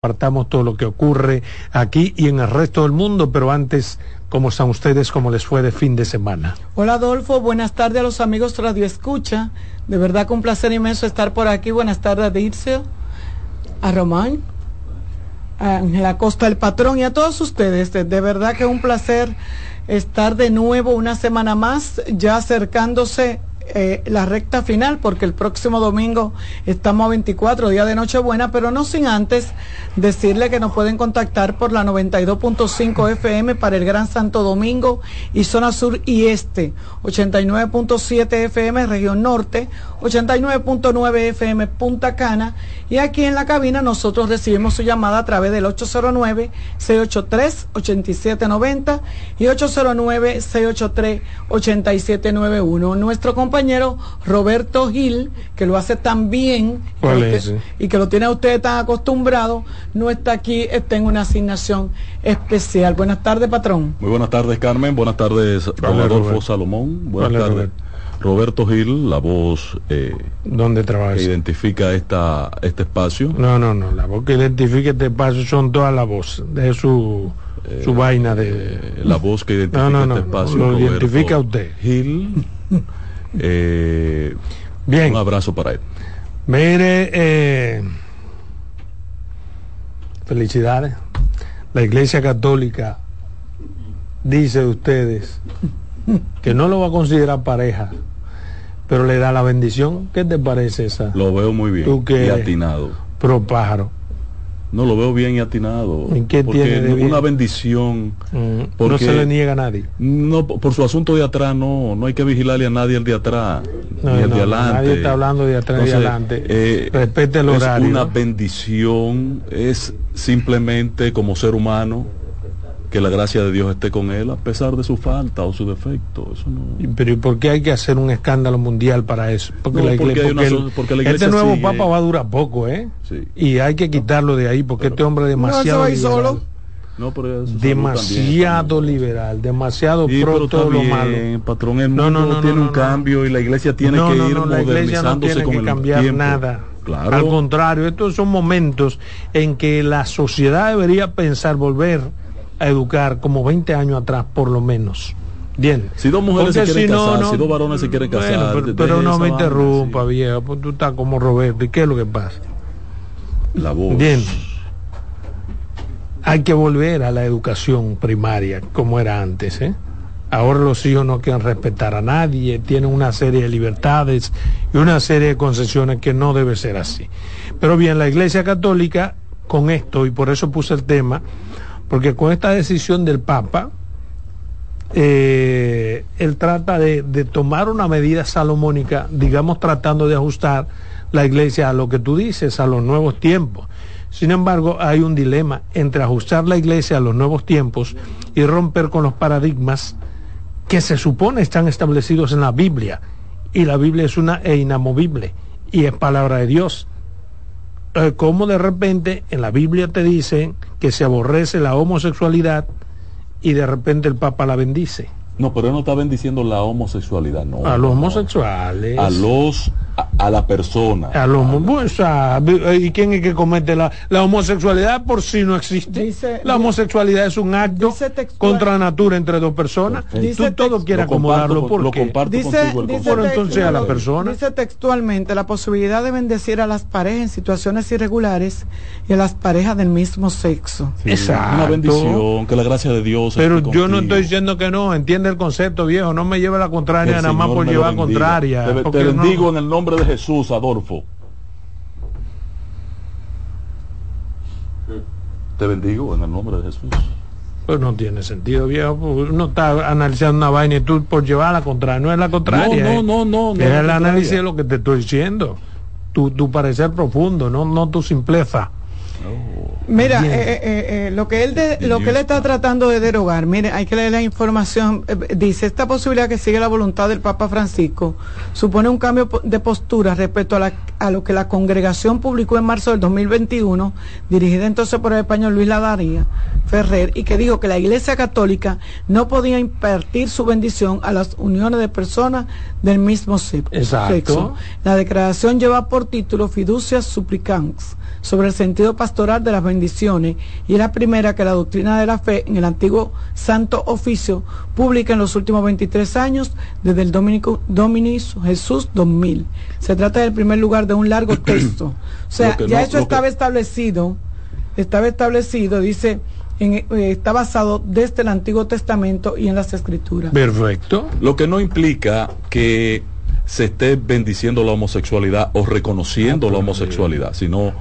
compartamos todo lo que ocurre aquí y en el resto del mundo, pero antes, ¿cómo están ustedes? ¿Cómo les fue de fin de semana? Hola Adolfo, buenas tardes a los amigos Radio Escucha. De verdad que un placer inmenso estar por aquí. Buenas tardes a Dirce, a Román, a Ángela Costa, el patrón y a todos ustedes. De, de verdad que un placer estar de nuevo una semana más, ya acercándose eh, la recta final, porque el próximo domingo estamos a 24, día de Nochebuena, pero no sin antes decirle que nos pueden contactar por la 92.5 FM para el Gran Santo Domingo y zona sur y este, 89.7 FM región norte, 89.9 FM Punta Cana y aquí en la cabina nosotros recibimos su llamada a través del 809-683-8790 y 809-683-8791. Nuestro compañero Roberto Gil, que lo hace tan bien y que lo tiene a usted tan acostumbrado, no está aquí, está en una asignación especial. Buenas tardes, patrón. Muy buenas tardes, Carmen. Buenas tardes, Adolfo Salomón. Buenas tardes. Roberto Gil, la voz eh, ¿Dónde trabaja? que identifica esta, este espacio. No, no, no, la voz que identifica este espacio son todas las voces, de su, su eh, vaina de... La voz que identifica no, no, este espacio. Lo identifica usted. Gil. eh, Bien. Un abrazo para él. Mire, eh, felicidades. La Iglesia Católica dice de ustedes que no lo va a considerar pareja pero le da la bendición. ¿Qué te parece esa? Lo veo muy bien. ¿Tú que y atinado. Pro pájaro. No, lo veo bien y atinado. ¿En qué tiene de una bendición. Mm, no se le niega a nadie. No, por su asunto de atrás, no. No hay que vigilarle a nadie el de atrás. ni el de adelante. Nadie está hablando de atrás y adelante. Eh, Respete el horario. Es una bendición. Es simplemente como ser humano que la gracia de Dios esté con él a pesar de su falta o su defecto. Eso no... Pero ¿y por qué hay que hacer un escándalo mundial para eso? Porque, la, iglesia, Este nuevo papa va a durar poco, ¿eh? Y hay que quitarlo de ahí porque este hombre es demasiado... No, liberal. solo. No, pero demasiado liberal, demasiado pro todo lo malo. Patrón, el mundo no, no, tiene un cambio y la iglesia tiene que ir modernizándose con que el cambiar tiempo. nada. Al contrario, estos son momentos en que la sociedad debería pensar volver a educar como 20 años atrás, por lo menos. Bien. Si dos mujeres se quieren casar, si dos varones se quieren casar. pero, no me interrumpa, viejo, pues tú estás como Roberto. ¿Y qué es lo que pasa? La voz. Bien. Hay que volver a la educación primaria como era antes, ¿eh? Ahora los hijos no quieren respetar a nadie, tienen una serie de libertades y una serie de concesiones que no debe ser así. Pero bien, la Iglesia Católica, con esto, y por eso puse el tema, porque con esta decisión del Papa, eh, él trata de, tomar una medida salomónica, digamos tratando de ajustar la iglesia a lo que tú dices, a los nuevos tiempos. Sin embargo, hay un dilema entre ajustar la iglesia a los nuevos tiempos y romper con los paradigmas que se supone están establecidos en la Biblia. Y la Biblia es una e inamovible y es palabra de Dios. Entonces, como de repente en la Biblia te dicen que se aborrece la homosexualidad y de repente el Papa la bendice? No, pero él no está bendiciendo la homosexualidad, no. A los homosexuales. A los a, la persona. A los, ¿Y quién es que comete la, la homosexualidad por si no existe? la homosexualidad es un acto contra natura entre dos personas. Dice Tú todo quieres acomodarlo por lo comparto dice, dice entonces a la persona. Dice textualmente la posibilidad de bendecir a las parejas en situaciones irregulares y a las parejas del mismo sexo. Exacto. Una bendición, que la gracia de Dios. Pero yo no estoy diciendo que no, entiende el concepto viejo, no me lleve la contraria nada más por llevar contraria. Te, bendigo en el nombre de Jesús, Adolfo. Te bendigo en el nombre de Jesús. Pues no tiene sentido, viejo. Pues uno está analizando una vaina y tú por llevar la contraria. No es la contraria. No, no, no, no. Es el análisis de lo que te estoy diciendo. Tu, tu parecer profundo, no, no tu simpleza. Mira, eh, eh, eh, lo que él lo que él está tratando de derogar, mire, hay que leer la información. dice esta posibilidad que sigue la voluntad del Papa Francisco supone un cambio de postura respecto a, a lo que la congregación publicó en marzo del 2021, dirigida entonces por el español Luis Ladaria Ferrer, y que dijo que la Iglesia Católica no podía impartir su bendición a las uniones de personas del mismo sexo. La declaración lleva por título Fiducias Supplicans sobre el sentido pastoral de las bendiciones y es la primera que la doctrina de la fe en el antiguo Santo Oficio publica en los últimos 23 años desde el Dominico, Dominis Jesús 2000. Se trata del primer lugar de un largo texto. O sea, ya eso estaba establecido, estaba establecido, dice... Eh, está basado desde el Antiguo Testamento y en las Escrituras. Perfecto. Lo que no implica que se esté bendiciendo la homosexualidad o reconociendo la homosexualidad, sino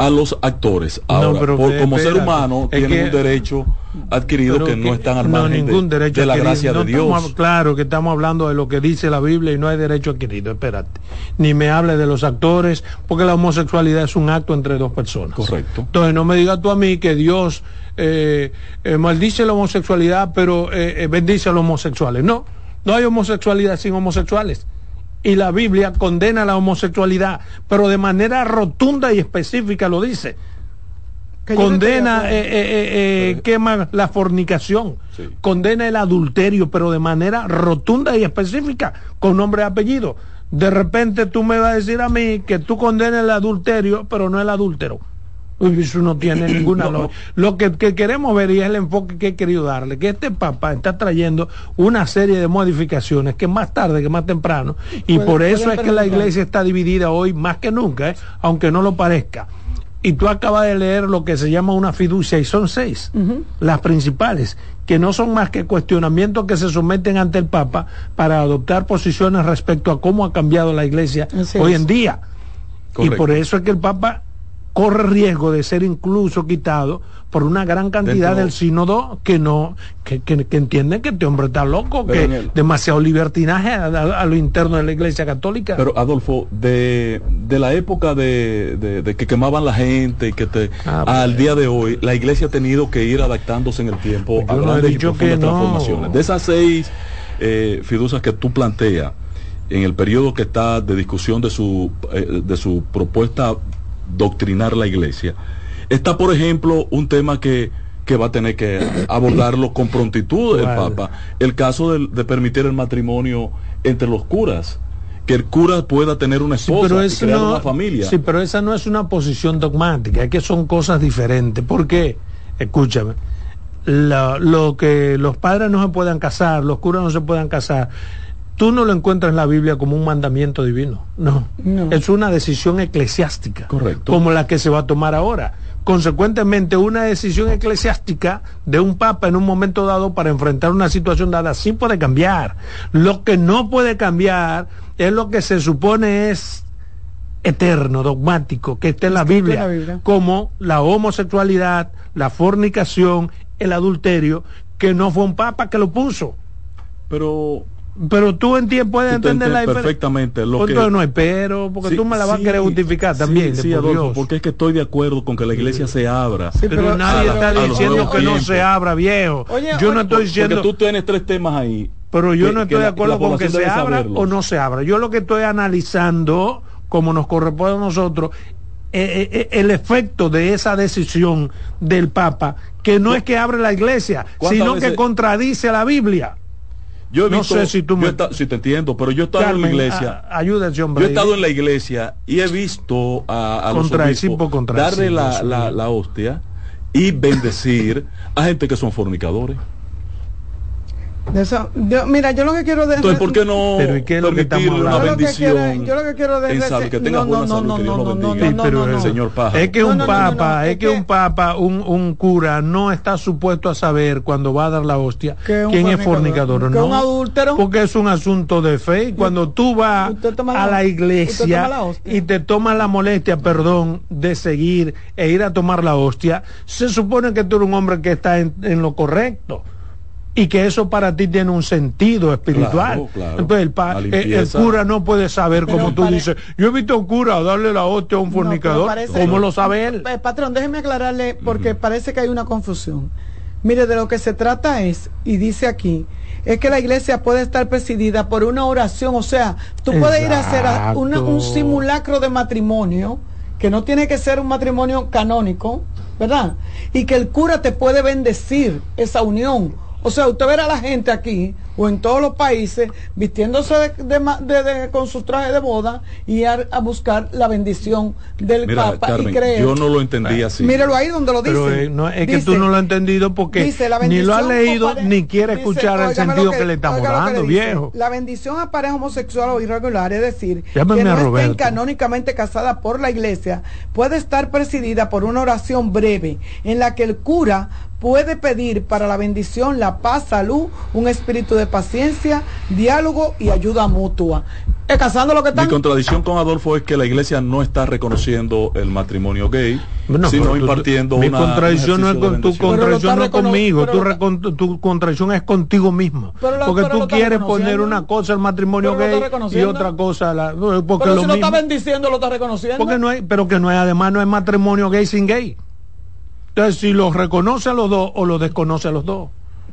a los actores. Ahora, como ser humano, tienen un derecho adquirido que, no están al margen de, la gracia de Dios. claro que estamos hablando de lo que dice la Biblia y no hay derecho adquirido, espérate. Ni me hable de los actores, porque la homosexualidad es un acto entre dos personas. Correcto. Entonces no me digas tú a mí que Dios eh, eh, maldice la homosexualidad, pero eh, bendice a los homosexuales. No, no hay homosexualidad sin homosexuales y la Biblia condena la homosexualidad, pero de manera rotunda y específica lo dice. Condena, eh, eh, eh, quema la fornicación, condena el adulterio, pero de manera rotunda y específica, con nombre y apellido. De repente tú me vas a decir a mí que tú condenas el adulterio, pero no el adúltero. Eso no tiene ninguna Lo que, queremos ver y es el enfoque que he querido darle, que este papá está trayendo una serie de modificaciones que más tarde que más temprano, y por eso es que la iglesia está dividida hoy más que nunca, ¿eh? aunque no lo parezca. Y tú acabas de leer lo que se llama una fiducia, y son seis, las principales, que no son más que cuestionamientos que se someten ante el Papa para adoptar posiciones respecto a cómo ha cambiado la iglesia hoy en día. Y por eso es que el Papa corre riesgo de ser incluso quitado por una gran cantidad del sínodo que no que, que, entienden que este hombre está loco que demasiado libertinaje a, lo interno de la iglesia católica. Pero Adolfo de, de la época de, de, que quemaban la gente y que te ah, al día de hoy la iglesia ha tenido que ir adaptándose en el tiempo a grandes y transformaciones. De esas seis eh, fiducias que tú planteas en el periodo que está de discusión de su eh, de su propuesta doctrinar la iglesia. Está, por ejemplo, un tema que, que va a tener que abordarlo con prontitud el Papa, el caso de, permitir el matrimonio entre los curas que el cura pueda tener una esposa y crear una familia. Sí, pero esa no es una posición dogmática, es que son cosas diferentes. ¿Por qué? Escúchame. lo que los padres no se puedan casar, los curas no se puedan casar, tú no lo encuentras en la Biblia como un mandamiento divino. No. Es una decisión eclesiástica. Correcto. Como la que se va a tomar ahora. Consecuentemente, una decisión eclesiástica de un papa en un momento dado para enfrentar una situación dada sí puede cambiar. Lo que no puede cambiar es lo que se supone es eterno, dogmático, que está en la Biblia, como la homosexualidad, la fornicación, el adulterio, que no fue un papa que lo puso. Pero pero tú entiendes, puedes entender la diferencia. Perfectamente. Lo que... no hay pero, porque tú me la vas a querer justificar también. Sí, Adolfo, porque es que estoy de acuerdo con que la iglesia se abra. pero, nadie está diciendo que no se abra, viejo. yo no estoy diciendo. Porque tú tienes tres temas ahí. Pero yo no estoy de acuerdo con que se abra o no se abra. Yo lo que estoy analizando, como nos corresponde a nosotros, eh, eh, eh, el efecto de esa decisión del Papa, que no es que abre la iglesia, sino que contradice a la Biblia. Yo no sé si tú me... si te entiendo, pero yo he estado en la iglesia. hombre. Yo he estado en la iglesia y he visto a, los obispos darle la, la, la hostia y bendecir a gente que son fornicadores mira, yo lo que quiero decir. Entonces, ¿por qué no pero ¿y qué es lo que estamos una bendición? Yo lo que quiero decir. que tenga buena salud, que Dios lo bendiga. Pero el Señor Paja. Es que un papa, es que un papa, un, un cura no está supuesto a saber cuando va a dar la hostia quién es fornicador, ¿no? un adúltero. Porque es un asunto de fe. Cuando tú vas a la iglesia y te tomas la molestia, perdón, de seguir e ir a tomar la hostia, se supone que tú eres un hombre que está en lo correcto y que eso para ti tiene un sentido espiritual. Entonces el, cura no puede saber, como tú dices, yo he visto a un cura darle la hostia a un fornicador, ¿cómo lo sabe él? Eh, patrón, déjeme aclararle porque parece que hay una confusión. Mire, de lo que se trata es, y dice aquí, es que la iglesia puede estar presidida por una oración, o sea, tú puedes ir a hacer un simulacro de matrimonio, que no tiene que ser un matrimonio canónico, ¿verdad? Y que el cura te puede bendecir esa unión o sea, usted verá a la gente aquí o en todos los países vistiéndose de, con su traje de boda y a, buscar la bendición del Papa y creer. Yo no lo entendí así. Míralo ahí donde lo dice. Pero eh, no, es que tú no lo has entendido porque ni lo has leído ni quiere escuchar el sentido que, le estamos dando, viejo. La bendición a pareja homosexual o irregular, es decir, que no estén canónicamente casada por la iglesia, puede estar presidida por una oración breve en la que el cura puede pedir para la bendición, la paz, salud, un espíritu de paciencia, diálogo y ayuda mutua. Es casando lo que están. Mi contradicción con Adolfo es que la iglesia no está reconociendo el matrimonio gay, sino impartiendo mi contradicción no es con tu contradicción no es conmigo, tu, tu, contradicción es contigo mismo. porque tú quieres poner una cosa el matrimonio gay y otra cosa la, porque pero lo si lo está bendiciendo lo está reconociendo. Porque no hay, pero que no hay además no es matrimonio gay sin gay. Entonces, si los reconoce a los dos o los desconoce a los dos.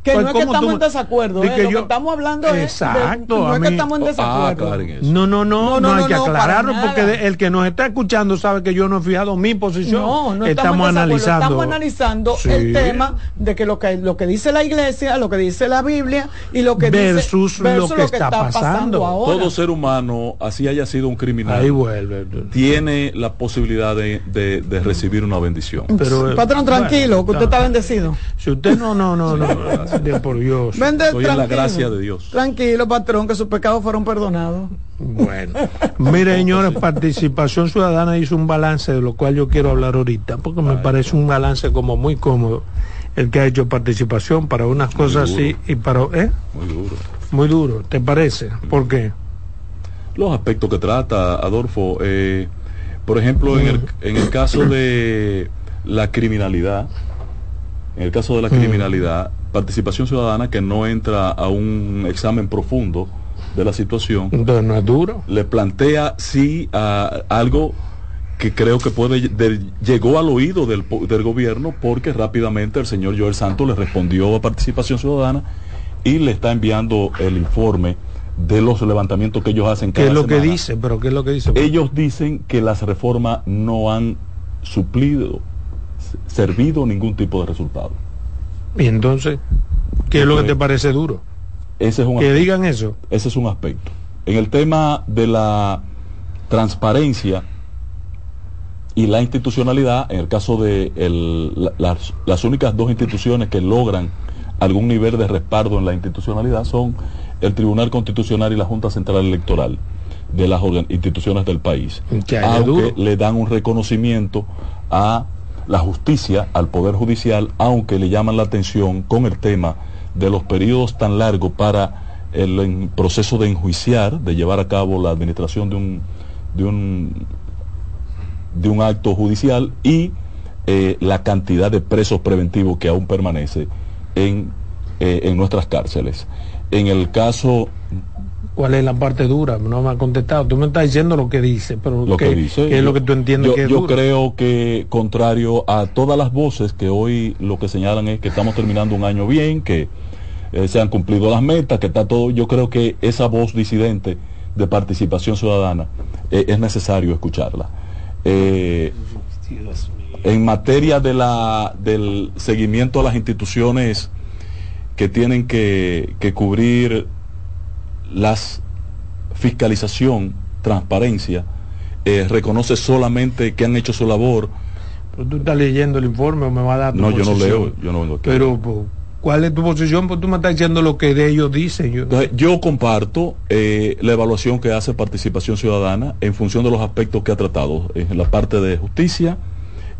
Que pues, no es que estamos en desacuerdo, ¿eh? lo que estamos hablando exacto, es no es que estamos en desacuerdo. Ah, no, no, no, no, hay que aclararlo porque el que nos está escuchando sabe que yo no he fijado mi posición. No, no estamos, analizando. Estamos analizando el tema de que lo que lo que dice la iglesia, lo que dice la Biblia y lo que versus dice versus lo que, lo que está, pasando. ahora. Todo ser humano, así haya sido un criminal, Ahí vuelve. tiene la posibilidad de, de, recibir una bendición. Pero, Patrón, tranquilo, que usted está bendecido. Si usted no, no, no, no. Por Dios. Estoy en la gracia de Dios. Tranquilo, patrón, que sus pecados fueron perdonados. Bueno, mire, señores, Participación Ciudadana hizo un balance de lo cual yo quiero hablar ahorita, porque me parece un balance como muy cómodo el que ha hecho participación para unas cosas así y para. ¿eh? Muy duro. Muy duro, ¿te parece? ¿Por qué? Los aspectos que trata, Adolfo. Eh, por ejemplo, en el, en el caso de la criminalidad, en el caso de la criminalidad, participación ciudadana que no entra a un examen profundo de la situación. no es duro. Le plantea sí a algo que creo que puede llegó al oído del, del, gobierno porque rápidamente el señor Joel Santos le respondió a Participación Ciudadana y le está enviando el informe de los levantamientos que ellos hacen cada ¿Qué es lo que dice? ¿Pero qué es lo que dice? Ellos dicen que las reformas no han suplido, servido ningún tipo de resultado. Y entonces, ¿qué es lo que te parece duro? Ese es un que digan eso. Ese es un aspecto. En el tema de la transparencia y la institucionalidad, en el caso de las, las únicas dos instituciones que logran algún nivel de respaldo en la institucionalidad son el Tribunal Constitucional y la Junta Central Electoral de las instituciones del país. Aunque le dan un reconocimiento a la justicia al Poder Judicial, aunque le llaman la atención con el tema de los periodos tan largos para el, proceso de enjuiciar, de llevar a cabo la administración de un, de un, de un acto judicial y eh, la cantidad de presos preventivos que aún permanece en, eh, en nuestras cárceles. En el caso ¿Cuál es la parte dura? No me ha contestado. Tú me estás diciendo lo que dice, pero lo ¿qué, que dice, ¿qué es lo que tú entiendes yo, que es Yo creo que, contrario a todas las voces que hoy lo que señalan es que estamos terminando un año bien, que eh, se han cumplido las metas, que está todo. Yo creo que esa voz disidente de participación ciudadana eh, es necesario escucharla. Eh, en materia de la, del seguimiento a las instituciones que tienen que, que cubrir las fiscalización, transparencia, eh, reconoce solamente que han hecho su labor. Pero tú estás leyendo el informe o me va a dar tu No, yo no leo, yo no vengo Pero, pues, ¿cuál es tu posición? Pues tú me estás diciendo lo que de ellos dicen. Yo, yo comparto eh, la evaluación que hace Participación Ciudadana en función de los aspectos que ha tratado, en la parte de justicia,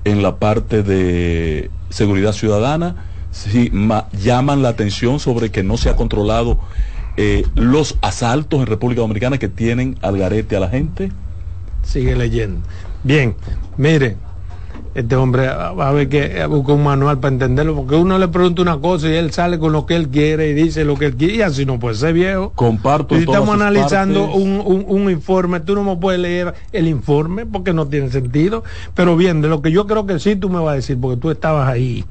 en la parte de seguridad ciudadana, sí, llaman la atención sobre que no se ha controlado eh, los asaltos en República Dominicana que tienen al garete a la gente. Sigue leyendo. Bien, mire, este hombre va a ver que busca un manual para entenderlo, porque uno le pregunta una cosa y él sale con lo que él quiere y dice lo que él quiere, y así no puede ser viejo. Comparto. Si estamos analizando un, un, informe, tú no me puedes leer el informe porque no tiene sentido, pero bien, de lo que yo creo que sí tú me vas a decir, porque tú estabas ahí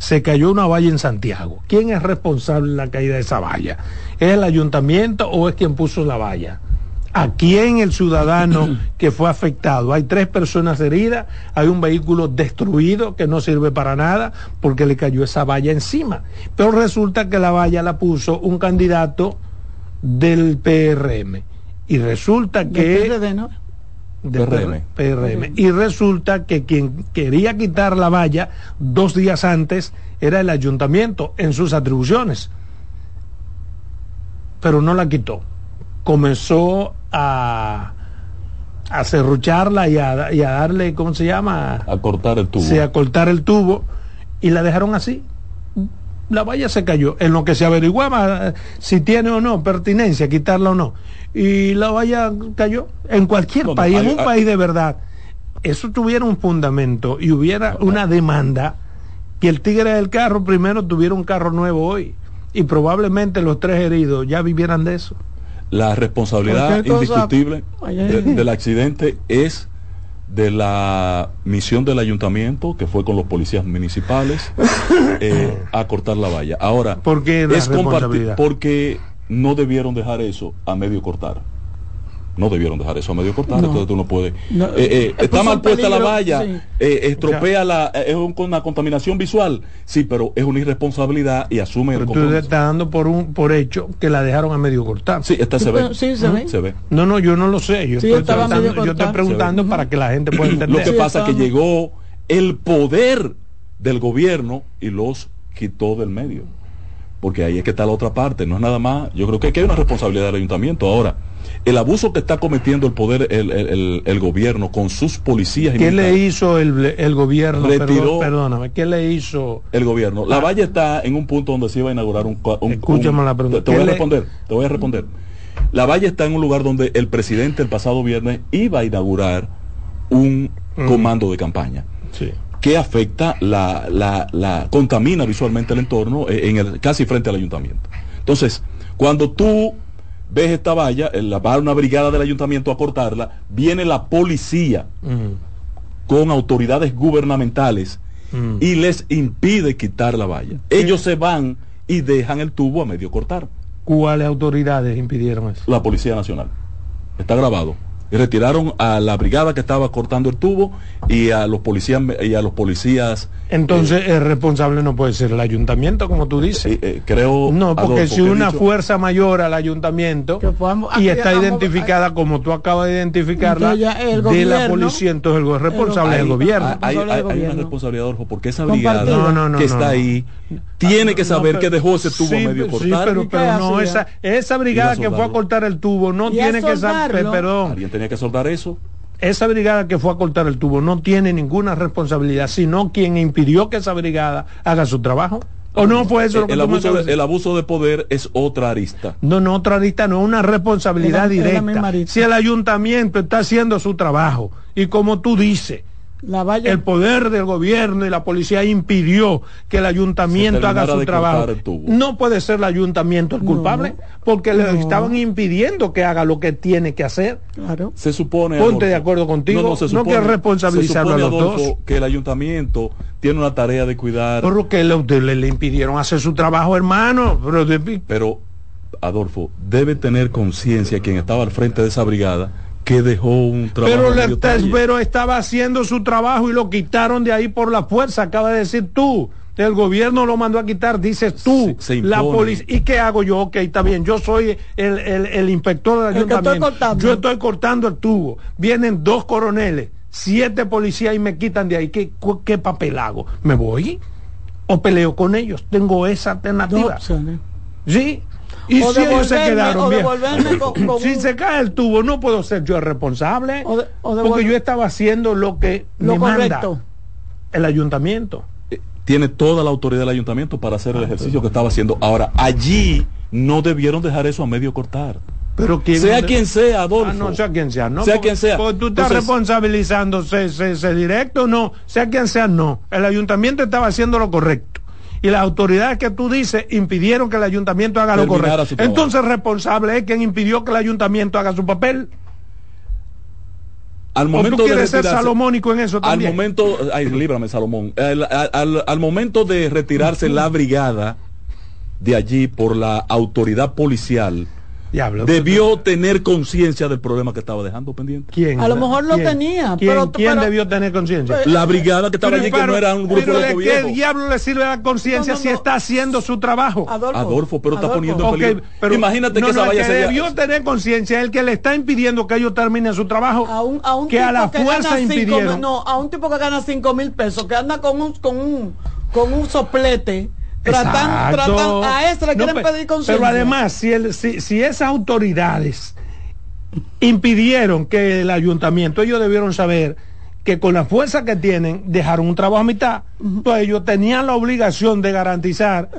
se cayó una valla en Santiago. ¿Quién es responsable de la caída de esa valla? ¿Es el ayuntamiento o es quien puso la valla? ¿A quién el ciudadano que fue afectado? Hay tres personas heridas, hay un vehículo destruido que no sirve para nada porque le cayó esa valla encima. Pero resulta que la valla la puso un candidato del PRM. Y resulta que... PRD, ¿no? PRM. PRM. Y resulta que quien quería quitar la valla dos días antes era el ayuntamiento en sus atribuciones. Pero no la quitó. Comenzó a, a serrucharla y a, y a darle, ¿cómo se llama? A cortar el tubo. Sí, a cortar el tubo. Y la dejaron así la valla se cayó, en lo que se averiguaba eh, si tiene o no pertinencia, quitarla o no. Y la valla cayó en cualquier país, en un país de verdad. Eso tuviera un fundamento y hubiera una demanda que el tigre del carro primero tuviera un carro nuevo hoy y probablemente los tres heridos ya vivieran de eso. La responsabilidad indiscutible del accidente es de la misión del ayuntamiento, que fue con los policías municipales, eh, a cortar la valla. Ahora, ¿Por qué es compartir, porque no debieron dejar eso a medio cortar no debieron dejar eso a medio cortar, entonces tú no puedes. Eh, eh, está mal puesta la valla, eh, estropea la, es una contaminación visual, sí, pero es una irresponsabilidad y asume pero el tú estás dando por un por hecho que la dejaron a medio cortar. Sí, esta se ve. Sí, se ve. Se ve. No, no, yo no lo sé. Yo, estoy, yo estoy preguntando para que la gente pueda entender. Lo que pasa es que llegó el poder del gobierno y los quitó del medio. Porque ahí es que está la otra parte, no es nada más. Yo creo que, que hay una responsabilidad del ayuntamiento ahora el abuso que está cometiendo el poder, el, gobierno con sus policías. ¿Qué le hizo el, gobierno? Retiró, perdóname, ¿qué le hizo? El gobierno. La ah. valla está en un punto donde se iba a inaugurar un... Escúchame la pregunta. Te, voy a responder, te voy a responder. La valla está en un lugar donde el presidente el pasado viernes iba a inaugurar un mm. comando de campaña. Sí que afecta la, la, la, contamina visualmente el entorno eh, en el, casi frente al ayuntamiento. Entonces, cuando tú ves esta valla, la, va una brigada del ayuntamiento a cortarla, viene la policía con autoridades gubernamentales y les impide quitar la valla. Ellos se van y dejan el tubo a medio cortar. ¿Cuáles autoridades impidieron eso? La Policía Nacional. Está grabado y retiraron a la brigada que estaba cortando el tubo y a los policías y a los policías entonces eh, el responsable no puede ser el ayuntamiento como tú dices. Eh, creo no porque si una fuerza mayor al ayuntamiento y está identificada como tú acabas de identificarla de la policía entonces el responsable del gobierno. hay, una responsabilidad porque esa brigada que está ahí tiene que saber que dejó ese tubo medio cortado pero, pero no esa esa brigada que fue a cortar el tubo no tiene que saber perdón tenía que soldar eso. Esa brigada que fue a cortar el tubo no tiene ninguna responsabilidad, sino quien impidió que esa brigada haga su trabajo. ¿O no fue eso lo que el, abuso de, el abuso de poder es otra arista. No, no, otra arista no, es una responsabilidad directa. Si el ayuntamiento está haciendo su trabajo y como tú dices, el poder del gobierno y la policía impidió que el ayuntamiento haga su trabajo. No puede ser el ayuntamiento el culpable porque le estaban impidiendo que haga lo que tiene que hacer. Claro. Se supone. Ponte de acuerdo contigo. No, no, que responsabilizarlo a los dos. Que el ayuntamiento tiene una tarea de cuidar. Pero que le, le, impidieron hacer su trabajo, hermano. Pero, pero Adolfo, debe tener conciencia quien estaba al frente de esa brigada que dejó un trabajo. Pero, estaba haciendo su trabajo y lo quitaron de ahí por la fuerza, acaba de decir tú. El gobierno lo mandó a quitar, dices tú, la policía. ¿Y qué hago yo? Ok, está bien, yo soy el, inspector del ayuntamiento. Yo estoy cortando el tubo. Vienen dos coroneles, siete policías y me quitan de ahí. ¿Qué, qué papel hago? ¿Me voy? ¿O peleo con ellos? Tengo esa alternativa. Sí, y si ellos se quedaron bien. si se cae el tubo, no puedo ser yo el responsable. porque yo estaba haciendo lo que lo me correcto. manda el ayuntamiento. Eh, tiene toda la autoridad del ayuntamiento para hacer el ah, ejercicio que estaba haciendo. Ahora, allí no debieron dejar eso a medio cortar. Pero sea quien sea, Adolfo. Ah, no, sea quien sea, no. Sea quien sea. tú estás responsabilizando ese directo, no. Sea quien sea, no. El ayuntamiento estaba haciendo lo correcto y las autoridades que tú dices impidieron que el ayuntamiento haga lo correcto. Entonces responsable es quien impidió que el ayuntamiento haga su papel. Al momento tú quieres ser salomónico en eso también? Al momento, ay, líbrame Salomón, al, momento de retirarse la brigada de allí por la autoridad policial, debió tener conciencia del problema que estaba dejando pendiente. ¿Quién? A lo mejor lo tenía. ¿Quién, pero, ¿quién debió tener conciencia? Pues, la brigada que estaba allí, que no era un grupo de ¿Qué diablo le sirve la conciencia si está haciendo su trabajo? Adolfo, pero está poniendo en peligro. Pero, Imagínate que esa valla que debió tener conciencia el que le está impidiendo que ellos terminen su trabajo. A un, a un que a la fuerza impidieron. no, a un tipo que gana 5 mil pesos, que anda con un, con un, con un soplete Tratan, tratan, a eso le quieren pedir. Pero además, si, el, si, si esas autoridades impidieron que el ayuntamiento, ellos debieron saber que con la fuerza que tienen dejaron un trabajo a mitad. Entonces ellos tenían la obligación de garantizar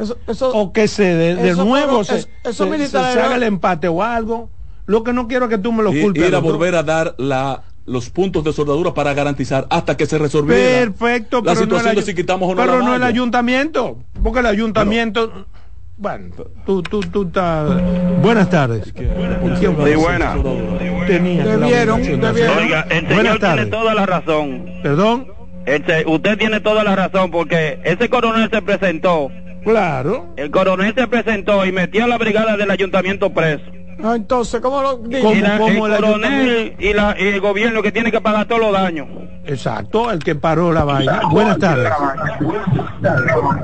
o que se de, nuevo se, se, haga el empate o algo. Lo que no quiero es que tú me lo culpes. Ir a volver a dar la los puntos de soldadura para garantizar hasta que se resolviera Perfecto, la situación de si quitamos o no Pero no el ayuntamiento, porque el ayuntamiento... bueno, tú, tú, tú estás... Buenas tardes. Sí, buena. Tenía debieron, debieron. Oiga, el señor tiene toda la razón. ¿Perdón? Este, usted tiene toda la razón porque ese coronel se presentó. Claro. El coronel se presentó y metió a la brigada del ayuntamiento preso. Ah, entonces, ¿cómo lo digo? el coronel y, la, y, el gobierno que tiene que pagar todos los daños. Exacto, el que paró la vaina. Buenas tardes.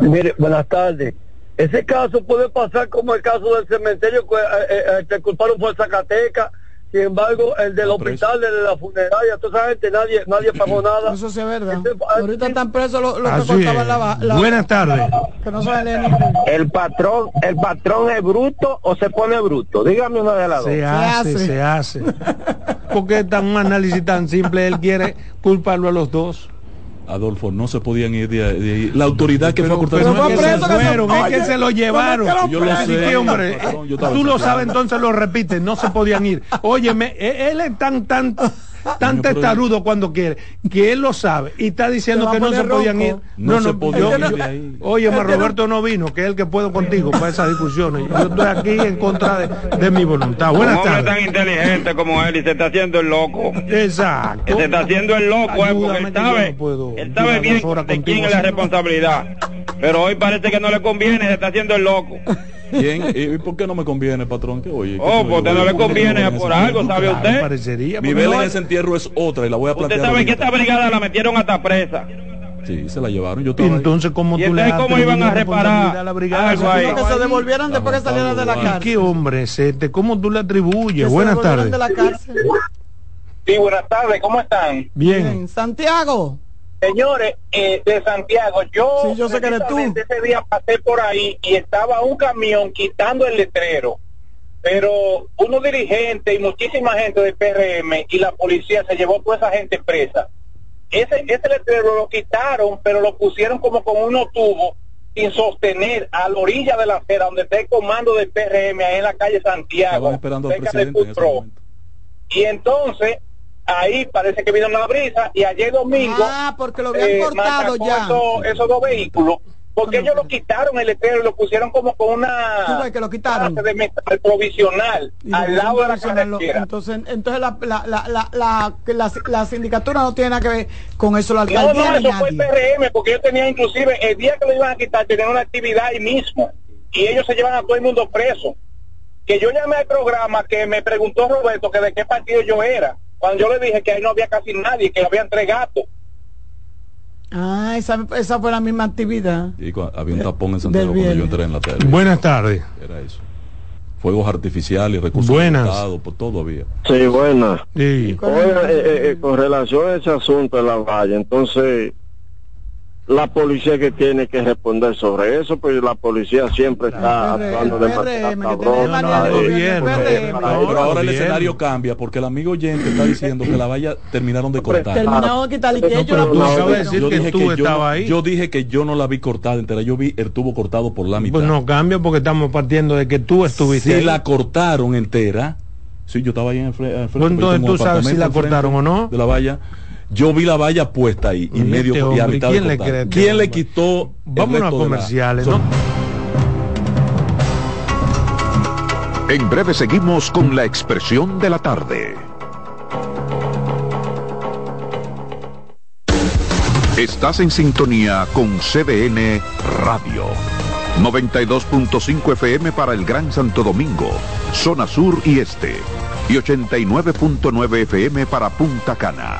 Mire, buenas tardes. Ese caso puede pasar como el caso del cementerio que eh, eh, eh culparon por Zacatecas sin embargo, el del hospital, el de la funeraria, toda esa gente, nadie, nadie pagó nada. Eso sí es verdad. Ahorita están presos los, que cortaban la, la, Buenas tardes. Que no el patrón, el patrón es bruto o se pone bruto. Dígame una de las dos. Se hace, se hace. Porque es tan un análisis tan simple, él quiere culparlo a los dos. Adolfo, no se podían ir de, ahí. La autoridad que fue a cortar pero no es que se fueron, es que se lo llevaron. yo lo sé. hombre, tú lo sabes, entonces lo repites, no se podían ir. Óyeme, e-, él es tan, tan tan testarudo cuando quiere, que él lo sabe y está diciendo que no se podían ir. No, no, podían ir ahí. Oye, Roberto no vino, que es el que puedo contigo para esas discusiones. Yo estoy aquí en contra de, mi voluntad. Buenas tardes. tan inteligente como él y se está haciendo el loco. Exacto. Se está haciendo el loco, eh, porque él sabe, él sabe bien de quién es la responsabilidad. Pero hoy parece que no le conviene, se está haciendo el loco. ¿Quién? ¿Y por qué no me conviene, patrón? ¿Qué oye? Oh, porque no le conviene por algo, ¿sabe usted? Parecería, Mi vela en ese entierro es otra y la voy a plantear. Usted sabe que esta brigada la metieron hasta presa. Sí, se la llevaron. Yo entonces, ¿cómo tú le ¿cómo iban a reparar la brigada? que se devolvieran después que salieran de la cárcel. ¿Qué hombre es este? ¿Cómo tú le atribuyes? Buenas tardes. De la cárcel. Sí, buenas tardes. ¿Cómo están? Bien. Santiago. Señores, eh, de Santiago, yo, sí, yo sé que eres tú. ese día pasé por ahí y estaba un camión quitando el letrero, pero unos dirigentes y muchísima gente del PRM y la policía se llevó toda esa gente presa. Ese, ese letrero lo quitaron, pero lo pusieron como con unos tubos sin sostener a la orilla de la acera donde está el comando del PRM ahí en la calle Santiago, esperando al presidente y entonces ahí parece que vino una brisa y ayer domingo ah porque lo habían eh, cortado ya. esos, dos vehículos porque ellos lo quitaron el letrero y lo pusieron como con una que lo quitaron. de metal provisional al lado de la carretera. Entonces entonces la la, la, la, la, la sindicatura no tiene nada que ver con eso la alcaldía no no eso fue el PRM porque ellos tenían inclusive el día que lo iban a quitar tenían una actividad ahí mismo y ellos se llevan a todo el mundo preso. Que yo llamé al programa que me preguntó Roberto que de qué partido yo era cuando yo le dije que ahí no había casi nadie, que habían tres gatos. Ah, esa, esa fue la misma actividad. Y había un tapón en Santiago cuando yo entré en la tele. Buenas tardes. Era eso. Fuegos artificiales, recursos buenas. por todo había. Sí, buenas. Sí. Oye, eh, eh, con relación a ese asunto de la valla, entonces la policía que tiene que responder sobre eso, pues la policía siempre está actuando de ahora el escenario cambia porque el amigo oyente está diciendo que la valla terminaron de cortar. Terminaron de quitar y que yo la Yo dije que yo no la vi cortada entera, yo vi el tubo cortado por la mitad. Pues no cambia porque estamos partiendo de que tú estuviste. Si la cortaron entera, sí, yo estaba ahí en el frente. Pues entonces tú sabes si la cortaron o no. De la valla. Yo vi la valla puesta ahí y, medio este y a mitad ¿quién, le, cree, ¿Quién le quitó? Vamos a comerciales, ¿no? En breve seguimos con la expresión de la tarde. Estás en sintonía con CDN Radio. 92.5 FM para el Gran Santo Domingo zona sur y este, y 89.9 FM para Punta Cana.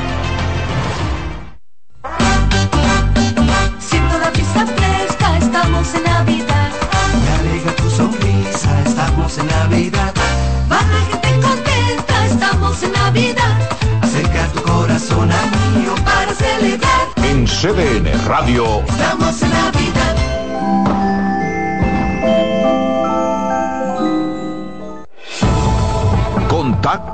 Estamos en Navidad. Me alegra tu sonrisa, estamos en Navidad. Va la gente contenta, estamos en Navidad. Acerca tu corazón a mío para celebrar. En CDN Radio. Estamos en Navidad.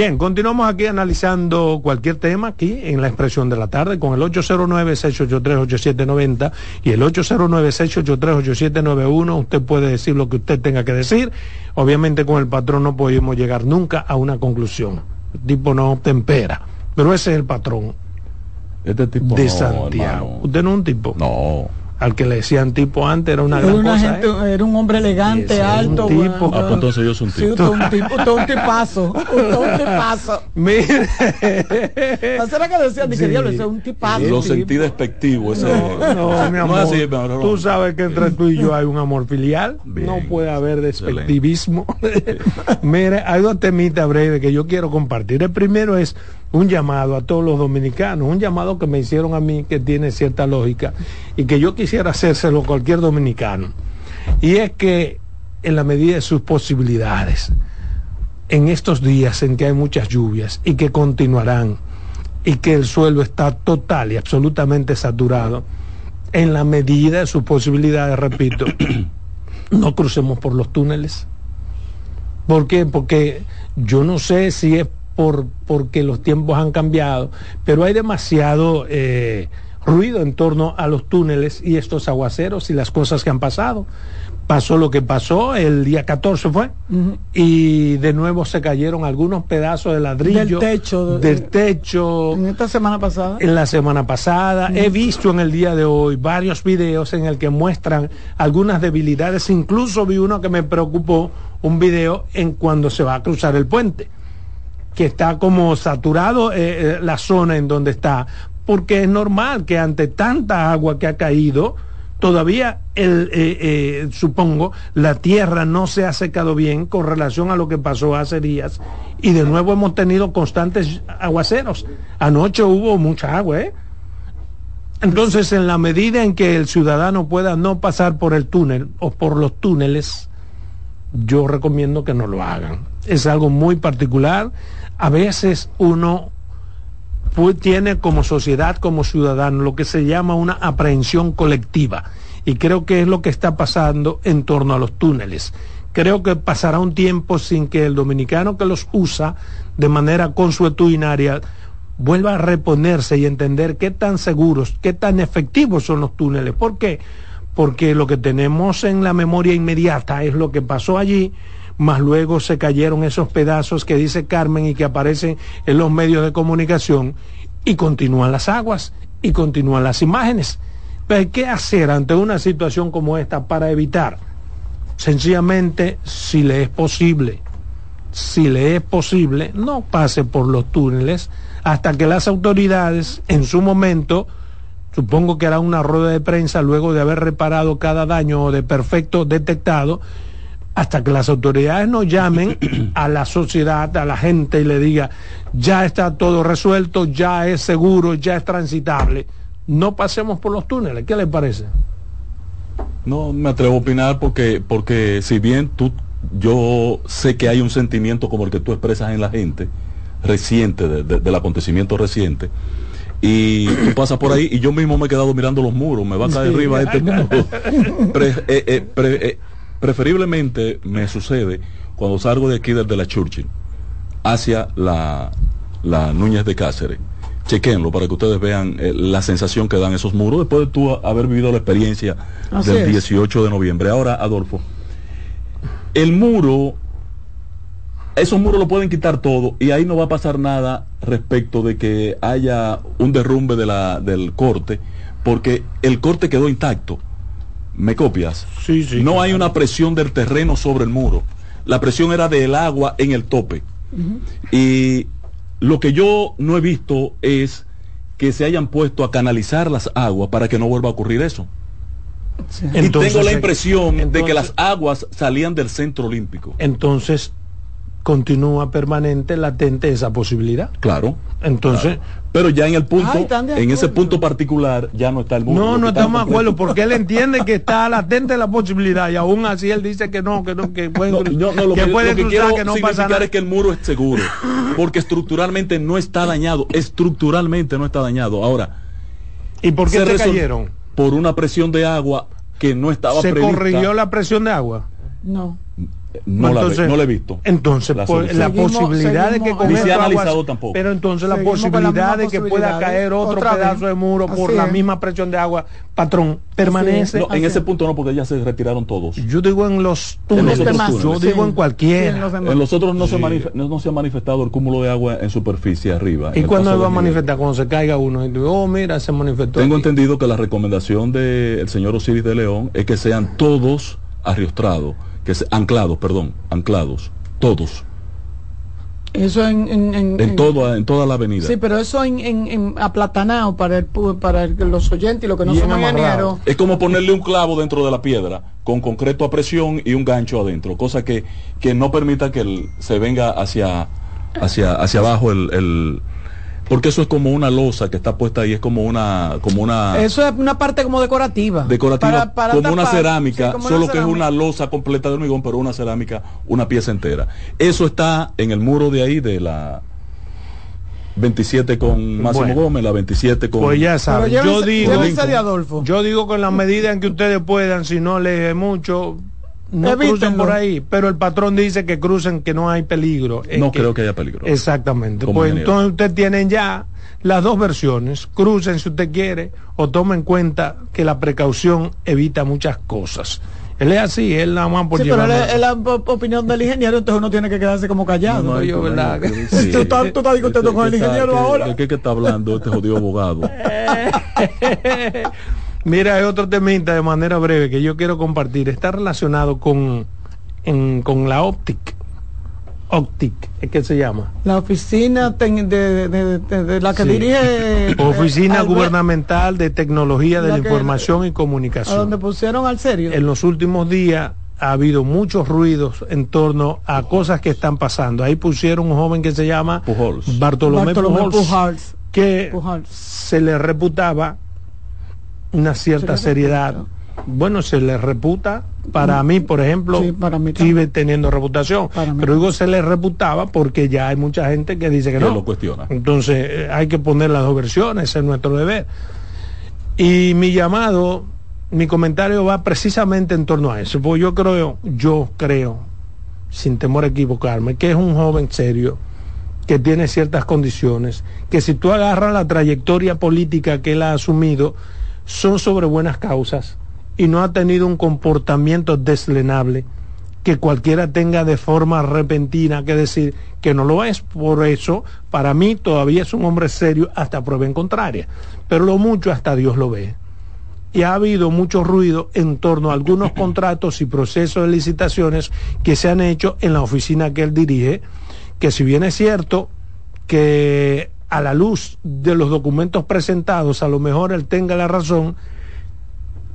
Bien, continuamos aquí analizando cualquier tema aquí en la expresión de la tarde con el 809-683-8790 y el 809-683-8791. Usted puede decir lo que usted tenga que decir. Obviamente con el patrón no podemos llegar nunca a una conclusión. El tipo no tempera, pero ese es el patrón este tipo de no, Santiago. hermano. Usted no es un tipo. No. Al que le decían tipo antes era una Era, gran una cosa. gente- ¿eh? era un hombre elegante, Ese es un alto. tipo. bueno, Ah, pues entonces yo soy un Sí, tipo. usted es un tipo, usted es un tipazo. Usted es un tipazo. Mire. ¿No será que decían? Sí. diablo, ese es un tipazo. Lo tipo. sentí despectivo ese. No, no, mi amor. no. Tú sabes que entre tú y yo hay un amor filial. Bien. no puede haber despectivismo. Mire, hay dos temitas breves que yo quiero compartir. El primero es un llamado a todos los dominicanos, un llamado que me hicieron a mí que tiene cierta lógica y que yo quisiera hacérselo a cualquier dominicano. Y es que en la medida de sus posibilidades, en estos días en que hay muchas lluvias y que continuarán y que el suelo está total y absolutamente saturado, en la medida de sus posibilidades, repito, no crucemos por los túneles. ¿Por qué? Porque yo no sé si es por porque los tiempos han cambiado, pero hay demasiado eh, ruido en torno a los túneles y estos aguaceros y las cosas que han pasado. Pasó lo que pasó, el día 14 fue, y de nuevo se cayeron algunos pedazos de ladrillo Del techo, de- del techo En esta semana pasada. en la semana pasada. He visto en el día de hoy varios videos en el que muestran algunas debilidades. Incluso vi uno que me preocupó, un video en cuando se va a cruzar el puente, que está como saturado eh, eh, la zona en donde está, porque es normal que ante tanta agua que ha caído, todavía el, eh, supongo la tierra no se ha secado bien con relación a lo que pasó hace días y de nuevo hemos tenido constantes aguaceros. Anoche hubo mucha agua, ¿eh? Entonces, en la medida en que el ciudadano pueda no pasar por el túnel o por los túneles, yo recomiendo que no lo hagan. Es algo muy particular. A veces uno tiene como sociedad, como ciudadano, lo que se llama una aprehensión colectiva. Y creo que es lo que está pasando en torno a los túneles. Creo que pasará un tiempo sin que el dominicano que los usa de manera consuetudinaria vuelva a reponerse y entender qué tan seguros, qué tan efectivos son los túneles. ¿Por qué? Porque lo que tenemos en la memoria inmediata es lo que pasó allí, más luego se cayeron esos pedazos que dice Carmen y que aparecen en los medios de comunicación y continúan las aguas y continúan las imágenes. Pero ¿qué hacer ante una situación como esta para evitar? Sencillamente, si le es posible, si le es posible, no pase por los túneles hasta que las autoridades en su momento, supongo que hará una rueda de prensa luego de haber reparado cada daño o de perfecto detectado, hasta que las autoridades nos llamen a la sociedad, a la gente y le diga, ya está todo resuelto, ya es seguro, ya es transitable. No pasemos por los túneles. ¿Qué le parece? No me atrevo a opinar porque, porque si bien tú, yo sé que hay un sentimiento como el que tú expresas en la gente, reciente, del acontecimiento reciente, y tú pasas por ahí y yo mismo me he quedado mirando los muros, me va a caer arriba este muro. Eh, eh, eh, preferiblemente me sucede cuando salgo de aquí desde la Churchill hacia la, la Núñez de Cáceres chequenlo para que ustedes vean eh, la sensación que dan esos muros después de tú haber vivido la experiencia del 18 de noviembre. Ahora, Adolfo, el muro, esos muros lo pueden quitar todo y ahí no va a pasar nada respecto de que haya un derrumbe de la, del corte, porque el corte quedó intacto. ¿Me copias? Sí, sí. No hay una presión del terreno sobre el muro. La presión era del agua en el tope. Y lo que yo no he visto es que se hayan puesto a canalizar las aguas para que no vuelva a ocurrir eso. y tengo la impresión de que las aguas salían del centro olímpico. Entonces, continúa permanente, latente esa posibilidad. Claro. Entonces, pero ya en el punto, en ese punto particular, ya no está el mundo. No, no estamos de acuerdo, porque él entiende que está latente la posibilidad y aún así él dice que no, que no, que puede, no, no, lo que, puede que, quiero que no pasa nada. es que el muro es seguro, porque estructuralmente no está dañado, estructuralmente no está dañado. Ahora, ¿y por qué se cayeron? Por una presión de agua que no estaba ¿Se corrigió la presión de agua? No. No, entonces, la, no la he visto. Entonces, la, pues, la posibilidad de que con se ha analizado tampoco. Pero entonces la posibilidad de que pueda caer otro pedazo de muro por la misma presión de agua, patrón, permanece. en ese punto no, porque ya se retiraron todos. Yo digo en los túneles. Yo digo en cualquiera. en, los otros no, se no, se ha manifestado el cúmulo de agua en superficie arriba. ¿Y cuándo va a manifestar? Cuando se caiga uno. Y digo, oh, mira, se manifestó. Tengo entendido que la recomendación del señor Osiris de León es que sean todos arriostrados que se, anclados, perdón, anclados, todos. Eso en, en, en, en, todo, en toda la avenida. Sí, pero eso en, en, aplatanado para el, para los oyentes y lo que no son ingenieros. Es como ponerle un clavo dentro de la piedra con concreto a presión y un gancho adentro, cosa que, que no permita que se venga hacia, hacia, hacia abajo el, porque eso es como una losa que está puesta ahí, es como una, como una. Eso es una parte como decorativa. Decorativa, como una cerámica, solo que es una losa completa de hormigón, pero una cerámica, una pieza entera. Eso está en el muro de ahí de la 27 con Máximo Gómez, la 27 con. Pues ya saben, yo digo, yo digo con la medida en que ustedes puedan, si no lee mucho, no crucen por ahí, pero el patrón dice que crucen, que no hay peligro. No creo que haya peligro. Exactamente. Pues entonces ustedes tienen ya las dos versiones. Crucen si usted quiere o tomen en cuenta que la precaución evita muchas cosas. Él es así, él nada más por sí, pero es la opinión del ingeniero, entonces uno tiene que quedarse como callado. No, yo, ¿verdad? tú, estás, discutiendo con el ingeniero ahora. ¿De qué que está hablando este jodido abogado? Mira, hay otro temita de manera breve que yo quiero compartir. Está relacionado con, con la óptica. Optic, es que se llama. La oficina de, la que dirige. Oficina Gubernamental de Tecnología de la, Información y Comunicación. A donde pusieron al serio. En los últimos días ha habido muchos ruidos en torno a cosas que están pasando. Ahí pusieron un joven que se llama Bartolomé, Pujols, que se le reputaba una cierta seriedad. Bueno, se le reputa, para mí, por ejemplo, sigue teniendo reputación, pero digo se le reputaba porque ya hay mucha gente que dice que, no. lo cuestiona. Entonces eh, hay que poner las dos versiones, es nuestro deber. Y mi llamado, mi comentario va precisamente en torno a eso, porque yo creo, yo creo, sin temor a equivocarme, que es un joven serio, que tiene ciertas condiciones, que si tú agarras la trayectoria política que él ha asumido, son sobre buenas causas y no ha tenido un comportamiento deslenable que cualquiera tenga de forma repentina que decir que no lo es. Por eso, para mí todavía es un hombre serio hasta prueba en contraria. Pero lo mucho hasta Dios lo ve. y ha habido mucho ruido en torno a algunos contratos y procesos de licitaciones que se han hecho en la oficina que él dirige, que si bien es cierto que a la luz de los documentos presentados, a lo mejor él tenga la razón,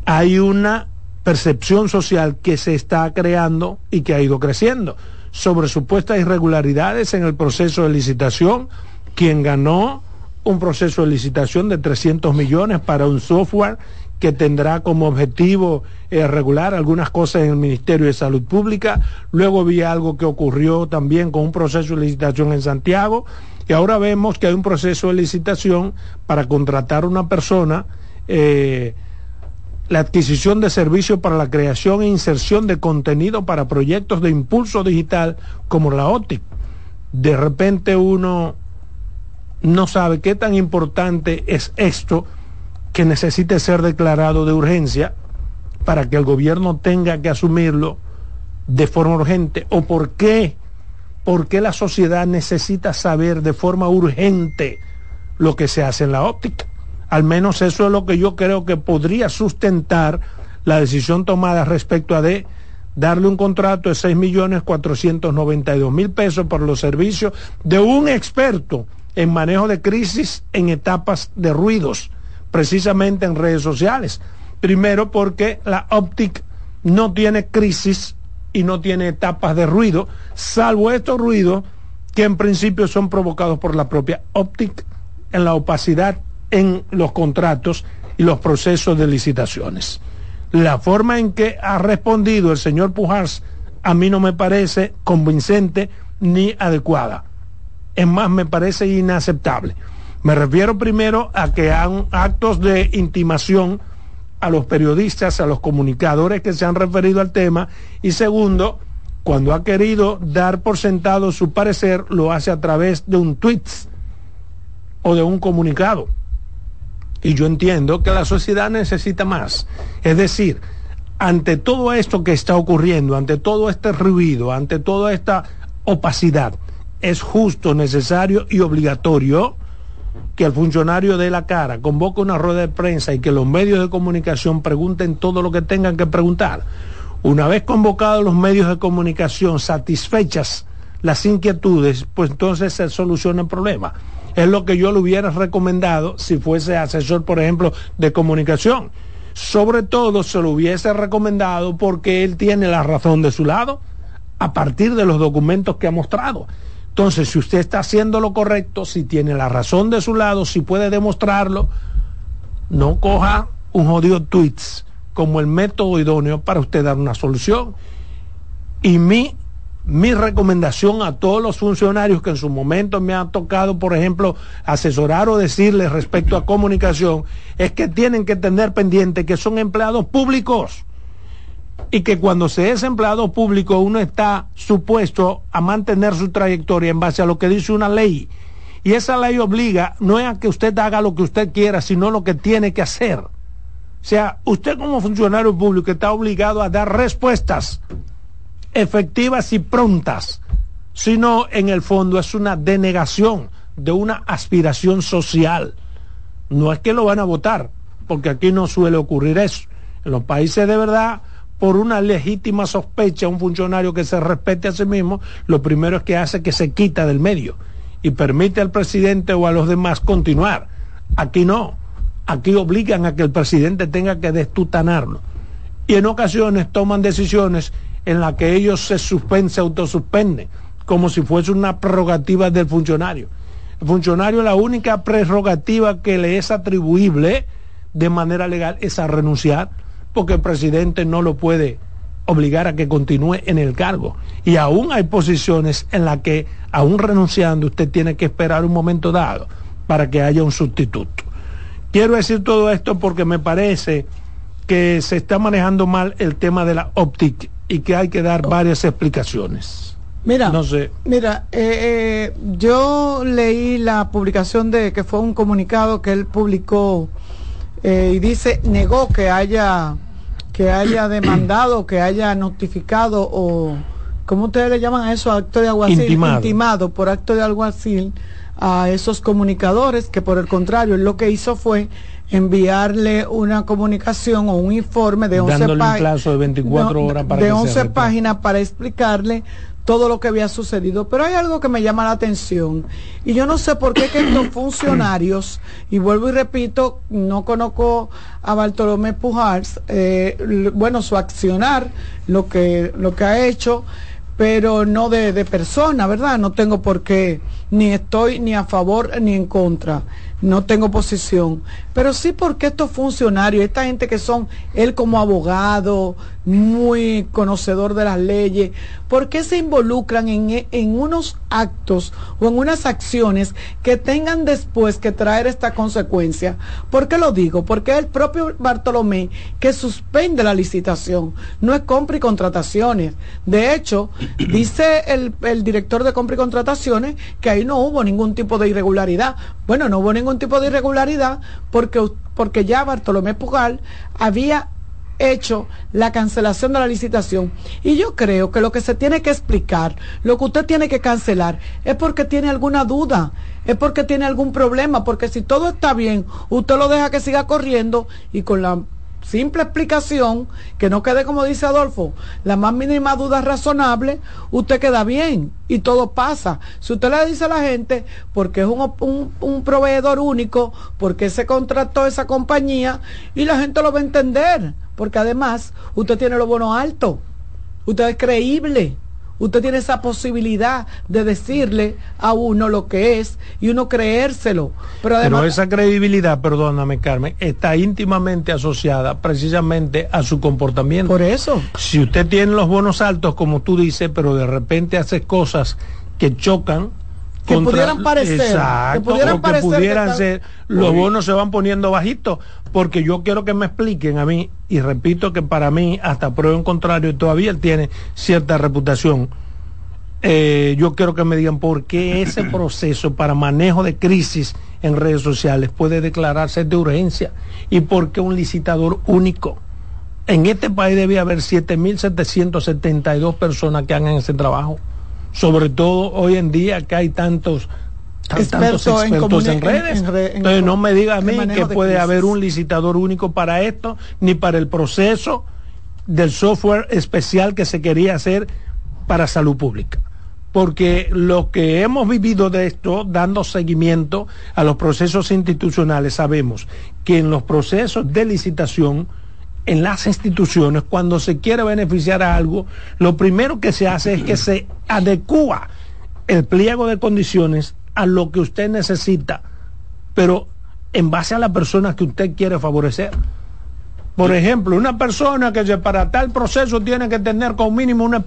hay una percepción social que se está creando y que ha ido creciendo sobre supuestas irregularidades en el proceso de licitación, quien ganó un proceso de licitación de 300 millones para un software que tendrá como objetivo eh, regular algunas cosas en el Ministerio de Salud Pública. Luego vi algo que ocurrió también con un proceso de licitación en Santiago. Y ahora vemos que hay un proceso de licitación para contratar a una persona, eh, la adquisición de servicios para la creación e inserción de contenido para proyectos de impulso digital como la OTIC. De repente uno no sabe qué tan importante es esto que necesite ser declarado de urgencia para que el gobierno tenga que asumirlo de forma urgente. O por qué, por qué la sociedad necesita saber de forma urgente lo que se hace en la óptica. Al menos eso es lo que yo creo que podría sustentar la decisión tomada respecto a darle un contrato de 6 millones 492 mil pesos por los servicios de un experto en manejo de crisis en etapas de ruidos precisamente en redes sociales. Primero porque la Optic no tiene crisis y no tiene etapas de ruido, salvo estos ruidos que en principio son provocados por la propia Optic en la opacidad en los contratos y los procesos de licitaciones. La forma en que ha respondido el señor Pujars a mí no me parece convincente ni adecuada. Es más, me parece inaceptable. Me refiero primero a que han actos de intimación a los periodistas, a los comunicadores que se han referido al tema. Y segundo, cuando ha querido dar por sentado su parecer, lo hace a través de un tweet o de un comunicado. Y yo entiendo que la sociedad necesita más. Es decir, ante todo esto que está ocurriendo, ante todo este ruido, ante toda esta opacidad, es justo, necesario y obligatorio que el funcionario dé la cara, convoque una rueda de prensa y que los medios de comunicación pregunten todo lo que tengan que preguntar. Una vez convocados los medios de comunicación satisfechas las inquietudes, pues entonces se soluciona el problema. Es lo que yo le hubiera recomendado si fuese asesor, por ejemplo, de comunicación. Sobre todo se lo hubiese recomendado porque él tiene la razón de su lado a partir de los documentos que ha mostrado. Entonces, si usted está haciendo lo correcto, si tiene la razón de su lado, si puede demostrarlo, no coja un jodido tweets como el método idóneo para usted dar una solución. Y mi, mi recomendación a todos los funcionarios que en su momento me han tocado, por ejemplo, asesorar o decirles respecto a comunicación, es que tienen que tener pendiente que son empleados públicos y que cuando se es empleado público uno está supuesto a mantener su trayectoria en base a lo que dice una ley. Y esa ley obliga no es a que usted haga lo que usted quiera, sino lo que tiene que hacer. O sea, usted como funcionario público está obligado a dar respuestas efectivas y prontas. Si no, en el fondo es una denegación de una aspiración social. No es que lo van a votar, porque aquí no suele ocurrir eso. En los países de verdad por una legítima sospecha un funcionario que se respete a sí mismo, lo primero es que hace que se quita del medio y permite al presidente o a los demás continuar. Aquí no, aquí obligan a que el presidente tenga que destutanarlo. Y en ocasiones toman decisiones en las que ellos se suspenden, se autosuspenden, como si fuese una prerrogativa del funcionario. El funcionario la única prerrogativa que le es atribuible de manera legal es a renunciar porque el presidente no lo puede obligar a que continúe en el cargo. Y aún hay posiciones en las que, aún renunciando, usted tiene que esperar un momento dado para que haya un sustituto. Quiero decir todo esto porque me parece que se está manejando mal el tema de la óptica y que hay que dar varias explicaciones. Mira, no sé. mira, eh, eh, yo leí la publicación de que fue un comunicado que él publicó eh, y dice negó que haya que haya demandado, que haya notificado o, ¿cómo ustedes le llaman a eso? Acto de alguacil, intimado. por acto de alguacil a esos comunicadores, que por el contrario, lo que hizo fue enviarle una comunicación o un informe de 11 páginas de 24 horas para de 11 páginas para explicarle todo lo que había sucedido. Pero hay algo que me llama la atención y yo no sé por qué que estos funcionarios, y vuelvo y repito, no conozco a Bartolomé Pujars, eh, bueno, su accionar, lo que, lo que ha hecho, pero no de, de persona, ¿verdad? No tengo por qué, ni estoy ni a favor ni en contra no tengo posición, pero sí porque estos funcionarios, esta gente que son él como abogado, muy conocedor de las leyes, ¿por qué se involucran en, en, unos actos o en unas acciones que tengan después que traer esta consecuencia? ¿Por qué lo digo? Porque el propio Bartolomé que suspende la licitación, no es compra y contrataciones. De hecho, dice el, el director de compra y contrataciones que no hubo ningún tipo de irregularidad. Bueno, no hubo ningún tipo de irregularidad porque, porque ya Bartolomé Pugal había hecho la cancelación de la licitación. Y yo creo que lo que se tiene que explicar, lo que usted tiene que cancelar, es porque tiene alguna duda, es porque tiene algún problema, porque si todo está bien, usted lo deja que siga corriendo y con la simple explicación, que no quede como dice Adolfo, la más mínima duda razonable, usted queda bien y todo pasa. Si usted le dice a la gente, porque es un, un, proveedor único, porque se contrató esa compañía, y la gente lo va a entender, porque además usted tiene lo bueno alto, usted es creíble. Usted tiene esa posibilidad de decirle a uno lo que es y uno creérselo. Pero, además, Pero esa credibilidad, perdóname Carmen, está íntimamente asociada precisamente a su comportamiento. Por eso. Si usted tiene los bonos altos, como tú dices, pero de repente hace cosas que chocan que pudieran parecer exacto, que pudieran, que pudieran ser los bonos se van poniendo bajitos porque yo quiero que me expliquen a mí y repito que para mí hasta prueba en contrario todavía él tiene cierta reputación eh, yo quiero que me digan por qué ese proceso para manejo de crisis en redes sociales puede declararse de urgencia y por qué un licitador único. En este país debe haber 7.772 personas que hagan ese trabajo sobre todo hoy en día que hay tantos tantos expertos en, redes. Entonces no me diga a mí que puede haber un licitador único para esto, ni para el proceso del software especial que se quería hacer para salud pública. Porque lo que hemos vivido de esto, dando seguimiento a los procesos institucionales, sabemos que en los procesos de licitación, en las instituciones, cuando se quiere beneficiar a algo, lo primero que se hace es que se adecua el pliego de condiciones a lo que usted necesita, pero en base a la persona que usted quiere favorecer. Por ejemplo, una persona que para tal proceso tiene que tener como mínimo una,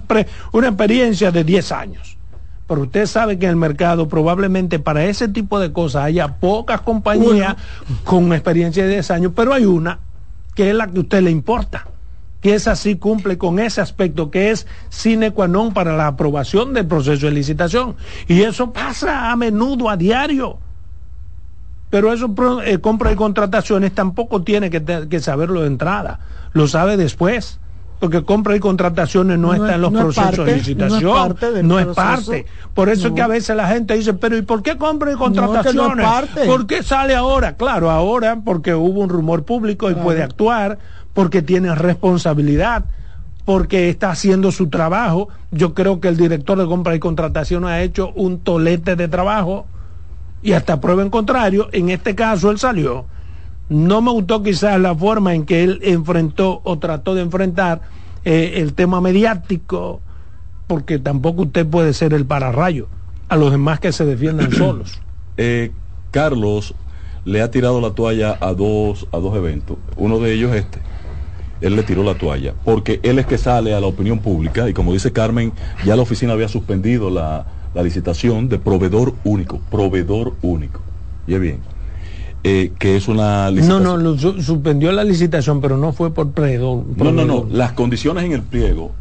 una experiencia de 10 años. Pero usted sabe que en el mercado probablemente para ese tipo de cosas haya pocas compañías con experiencia de 10 años, pero hay una que es la que a usted le importa, que es así cumple con ese aspecto que es sine qua non para la aprobación del proceso de licitación. Y eso pasa a menudo, a diario. Pero eso, eh, compra y contrataciones tampoco tiene que, que, saberlo de entrada, lo sabe después. Porque compra y contrataciones no, está en los procesos de licitación, no es parte. Por eso es que a veces la gente dice, pero ¿y por qué compra y contrataciones? ¿Por qué sale ahora? Claro, ahora porque hubo un rumor público y puede actuar, porque tiene responsabilidad porque está haciendo su trabajo. Yo creo que el director de compra y contratación ha hecho un tolete de trabajo y hasta prueba en contrario, en este caso él salió no me gustó quizás la forma en que él enfrentó o trató de enfrentar eh, el tema mediático, porque tampoco usted puede ser el pararrayo a los demás que se defiendan solos. Eh, Carlos le ha tirado la toalla a dos, a dos eventos. Uno de ellos este. Él le tiró la toalla, porque él es que sale a la opinión pública y como dice Carmen, ya la oficina había suspendido la, la licitación de proveedor único, proveedor único. Y bien eh, que es una licitación. No, no, suspendió la licitación, pero no fue por pliego. No, no, no, las condiciones en el pliego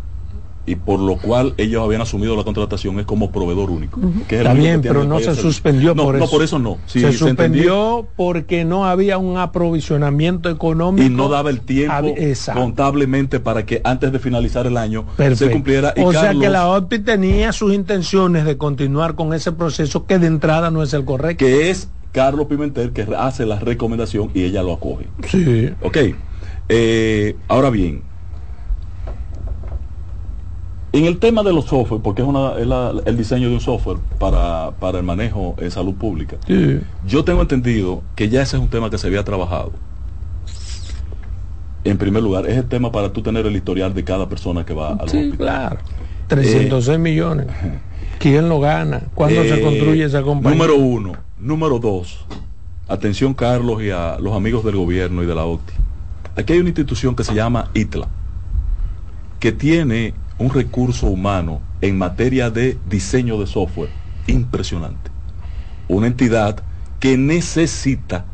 y por lo cual ellos habían asumido la contratación es como proveedor único. Está bien, pero no se suspendió por eso. No, por eso no. se suspendió porque no había un aprovisionamiento económico. Y no daba el tiempo contablemente para que antes de finalizar el año se cumpliera. o sea que la OPI tenía sus intenciones de continuar con ese proceso que de entrada no es el correcto. Que es Carlos Pimentel que hace la recomendación y ella lo acoge. Sí. Ok. Eh, ahora bien, en el tema de los software, porque es, una, el diseño de un software para, el manejo en salud pública, yo tengo entendido que ya ese es un tema que se había trabajado. En primer lugar, es el tema para tú tener el historial de cada persona que va al sí, claro. 306 eh, millones. ¿Quién lo gana? ¿Cuándo se eh, construye esa compañía? Número uno. Número dos. Atención, Carlos, y a los amigos del gobierno y de la OCTI. Aquí hay una institución que se llama ITLA, que tiene un recurso humano en materia de diseño de software impresionante. Una entidad que necesita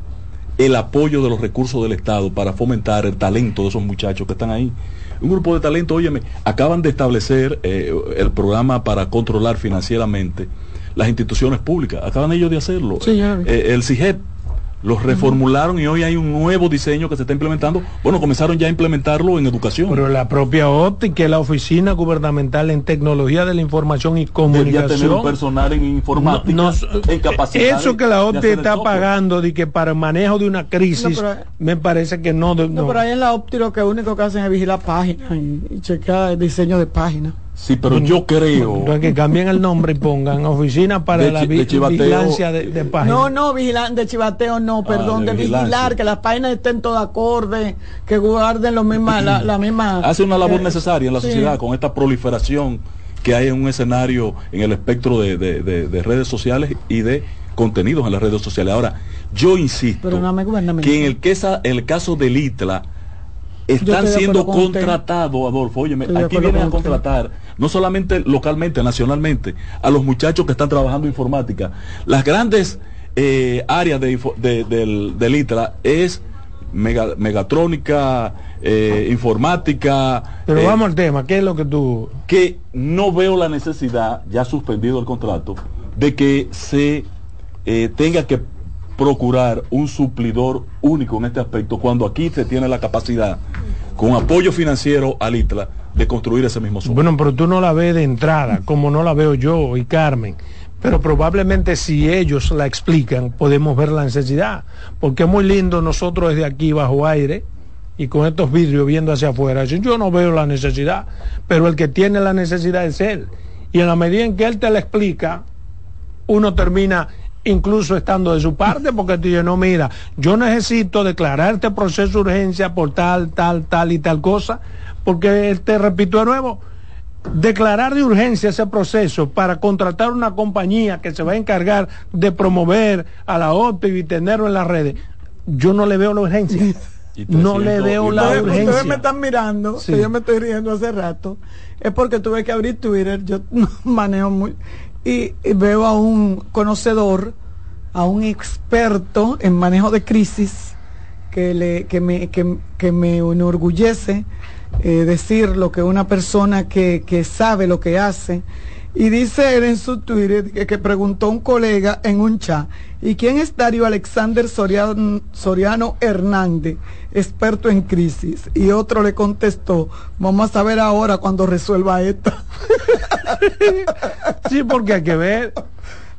el apoyo de los recursos del Estado para fomentar el talento de esos muchachos que están ahí. Un grupo de talento, óyeme, acaban de establecer eh, el programa para controlar financieramente las instituciones públicas. Acaban ellos de hacerlo. Eh, el CIGEP los reformularon y hoy hay un nuevo diseño que se está implementando. Bueno, comenzaron ya a implementarlo en educación. Pero la propia OPTI, que es la Oficina Gubernamental en Tecnología de la Información y Comunicación. tener un personal en informática, en capacidad. Eso que la OPTI está pagando de que para el manejo de una crisis, me parece que no, no. pero ahí en la OPTI lo que único que hacen es vigilar páginas y, y checar el diseño de páginas. Sí, pero yo creo. que cambien el nombre y pongan oficina para la vigilancia de, páginas. No, no, vigilante de chivateo, no, ah, perdón, de, vigilar, que las páginas estén todas acordes, que guarden lo misma, la, misma. Hace una labor eh, necesaria en la sociedad con esta proliferación que hay en un escenario, en el espectro de, redes sociales y de contenidos en las redes sociales. Ahora, yo insisto que en el, que el caso del ITLA están siendo contratados, Adolfo, oye, aquí vienen a contratar no solamente localmente, nacionalmente, a los muchachos que están trabajando informática. Las grandes eh, áreas de, del, del ITRA es megatrónica, eh, informática. Pero eh, vamos al tema, ¿qué es lo que tú...? Que no veo la necesidad, ya suspendido el contrato, de que se tenga que procurar un suplidor único en este aspecto, cuando aquí se tiene la capacidad, con apoyo financiero al ITRA, de construir ese mismo sueño. Bueno, pero tú no la ves de entrada, como no la veo yo y Carmen. Pero probablemente si ellos la explican, podemos ver la necesidad. Porque es muy lindo nosotros desde aquí bajo aire y con estos vidrios viendo hacia afuera. Yo no veo la necesidad, pero el que tiene la necesidad es él. Y en la medida en que él te la explica, uno termina incluso estando de su parte, porque tú dices, no, mira, yo necesito declarar este proceso de urgencia por tal, tal, tal y tal cosa, porque te repito de nuevo, declarar de urgencia ese proceso para contratar una compañía que se va a encargar de promover a la OPE y tenerlo en las redes, yo no le veo la urgencia. No le veo la urgencia. Ustedes me están mirando, que yo me estoy riendo hace rato, es porque tuve que abrir Twitter, yo manejo muy, y, veo a un conocedor, a un experto en manejo de crisis, que, le, que, me, que, me enorgullece eh, decir lo que una persona que, que, sabe lo que hace. Y dice él en su Twitter que, preguntó un colega en un chat, ¿y quién es Darío Alexander Soriano, Soriano Hernández, experto en crisis? Y otro le contestó, vamos a saber ahora cuando resuelva esta. sí, porque hay que ver.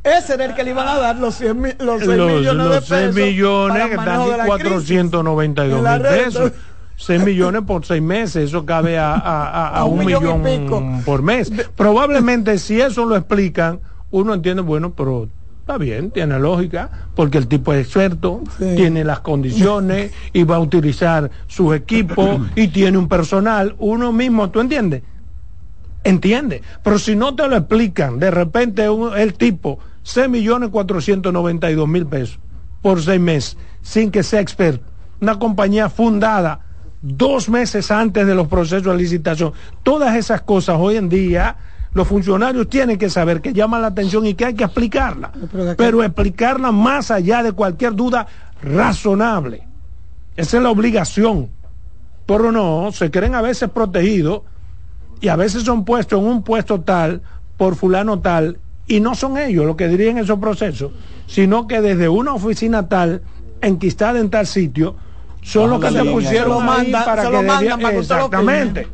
Ese era el que le iban a dar los, 100, los 6 millones de pesos. 6 millones que están 492 mil pesos. 6 millones por 6 meses, eso cabe a, un, millón, por mes. Probablemente si eso lo explican, uno entiende, bueno, pero está bien, tiene lógica, porque el tipo es experto, tiene las condiciones y va a utilizar sus equipos y tiene un personal, uno mismo, ¿tú entiendes? Entiende, pero si no te lo explican, de repente el tipo, 6 millones 492 mil pesos por 6 meses, sin que sea experto, una compañía fundada dos meses antes de los procesos de licitación. Todas esas cosas hoy en día los funcionarios tienen que saber que llaman la atención y que hay que explicarla, pero, explicarla más allá de cualquier duda razonable. Esa es la obligación. Pero no, se creen a veces protegidos y a veces son puestos en un puesto tal por fulano tal y no son ellos los que dirigen esos procesos, sino que desde una oficina tal, enquistada en tal sitio, son los que se pusieron ahí para que mandan, exactamente.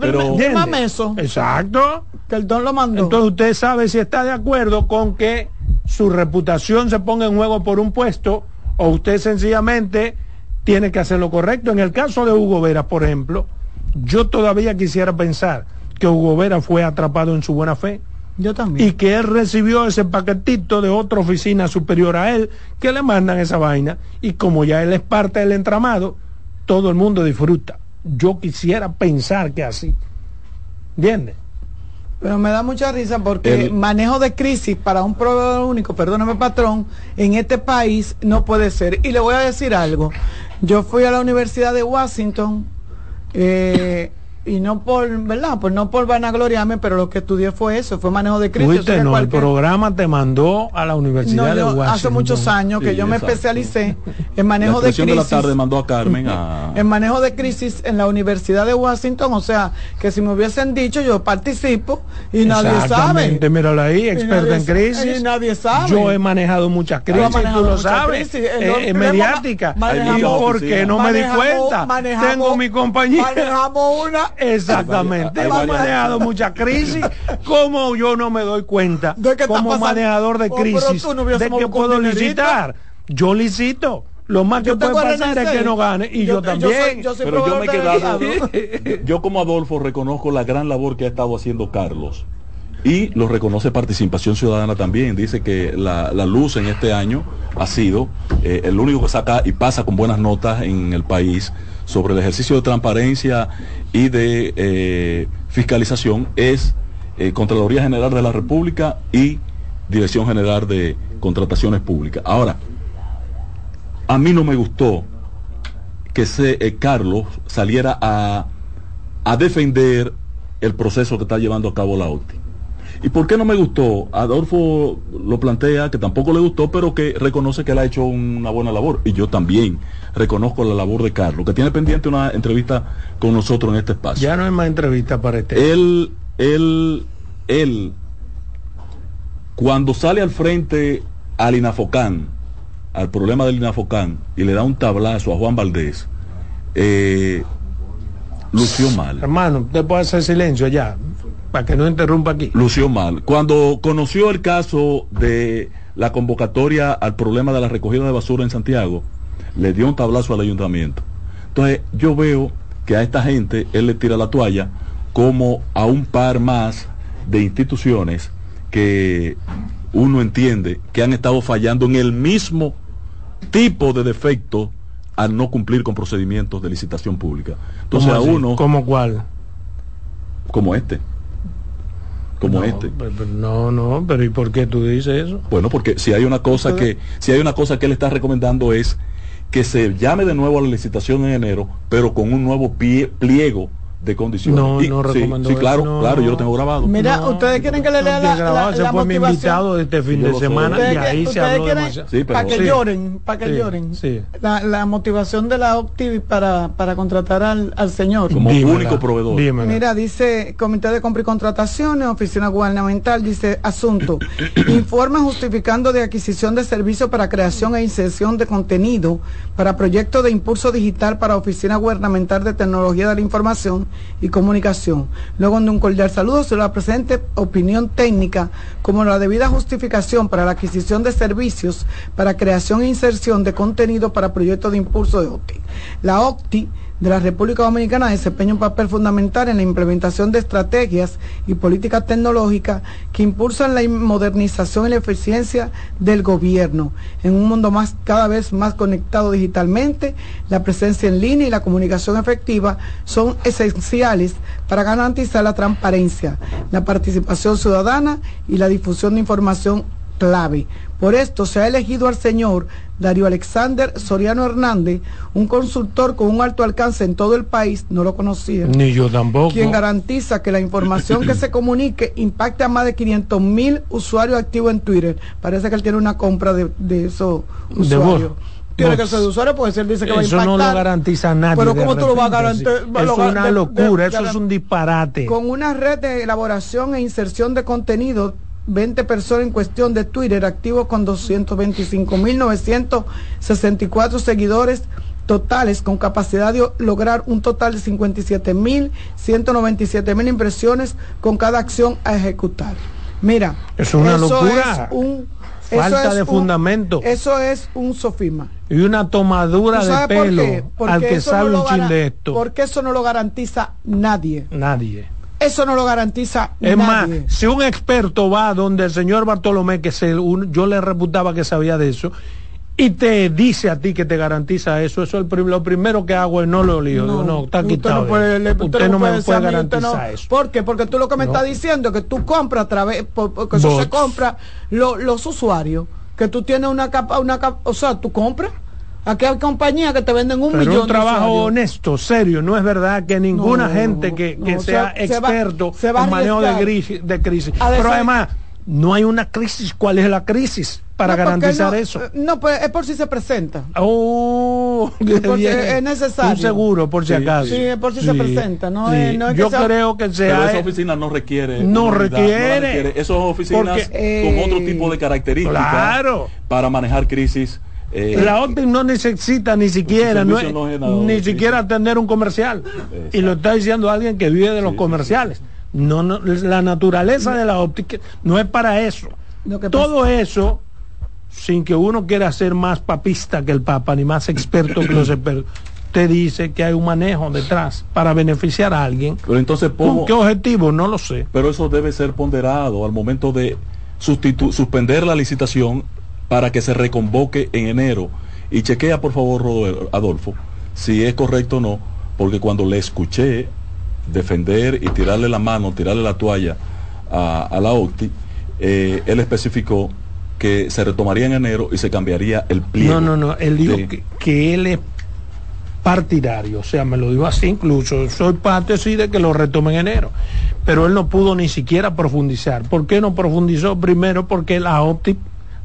Pero, eso. Exacto. Que el don lo mandó. Entonces usted sabe si está de acuerdo con que su reputación se ponga en juego por un puesto o usted sencillamente tiene que hacer lo correcto. En el caso de Hugo Vera, por ejemplo, yo todavía quisiera pensar que Hugo Vera fue atrapado en su buena fe. Yo también. Y que él recibió ese paquetito de otra oficina superior a él que le mandan esa vaina. Y como ya él es parte del entramado, todo el mundo disfruta. Yo quisiera pensar que así. ¿Entiendes? Pero me da mucha risa porque manejo de crisis para un proveedor único, perdóname patrón, en este país no puede ser. Y le voy a decir algo. Yo fui a la Universidad de Washington. Eh, y no por, ¿verdad? Pues no por vanagloriarme, pero lo que estudié fue eso, fue manejo de crisis. no, el programa te mandó a la Universidad de Washington. Hace muchos años que yo me especialicé en manejo de crisis. de la tarde mandó a Carmen En manejo de crisis en la Universidad de Washington, o sea, que si me hubiesen dicho yo participo y nadie sabe. míralo ahí, experto en crisis. Y nadie sabe. Yo he manejado muchas crisis, tú lo sabes, crisis, eh, mediática. ¿Y por qué no me di cuenta? Tengo mi compañía. Manejamos una Exactamente. Hemos manejado mucha crisis. como yo no me doy cuenta? como manejador de oh, crisis. de que puedo licitar. Yo licito. Lo más que puede pasar es que no gane. Y yo, también. Pero yo me he quedado. yo como Adolfo reconozco la gran labor que ha estado haciendo Carlos. Y lo reconoce Participación Ciudadana también. Dice que la, luz en este año ha sido eh, el único que saca y pasa con buenas notas en el país sobre el ejercicio de transparencia y de eh, fiscalización es eh, Contraloría General de la República y Dirección General de Contrataciones Públicas. Ahora, a mí no me gustó que se, Carlos saliera a, a defender el proceso que está llevando a cabo la OTI. ¿Y por qué no me gustó? Adolfo lo plantea que tampoco le gustó, pero que reconoce que él ha hecho una buena labor. Y yo también reconozco la labor de Carlos, que tiene pendiente una entrevista con nosotros en este espacio. Ya no hay más entrevista para este. Él, él, él, cuando sale al frente al Inafocán, al problema del Inafocán, y le da un tablazo a Juan Valdés, eh, lució mal. Hermano, usted puede hacer silencio allá para que no interrumpa aquí. Lució mal. Cuando conoció el caso de la convocatoria al problema de la recogida de basura en Santiago, le dio un tablazo al ayuntamiento. Entonces yo veo que a esta gente él le tira la toalla como a un par más de instituciones que uno entiende que han estado fallando en el mismo tipo de defecto al no cumplir con procedimientos de licitación pública. Entonces a uno... ¿Cómo cuál? Como este como este. no, no, pero ¿y por qué tú dices eso? Bueno, porque si hay una cosa que si hay una cosa que él está recomendando es que se llame de nuevo a la licitación en enero, pero con un nuevo pliego de condiciones. No, no sí, sí, claro, claro, yo lo tengo grabado. Mira, ustedes quieren que le lea la, la, la, fue mi invitado de este fin de semana y ahí se habló demasiado. Sí, para que lloren, para que lloren. La, motivación de la Optiv para, para contratar al, al señor. Como único proveedor. Mira, dice Comité de Compra y Contrataciones, Oficina Gubernamental, dice asunto. informe justificando de adquisición de servicios para creación e inserción de contenido para proyectos de impulso digital para Oficina Gubernamental de Tecnología de la Información y Comunicación. Luego de un cordial saludo se la presente opinión técnica como la debida justificación para la adquisición de servicios para creación e inserción de contenido para proyectos de impulso de OTI. La OCTI de la República Dominicana desempeña un papel fundamental en la implementación de estrategias y políticas tecnológicas que impulsan la modernización y la eficiencia del gobierno. En un mundo más cada vez más conectado digitalmente, la presencia en línea y la comunicación efectiva son esenciales para garantizar la transparencia, la participación ciudadana y la difusión de información clave. Por esto se ha elegido al señor Darío Alexander Soriano Hernández, un consultor con un alto alcance en todo el país, no lo conocía. Ni yo tampoco. Quien garantiza que la información que se comunique impacte a más de 500 mil usuarios activos en Twitter. Parece que él tiene una compra de, de esos usuarios. tiene que ser de usuario porque él dice que va a impactar. Eso no lo garantiza nadie. Pero ¿cómo tú lo vas a garantizar? Es una locura, eso es un disparate. Con una red de elaboración e inserción de contenido 20 personas en cuestión de Twitter, activos con 225.964 seguidores totales, con capacidad de lograr un total de 57.197.000 impresiones con cada acción a ejecutar. Mira, es una locura. un, Falta de fundamento. Eso es un sofisma. Y una tomadura de pelo al que sabe un chin de esto. Porque eso no lo garantiza nadie. Nadie. Eso no lo garantiza es más, si un experto va donde el señor Bartolomé, que se, yo le reputaba que sabía de eso, y te dice a ti que te garantiza eso, eso es lo primero que hago es no lo lío. No, no está quitado. usted no, me puede garantizar eso. ¿Por qué? Porque tú lo que me estás diciendo es que tú compras a través, porque eso se compra los usuarios, que tú tienes una capa, una capa, o sea, tú compras Aquí hay compañías que te venden un Pero millón un trabajo honesto, serio. No es verdad que ninguna gente que, sea experto en manejo de, de crisis. Pero además, no hay una crisis. ¿Cuál es la crisis para garantizar eso? No, pues es por si se presenta. Oh, es necesario. Un seguro, por si acaso. Sí, es por si se presenta. No Yo creo que sea. Pero esa oficina no requiere. No requiere. No Esas oficinas con otro tipo de características claro. para manejar crisis eh, la OPTIM no necesita ni siquiera ni siquiera tener un comercial. Y lo está diciendo alguien que vive de los comerciales. No, la naturaleza de la óptica no es para eso. Todo eso, sin que uno quiera ser más papista que el Papa, ni más experto que los expertos, te dice que hay un manejo detrás para beneficiar a alguien. Pero entonces, ¿con qué objetivo? No lo sé. Pero eso debe ser ponderado al momento de suspender la licitación para que se reconvoque en enero. Y chequea por favor, Adolfo, si es correcto o no, porque cuando le escuché defender y tirarle la mano, tirarle la toalla a, la OCTI, eh, él especificó que se retomaría en enero y se cambiaría el pliego. No, no, no, él dijo que, que, él es partidario, o sea, me lo dijo así incluso, soy parte sí de que lo retome en enero, pero él no pudo ni siquiera profundizar. ¿Por qué no profundizó? Primero porque la OCTI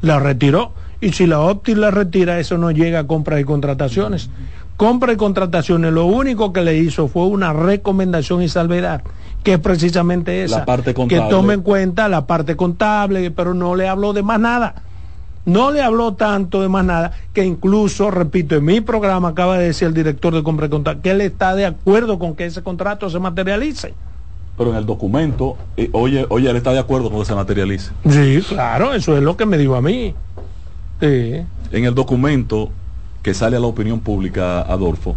la retiró. Y si la Opti la retira, eso no llega a compras y contrataciones. Compra y contrataciones, lo único que le hizo fue una recomendación y salvedad, que es precisamente esa. Que tome en cuenta la parte contable, pero no le habló de más nada. No le habló tanto de más nada, que incluso, repito, en mi programa acaba de decir el director de compra y contrataciones que él está de acuerdo con que ese contrato se materialice pero en el documento, eh, oye, oye, él está de acuerdo con que se materialice. Sí, claro, eso es lo que me dijo a mí. En el documento que sale a la opinión pública, Adolfo,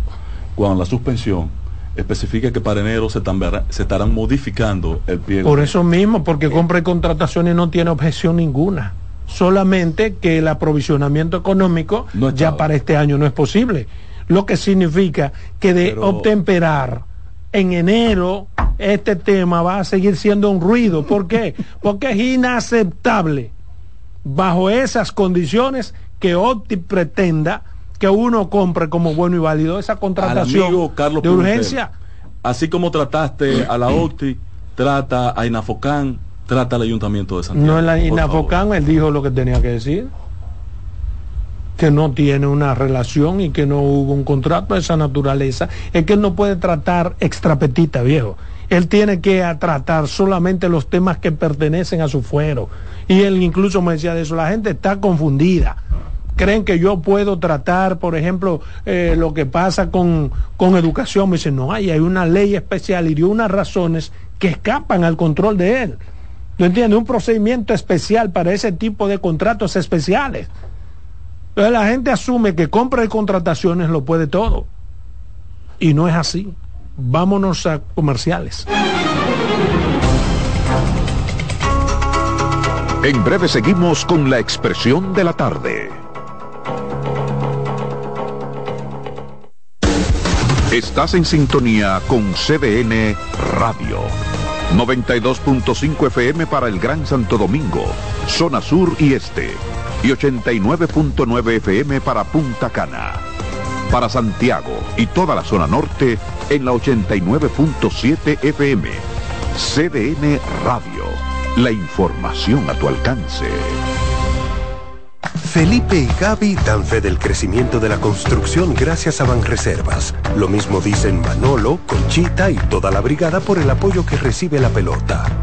cuando la suspensión especifica que para enero se, se estarán modificando el pliego. Por eso mismo, porque compra y contrataciones no tiene objeción ninguna. Solamente que el aprovisionamiento económico ya para este año no es posible. Lo que significa que de obtemperar en enero este tema va a seguir siendo un ruido. ¿Por qué? Porque es inaceptable bajo esas condiciones que Opti pretenda que uno compre como bueno y válido esa contratación de urgencia. así como trataste a la Opti, trata a Inafocán, trata al Ayuntamiento de Santiago. No, en la Inafocán él dijo lo que tenía que decir que no tiene una relación y que no hubo un contrato de esa naturaleza, es que él no puede tratar extrapetita, viejo. Él tiene que tratar solamente los temas que pertenecen a su fuero. Y él incluso me decía de eso, la gente está confundida. Creen que yo puedo tratar, por ejemplo, eh, lo que pasa con, con educación. Me dice, no hay, hay una ley especial y dio unas razones que escapan al control de él. ¿No entiendes? Un procedimiento especial para ese tipo de contratos especiales. La gente asume que compra y contrataciones lo puede todo. Y no es así. Vámonos a comerciales. En breve seguimos con la expresión de la tarde. Estás en sintonía con CDN Radio. 92.5 FM para el Gran Santo Domingo, zona sur y este y 89.9 FM para Punta Cana. Para Santiago y toda la zona norte en la 89.7 FM. CDN Radio. La información a tu alcance. Felipe y Gaby dan fe del crecimiento de la construcción gracias a Banreservas. Lo mismo dicen Manolo, Conchita y toda la brigada por el apoyo que recibe la pelota.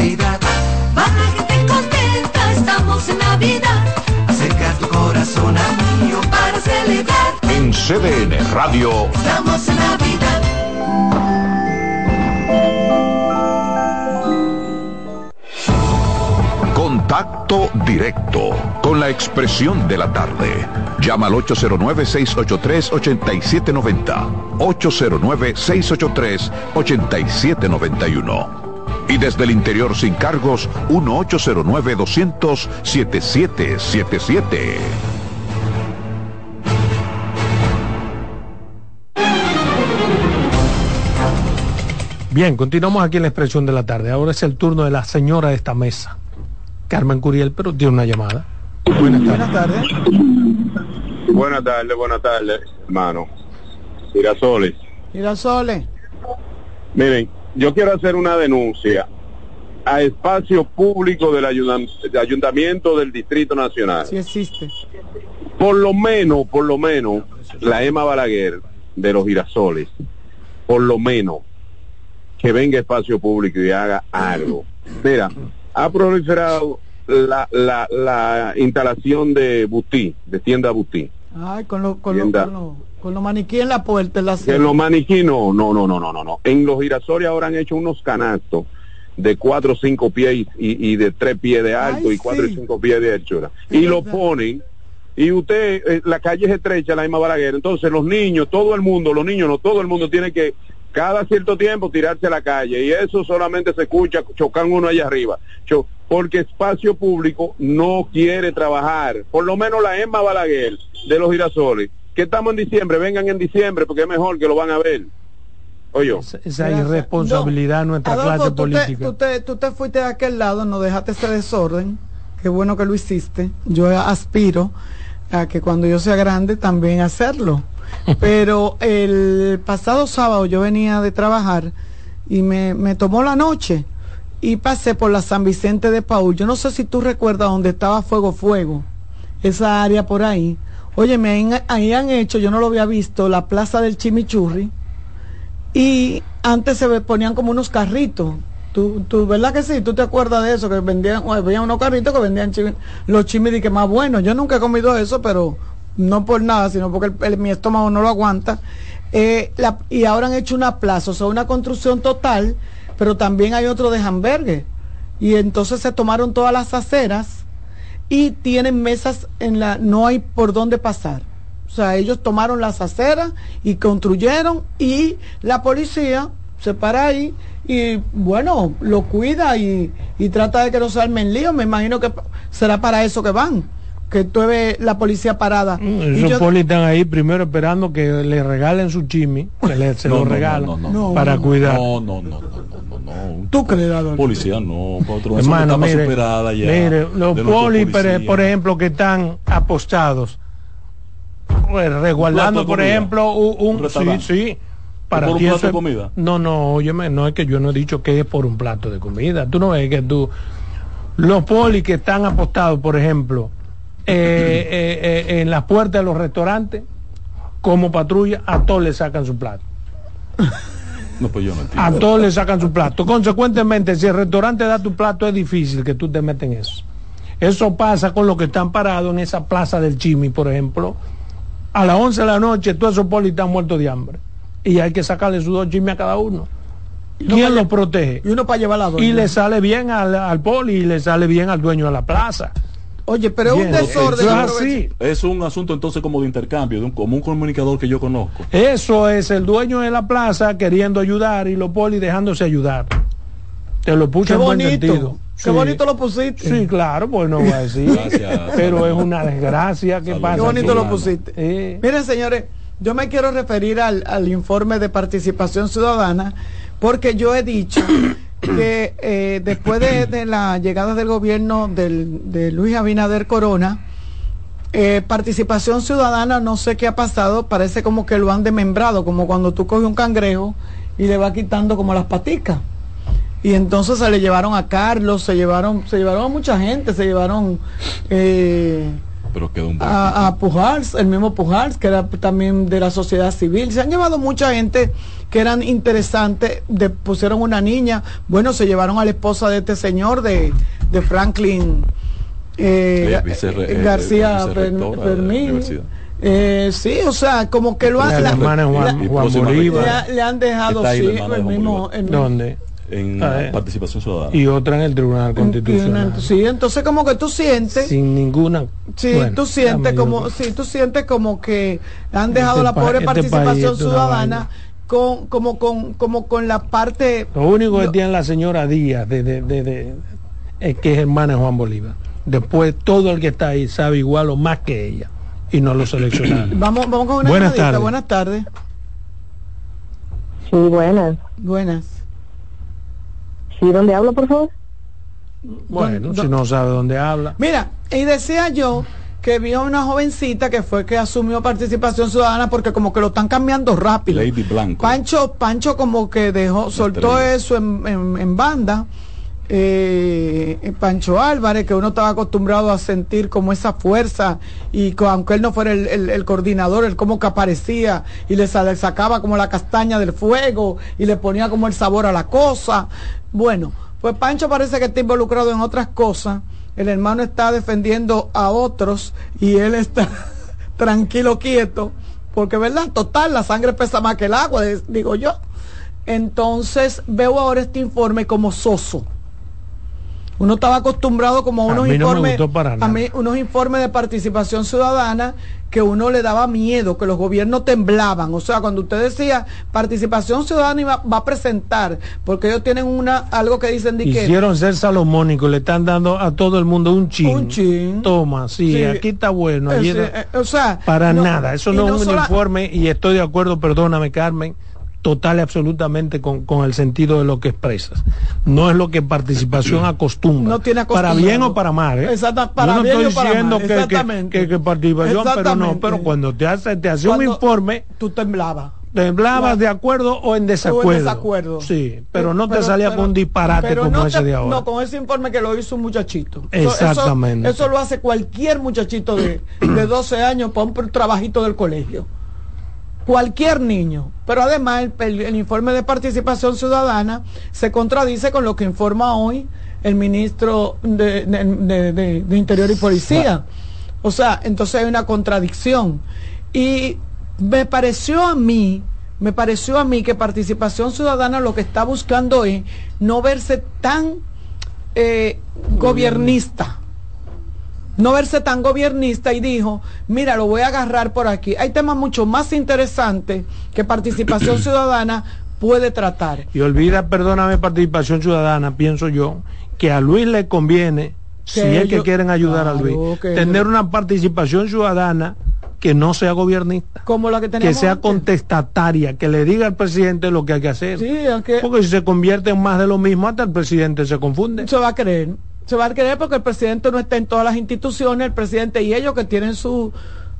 Estamos en Navidad. Para estamos en Navidad. Acerca tu corazón a mío para celebrar. En CDN Radio. Estamos en Navidad. Contacto directo con la expresión de la tarde. Llama al 809-683-8790. 809-683-8791 y desde el interior sin cargos 1809-200-7777. Bien, continuamos aquí en la expresión de la tarde. Ahora es el turno de la señora de esta mesa, Carmen Curiel, pero tiene una llamada. Buenas tardes. Buenas tardes. Buenas tardes, hermano. Girasoles. Girasoles. Miren, yo quiero hacer una denuncia a espacio público del ayuntamiento del Distrito Nacional. Sí existe. Por lo menos, por lo menos, la Emma Balaguer de los girasoles, por lo menos, que venga a espacio público y haga algo. Mira, ha proliferado la, la, la instalación de butí, de tienda butí. Ay, con lo, con lo, con los maniquí en la puerta. En, la en los maniquí no, no, no, no, no, no. En los girasoles ahora han hecho unos canastos de cuatro o cinco pies y, de tres pies de alto y cuatro y cinco pies de anchura. y lo ponen y usted, eh, la calle es estrecha, la misma Balaguer, entonces los niños, todo el mundo, los niños, no todo el mundo tiene que cada cierto tiempo tirarse a la calle y eso solamente se escucha, chocan uno allá arriba, porque espacio público no quiere trabajar, por lo menos la Emma Balaguer de los girasoles que estamos en diciembre, vengan en diciembre porque es mejor que lo van a ver. Oye. Esa, irresponsabilidad nuestra clase política. tú, te, tú te fuiste de aquel lado, no dejaste ese desorden. Qué bueno que lo hiciste. Yo aspiro a que cuando yo sea grande también hacerlo. Pero el pasado sábado yo venía de trabajar y me, me tomó la noche y pasé por la San Vicente de Paul. Yo no sé si tú recuerdas donde estaba Fuego Fuego, esa área por ahí Oye, ahí, han hecho, yo no lo había visto, la plaza del chimichurri. Y antes se ponían como unos carritos. ¿Tú, tú, ¿Verdad que sí? ¿Tú te acuerdas de eso? Que vendían, había unos carritos que vendían los chimis que más buenos. Yo nunca he comido eso, pero no por nada, sino porque mi estómago no lo aguanta. Eh, y ahora han hecho una plaza, o sea, una construcción total, pero también hay otro de hamburgues. Y entonces se tomaron todas las aceras y tienen mesas en la, no hay por dónde pasar. O sea, ellos tomaron las aceras y construyeron y la policía se para ahí y bueno, lo cuida y, y trata de que no se armen lío. Me imagino que será para eso que van que tú ves la policía parada. Mm, esos polis están ahí primero esperando que le regalen su chimi, que se lo regalan para cuidar. No, no, no, no, no, ¿Tú crees, Policía no, Hermano, mire, mire, los polis, por ejemplo, que están apostados, pues, resguardando, por ejemplo, un, sí, sí, para por un plato de comida. No, no, óyeme, no es que yo no he dicho que es por un plato de comida. Tú no ves que tú los polis que están apostados, por ejemplo, eh, eh, eh, en las puertas de los restaurantes, como patrulla, a todos le sacan su plato. Pues a todos le sacan su plato. Consecuentemente, si el restaurante da tu plato, es difícil que tú te metas en eso. Eso pasa con los que están parados en esa plaza del Chimi, por ejemplo. A las 11 de la noche, todos esos polis están muertos de hambre. Y hay que sacarle sus dos chimis a cada uno. ¿Quién los protege? Y uno para llevar la Y le sale bien al, al poli y le sale bien al dueño de la plaza. Oye, pero es un desorden. así. Es un asunto entonces como de intercambio, de un, como un comunicador que yo conozco. Eso es el dueño de la plaza queriendo ayudar y los polis dejándose ayudar. Te lo puse en buen sentido. Qué bonito lo pusiste. Sí, claro, pues no voy a decir. Pero es una desgracia que pasa. Qué bonito lo pusiste. Miren, señores, yo me quiero referir al, al, informe de participación ciudadana porque yo he dicho que eh, después de, la llegada del gobierno del, de Luis Abinader Corona, eh, participación ciudadana, no sé qué ha pasado, parece como que lo han demembrado, como cuando tú coges un cangrejo y le va quitando como las paticas. Y entonces se le llevaron a Carlos, se llevaron, se llevaron a mucha gente, se llevaron eh, Pero quedó un a, a, Pujals, el mismo Pujals, que era también de la sociedad civil. Se han llevado mucha gente que eran interesantes, de, pusieron una niña, bueno, se llevaron a la esposa de este señor, de, de Franklin eh, eh, García Fermín. Eh, sí, o sea, como que lo han, le, han dejado sí, el mismo, el mismo, ¿Dónde? En ah, eh. participación ciudadana. Y otra en el Tribunal Constitucional. Sí, entonces como que tú sientes... Sin ninguna... Sí, tú sientes como, sí, tú sientes como que han dejado este la pobre este participación ciudadana con, como, con, como con la parte... Lo único que tiene la señora Díaz de, de, de, es que es hermana de Juan Bolívar. Después todo el que está ahí sabe igual o más que ella y no lo seleccionaron. vamos, vamos con una buenas tardes. Buenas tardes. Sí, buenas. Buenas. ¿Y dónde hablo, por favor? Bueno, si no sabe dónde habla. Mira, y decía yo que vio una jovencita que fue que asumió participación ciudadana porque como que lo están cambiando rápido. Lady Blanco. Pancho, Pancho como que dejó, soltó eso en, en banda eh, Pancho Álvarez, que uno estaba acostumbrado a sentir como esa fuerza y aunque él no fuera el, coordinador, él como que aparecía y le, sacaba como la castaña del fuego y le ponía como el sabor a la cosa. Bueno, pues Pancho parece que está involucrado en otras cosas, el hermano está defendiendo a otros y él está tranquilo, quieto, porque verdad, total, la sangre pesa más que el agua, digo yo. Entonces veo ahora este informe como soso uno estaba acostumbrado como a unos informes, a mí, unos informes de participación ciudadana que uno le daba miedo, que los gobiernos temblaban. O sea, cuando usted decía participación ciudadana iba, va a presentar, porque ellos tienen una algo que dicen de Hicieron ser salomónicos, le están dando a todo el mundo un chin. Un chin. Toma, sí, aquí está bueno. Eh, o sea, para nada, eso no, es un informe y estoy de acuerdo, perdóname Carmen total y absolutamente con, con, el sentido de lo que expresas. No es lo que participación acostumbra. No tiene para bien o para mal. ¿eh? Exacto, para no bien estoy diciendo que, que, que, participación, pero no, pero cuando te hace, te hace un informe. Tú temblabas. Temblabas de acuerdo o en desacuerdo. en desacuerdo. Sí, pero no te salía con un disparate como ese de ahora. No, con ese informe que lo hizo un muchachito. Exactamente. Eso, lo hace cualquier muchachito de, de 12 años para un trabajito del colegio cualquier niño. Pero además el, informe de participación ciudadana se contradice con lo que informa hoy el ministro de, Interior y Policía. O sea, entonces hay una contradicción. Y me pareció a mí, me pareció a mí que participación ciudadana lo que está buscando es no verse tan eh, gobernista no verse tan gobernista y dijo, mira, lo voy a agarrar por aquí. Hay temas mucho más interesantes que participación ciudadana puede tratar. Y olvida, perdóname, participación ciudadana, pienso yo, que a Luis le conviene, si es que quieren ayudar a Luis, tener una participación ciudadana que no sea gobernista, como la que, tenemos que sea contestataria, que le diga al presidente lo que hay que hacer. Porque si se convierte en más de lo mismo, hasta el presidente se confunde. Se va a creer se va a creer porque el presidente no está en todas las instituciones, el presidente y ellos que tienen su,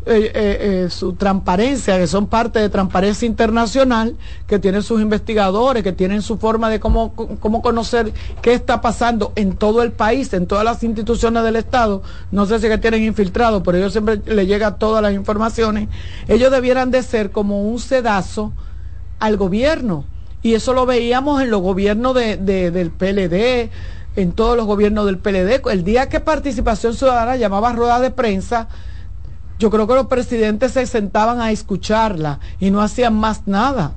eh, eh, eh, su transparencia, que son parte de Transparencia Internacional, que tienen sus investigadores, que tienen su forma de cómo, cómo conocer qué está pasando en todo el país, en todas las instituciones del Estado. No sé si que tienen infiltrado, pero ellos siempre le llega todas las informaciones. Ellos debieran de ser como un sedazo al gobierno. Y eso lo veíamos en los gobiernos de, del PLD, en todos los gobiernos del PLD. El día que Participación Ciudadana llamaba rueda de prensa, yo creo que los presidentes se sentaban a escucharla y no hacían más nada.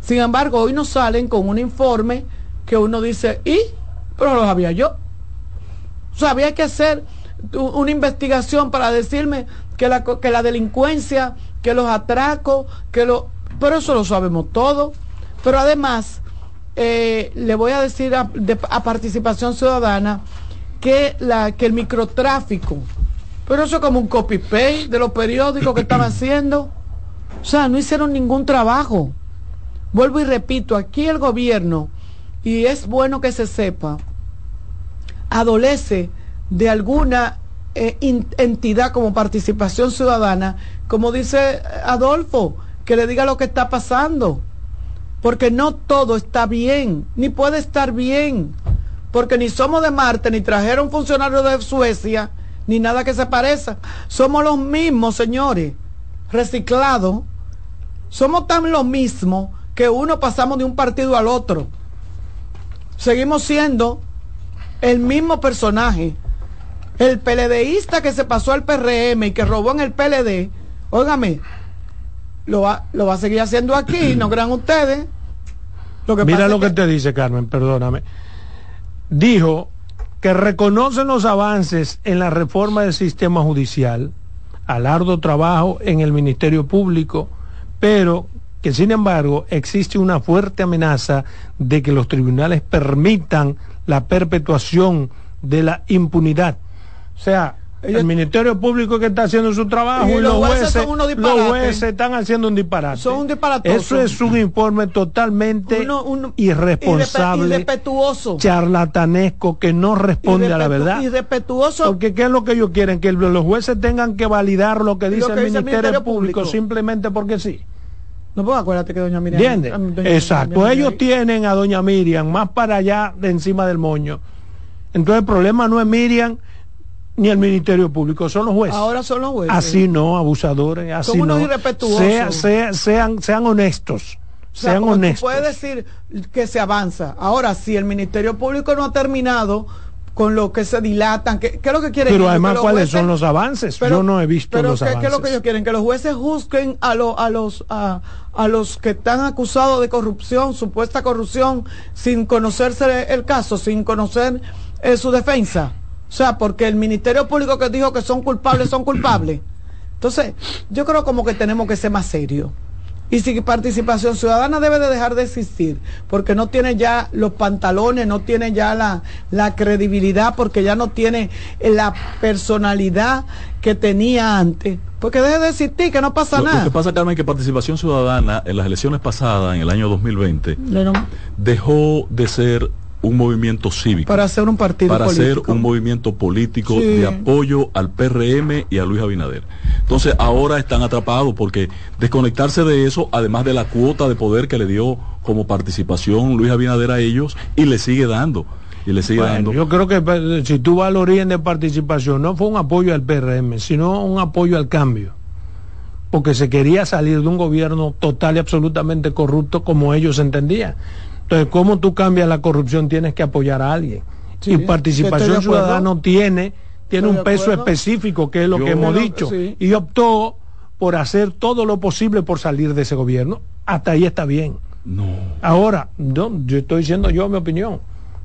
Sin embargo, hoy nos salen con un informe que uno dice, ¿y? Pero lo sabía yo. O sea, había que hacer, una investigación para decirme que la, que la delincuencia, que los atracos, que lo... Pero eso lo sabemos todo. Pero además, eh, le voy a decir a, participación ciudadana que, la, que el microtráfico, pero eso es como un copy-paste de los periódicos que están haciendo. O sea, no hicieron ningún trabajo. Vuelvo y repito, aquí el gobierno, y es bueno que se sepa, adolece de alguna eh, entidad como participación ciudadana, como dice Adolfo, que le diga lo que está pasando porque no todo está bien, ni puede estar bien, porque ni somos de Marte, ni trajeron funcionarios de Suecia, ni nada que se parezca. Somos los mismos, señores, reciclados. Somos tan lo mismo que uno pasamos de un partido al otro. Seguimos siendo el mismo personaje. El PLDista que se pasó al PRM y que robó en el PLD, óigame, lo va, lo va a seguir haciendo aquí, no crean ustedes. Mira lo que, te dice Carmen, perdóname. Dijo que reconocen los avances en la reforma del sistema judicial, al arduo trabajo en el Ministerio Público, pero que sin embargo existe una fuerte amenaza de que los tribunales permitan la perpetuación de la impunidad. O sea, el Ministerio Público que está haciendo su trabajo y, los, jueces, los jueces están haciendo un disparate. Son un disparate. Eso es un informe totalmente irresponsable, irrespetuoso, charlatanesco, que no responde a la verdad. Irrespetuoso. Porque ¿qué es lo que ellos quieren? Que los jueces tengan que validar lo que dice, el, Ministerio Público, simplemente porque sí. No puedo acuérdate que doña Miriam. Exacto. ellos tienen a doña Miriam más para allá de encima del moño. Entonces el problema no es Miriam ni el Ministerio Público, son los jueces. Ahora son los jueces. Así no, abusadores, así son unos irrespetuosos. sean, sean honestos. sean honestos. Puede decir que se avanza. Ahora, si el Ministerio Público no ha terminado con lo que se dilatan, ¿qué, es lo que quieren? Pero además, ¿cuáles son los avances? Yo no he visto los avances. ¿qué es lo que ellos quieren? Que los jueces juzguen a, a, los, a, a los que están acusados de corrupción, supuesta corrupción, sin conocerse el caso, sin conocer eh, su defensa. O sea, porque el Ministerio Público que dijo que son culpables, son culpables. Entonces, yo creo como que tenemos que ser más serios. Y si participación ciudadana debe de dejar de existir, porque no tiene ya los pantalones, no tiene ya la, la credibilidad, porque ya no tiene la personalidad que tenía antes. Porque deje de existir, que no pasa nada. Lo que pasa, Carmen, que participación ciudadana en las elecciones pasadas, en el año 2020, dejó de ser un movimiento cívico. Para hacer un partido Para hacer un movimiento político de apoyo al PRM y a Luis Abinader. Entonces ahora están atrapados porque desconectarse de eso, además de la cuota de poder que le dio como participación Luis Abinader a ellos, y le sigue dando. Y le sigue dando. Yo creo que pues, si tú vas al origen de participación, no fue un apoyo al PRM, sino un apoyo al cambio. Porque se quería salir de un gobierno total y absolutamente corrupto como ellos entendían. Entonces, ¿cómo tú cambias la corrupción? Tienes que apoyar a alguien. y participación ciudadana tiene, tiene un peso específico, que es lo que hemos dicho. Y optó por hacer todo lo posible por salir de ese gobierno. Hasta ahí está bien. No. Ahora, yo estoy diciendo yo mi opinión.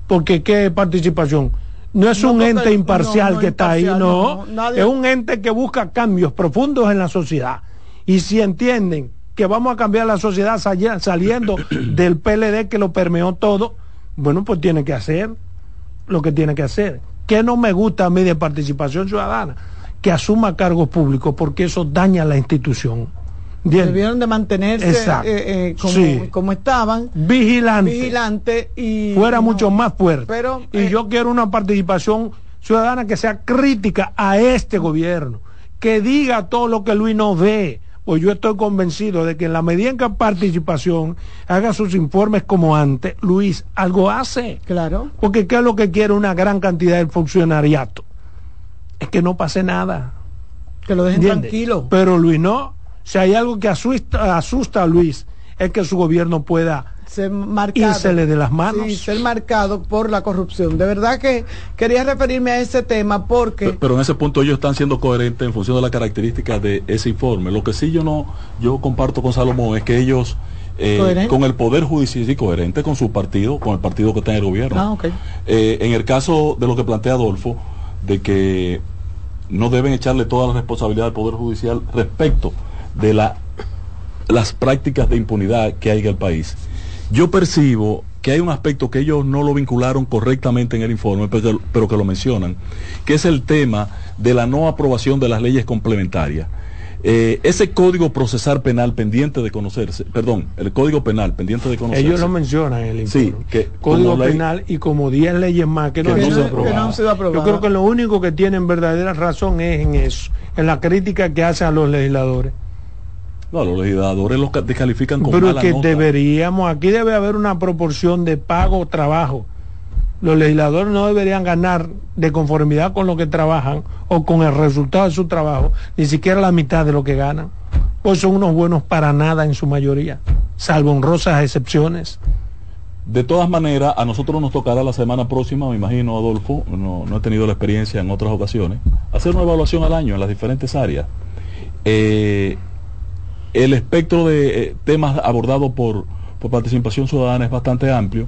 Porque qué participación. No es un ente imparcial que está ahí, no. Es un ente que busca cambios profundos en la sociedad. Y si entienden que vamos a cambiar la sociedad saliendo del PLD que lo permeó todo, bueno, pues tiene que hacer lo que tiene que hacer. ¿Qué no me gusta a mí de participación ciudadana? Que asuma cargos públicos, porque eso daña la institución. Debieron de mantenerse eh, eh, como, estaban. Vigilante. Vigilante y. Fuera mucho más fuerte. Pero, y eh, yo quiero una participación ciudadana que sea crítica a este gobierno. Que diga todo lo que Luis no ve pues yo estoy convencido de que en la medida en que participación haga sus informes como antes, Luis, algo hace. Claro. Porque ¿qué es lo que quiere una gran cantidad de funcionariato? Es que no pase nada. Que lo dejen tranquilo. Pero Luis no. Si hay algo que asusta, asusta a Luis, es que su gobierno pueda ser marcado, de las manos. Sí, ser marcado por la corrupción. De verdad que quería referirme a ese tema porque... Pero, en ese punto ellos están siendo coherentes en función de las características de ese informe. Lo que sí yo no, yo comparto con Salomón es que ellos... Eh, con el poder judicial y coherente con su partido, con el partido que está en el gobierno. Ah, eh, en el caso de lo que plantea Adolfo, de que no deben echarle toda la responsabilidad al Poder Judicial respecto de la, las prácticas de impunidad que hay en el país. Yo percibo que hay un aspecto que ellos no lo vincularon correctamente en el informe, pero, pero que lo mencionan, que es el tema de la no aprobación de las leyes complementarias. Eh, ese código procesal penal pendiente de conocerse, perdón, el código penal pendiente de conocerse. Ellos lo mencionan en el informe. Sí, que código penal y como 10 leyes más que, no, han sido aprobadas. Yo creo que lo único que tienen verdadera razón es en eso, en la crítica que hacen a los legisladores. No, los legisladores los descalifican como Pero que deberíamos, aquí debe haber una proporción de pago-trabajo los legisladores no deberían ganar de conformidad con lo que trabajan o con el resultado de su trabajo, ni siquiera la mitad de lo que ganan. Pues son unos buenos para nada en su mayoría, salvo honrosas excepciones. De todas maneras, a nosotros nos tocará la semana próxima, me imagino, Adolfo, no, he tenido la experiencia en otras ocasiones, hacer una evaluación al año en las diferentes áreas. Eh, el espectro de eh, temas abordados por, por participación ciudadana es bastante amplio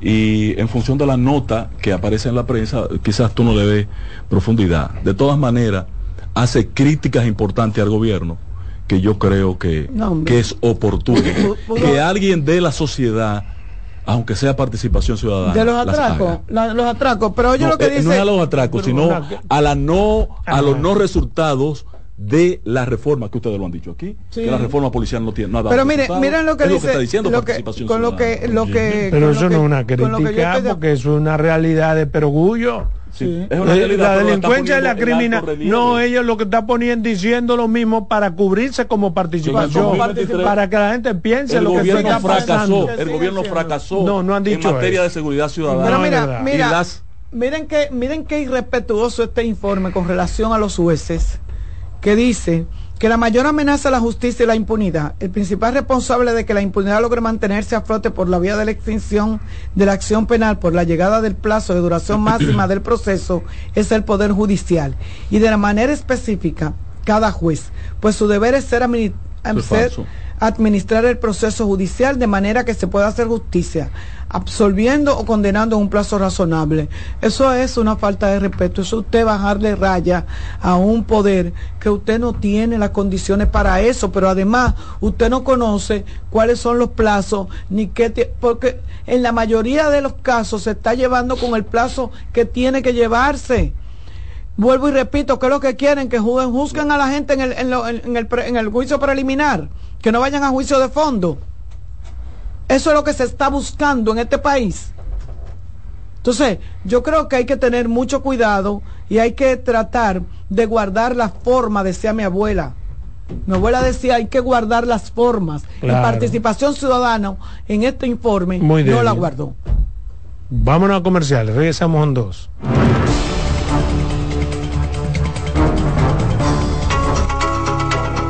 y en función de la nota que aparece en la prensa, quizás tú no le des profundidad. De todas maneras, hace críticas importantes al gobierno que yo creo que, que es oportuno. que alguien de la sociedad aunque sea participación ciudadana. De los atracos, los atracos, pero yo lo que dice... Eh, no es a los atracos, sino a la no, a los no resultados de la reforma que ustedes lo han dicho aquí, que la reforma policial no tiene nada. Pero miren, miren lo que dice, está diciendo lo que, con lo que, lo que, pero eso no es una crítica, porque es una realidad de perogullo. Sí. Es una realidad, la delincuencia y la criminalidad. No, ellos lo que están poniendo diciendo lo mismo para cubrirse como participación, para que la gente piense lo que se está fracasó, El gobierno fracasó no, no han dicho en materia de seguridad ciudadana. Pero mira, mira, miren que miren qué irrespetuoso este informe con relación a los jueces que dice que la mayor amenaza a la justicia y la impunidad, el principal responsable de que la impunidad logre mantenerse a flote por la vía de la extinción de la acción penal por la llegada del plazo de duración máxima del proceso es el Poder Judicial. Y de la manera específica cada juez, pues su deber es ser, ser administrar el proceso judicial de manera que se pueda hacer justicia, absolviendo o condenando en un plazo razonable. Eso es una falta de respeto, eso es usted bajarle raya a un poder que usted no tiene las condiciones para eso, pero además usted no conoce cuáles son los plazos, ni qué, porque en la mayoría de los casos se está llevando con el plazo que tiene que llevarse. Vuelvo y repito, ¿qué es lo que quieren? Que juzguen a la gente en el, en, el, en el juicio preliminar, que no vayan a juicio de fondo. Eso es lo que se está buscando en este país. Entonces, yo creo que hay que tener mucho cuidado y hay que tratar de guardar la forma, decía mi abuela. Mi abuela decía, hay que guardar las formas. La participación ciudadana en este informe no la guardó. Vámonos a comerciales, regresamos en dos.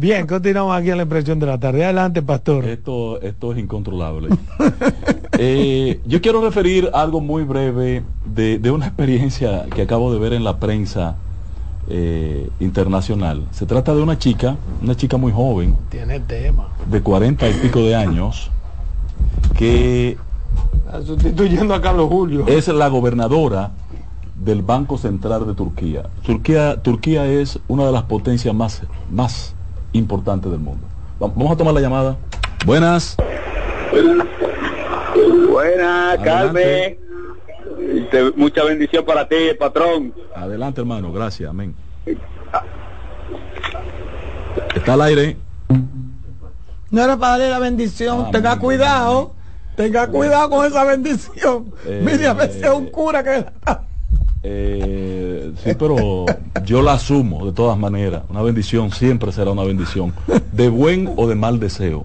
Bien, continuamos aquí en la impresión de la tarde. Adelante, pastor. Esto, esto es incontrolable. Eh, yo quiero referir algo muy breve de, una experiencia que acabo de ver en la prensa eh, internacional. Se trata de una chica, una chica muy joven. Tiene tema. De cuarenta y pico de años, que... Sustituyendo a Carlos Julio. Es la gobernadora del Banco Central de Turquía. Turquía, Turquía es una de las potencias más, más importantes del mundo. Vamos a tomar la llamada. Buenas. Buenas, Carmen. Mucha bendición para ti, patrón. Adelante, hermano. Gracias. Amén. Está al aire. No era para darle la bendición. Ah, tenga cuidado. Tenga cuidado con esa bendición. Eh, Mire, a veces es un cura que... Eh, sí, pero yo la asumo de todas maneras. Una bendición siempre será una bendición, de buen o de mal deseo.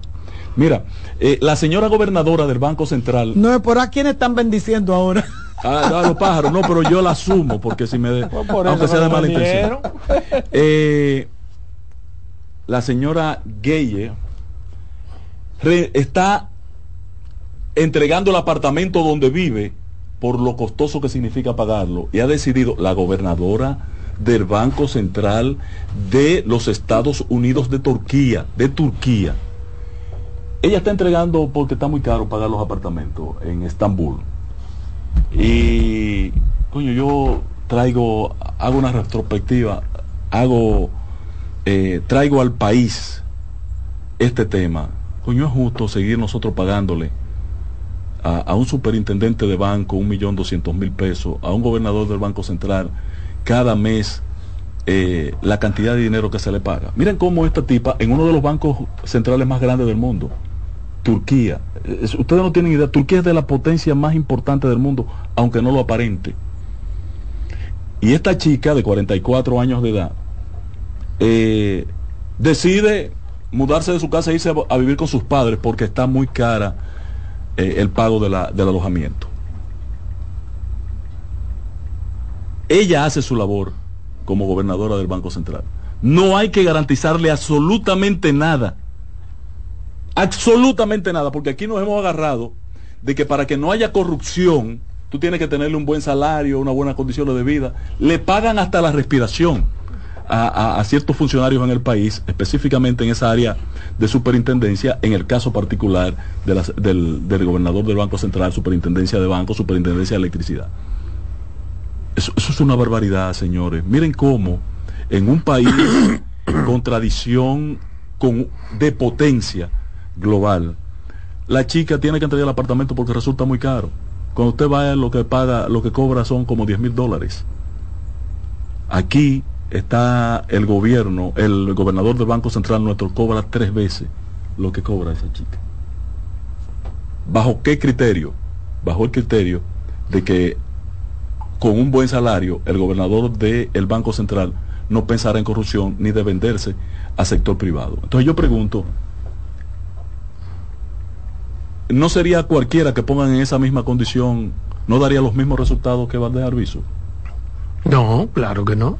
Mira, eh, la señora gobernadora del Banco Central. No es por a quienes están bendiciendo ahora. Ah, los pájaros, no, pero yo la asumo porque si me. Pues aunque sea de mala intención. Eh, la señora Gueye está entregando el apartamento donde vive por lo costoso que significa pagarlo y ha decidido la gobernadora del Banco Central de los Estados Unidos de Turquía, de Turquía. Ella está entregando porque está muy caro pagar los apartamentos en Estambul. Y coño, yo traigo, hago una retrospectiva, hago, eh, traigo al país este tema. Coño, es justo seguir nosotros pagándole a, un superintendente de banco un millón doscientos mil pesos, a un gobernador del Banco Central cada mes eh, la cantidad de dinero que se le paga. Miren cómo esta tipa, en uno de los bancos centrales más grandes del mundo, Turquía, ustedes no tienen idea, Turquía es de la potencia más importante del mundo, aunque no lo aparente. Y esta chica de 44 años de edad eh, decide mudarse de su casa e irse a vivir con sus padres porque está muy cara eh, el pago de la, del alojamiento. Ella hace su labor como gobernadora del Banco Central. No hay que garantizarle absolutamente nada. Absolutamente nada, porque aquí nos hemos agarrado de que para que no haya corrupción, tú tienes que tenerle un buen salario, una buena condición de vida. Le pagan hasta la respiración a, ciertos funcionarios en el país, específicamente en esa área de superintendencia, en el caso particular del, gobernador del Banco Central, superintendencia de banco, superintendencia de electricidad. Eso, es una barbaridad, señores. Miren cómo en un país con tradición con, de potencia global, la chica tiene que entregar el apartamento porque resulta muy caro. Cuando usted vaya, lo que paga, lo que cobra son como 10 mil dólares. Aquí está el gobierno, el gobernador del Banco Central nuestro cobra tres veces lo que cobra esa chica. ¿Bajo qué criterio? Bajo el criterio de que con un buen salario el gobernador del Banco Central no pensará en corrupción ni de venderse al sector privado. Entonces yo pregunto, ¿no sería cualquiera que pongan en esa misma condición, no daría los mismos resultados que Valdez Arbizu? No, claro que no.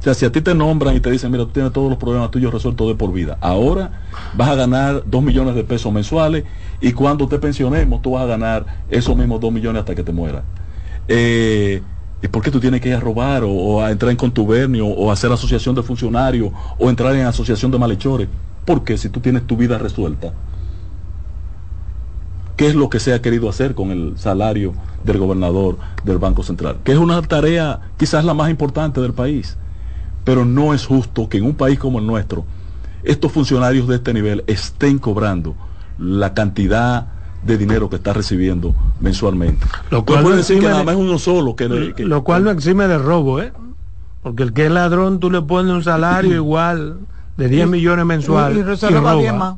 O sea, si a ti te nombran y te dicen, mira, tú tienes todos los problemas tuyos resueltos de por vida, ahora vas a ganar dos millones de pesos mensuales y cuando te pensionemos tú vas a ganar esos mismos dos millones hasta que te mueras. Eh, ¿Y por qué tú tienes que ir a robar o, a entrar en contubernio o hacer asociación de funcionarios o entrar en asociación de malhechores? Porque si tú tienes tu vida resuelta, ¿qué es lo que se ha querido hacer con el salario del gobernador del Banco Central? Que es una tarea quizás la más importante del país pero no es justo que en un país como el nuestro estos funcionarios de este nivel estén cobrando la cantidad de dinero que está recibiendo mensualmente. Lo cual puede decir que nada más uno solo. Que, lo cual no exime de robo, ¿eh? Porque el que es ladrón, tú le pones un salario igual de 10 millones mensuales. Y, roba.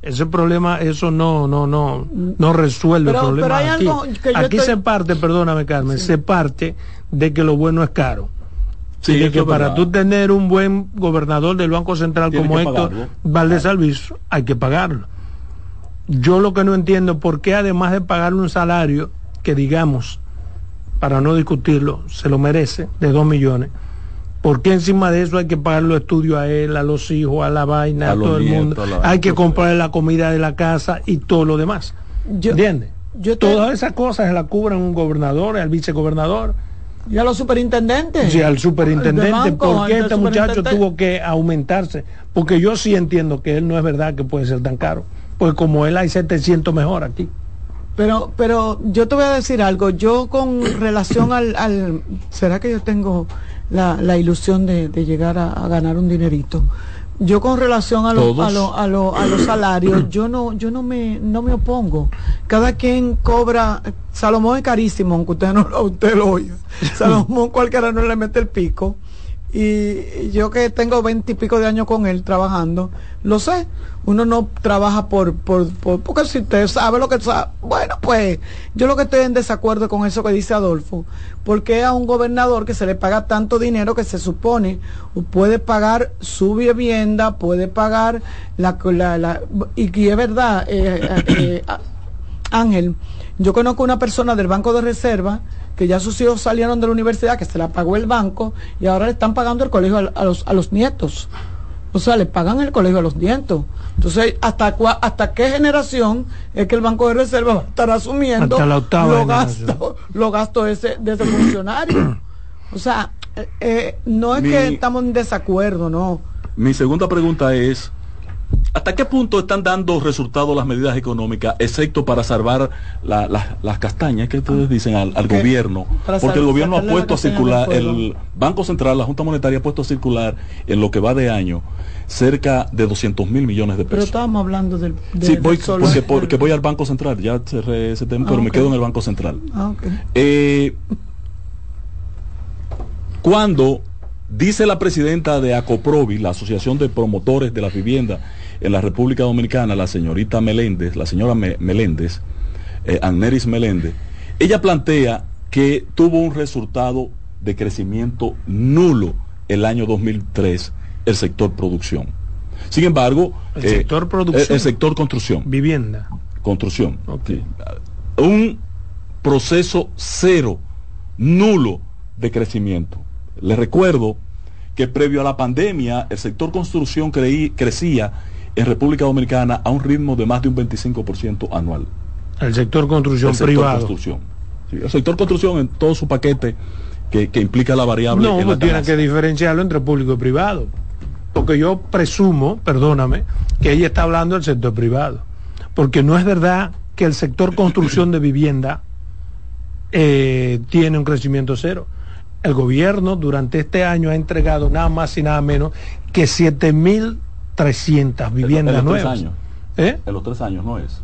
Ese problema, eso no, no, no, no resuelve el problema. aquí, aquí se parte, perdóname Carmen, se parte de que lo bueno es caro. Sí, de que para tú tener un buen gobernador del Banco Central como Héctor Valdés Alviso, hay que pagarlo. Yo lo que no entiendo por qué además de pagarle un salario que digamos, para no discutirlo, se lo merece, de dos millones, ¿por qué encima de eso hay que pagar los estudios a él, a los hijos, a la vaina, a, todo el mundo? hay que comprarle la comida de la casa y todo lo demás. ¿Entiendes? Todas esas cosas se las cubren un gobernador, al vicegobernador. Y a los superintendentes. Sí, al superintendente. ¿Por qué este muchacho tuvo que aumentarse? Porque yo sí entiendo que él no es verdad que puede ser tan caro pues como él hay 700 mejor aquí. Pero, pero yo te voy a decir algo, yo con relación al, al ¿será que yo tengo la, la ilusión de, de llegar a, ganar un dinerito? Yo con relación a, los a, lo, a, lo, a los salarios, yo no, yo no me, no me opongo. Cada quien cobra, Salomón es carísimo, aunque usted no usted lo oiga. Salomón cualquiera no le mete el pico. Y yo que tengo veinte y pico de años con él trabajando, lo sé. Uno no trabaja por, por, porque si usted sabe lo que sabe, bueno, pues yo lo que estoy en desacuerdo con eso que dice Adolfo, porque a un gobernador que se le paga tanto dinero que se supone puede pagar su vivienda, puede pagar la, la, y, es verdad, eh, eh, eh, Ángel, yo conozco una persona del Banco de Reserva que ya sus hijos salieron de la universidad, que se la pagó el banco y ahora le están pagando el colegio a, los, a los nietos. O sea, le pagan el colegio a los nietos. Entonces, ¿hasta, hasta qué generación es que el Banco de Reserva va a estar asumiendo los gastos lo gasto ese, de ese funcionario? O sea, eh, eh, no es que estamos en desacuerdo, no. Mi segunda pregunta es, ¿Hasta qué punto están dando resultados las medidas económicas, excepto para salvar las castañas que ustedes dicen al, gobierno? Porque el gobierno ha puesto a circular, el Banco Central, la Junta Monetaria ha puesto a circular en lo que va de año cerca de 200 mil millones de pesos. Pero estábamos hablando del... sí, voy, porque, voy al Banco Central, ya cerré ese tema, pero me ah, quedo en el Banco Central. Ah, eh, cuando Dice la presidenta de ACOPROVI, la Asociación de Promotores de la Vivienda en la República Dominicana, la señorita Meléndez, la señora Meléndez, eh, Meléndez, ella plantea que tuvo un resultado de crecimiento nulo el año 2003 el sector producción. Sin embargo, el sector eh, producción, el, sector construcción, vivienda, construcción, un proceso cero, nulo de crecimiento. Les recuerdo que previo a la pandemia el sector construcción crecía en República Dominicana a un ritmo de más de un 25% anual. El sector construcción el sector privado. Construcción. el sector construcción en todo su paquete que, implica la variable. No, pues tiene que diferenciarlo entre público y privado. Porque yo presumo, perdóname, que ella está hablando del sector privado. Porque no es verdad que el sector construcción de vivienda eh, tiene un crecimiento cero el gobierno durante este año ha entregado nada más y nada menos que 7.300 viviendas nuevas. Años. ¿Eh? En los tres años no es.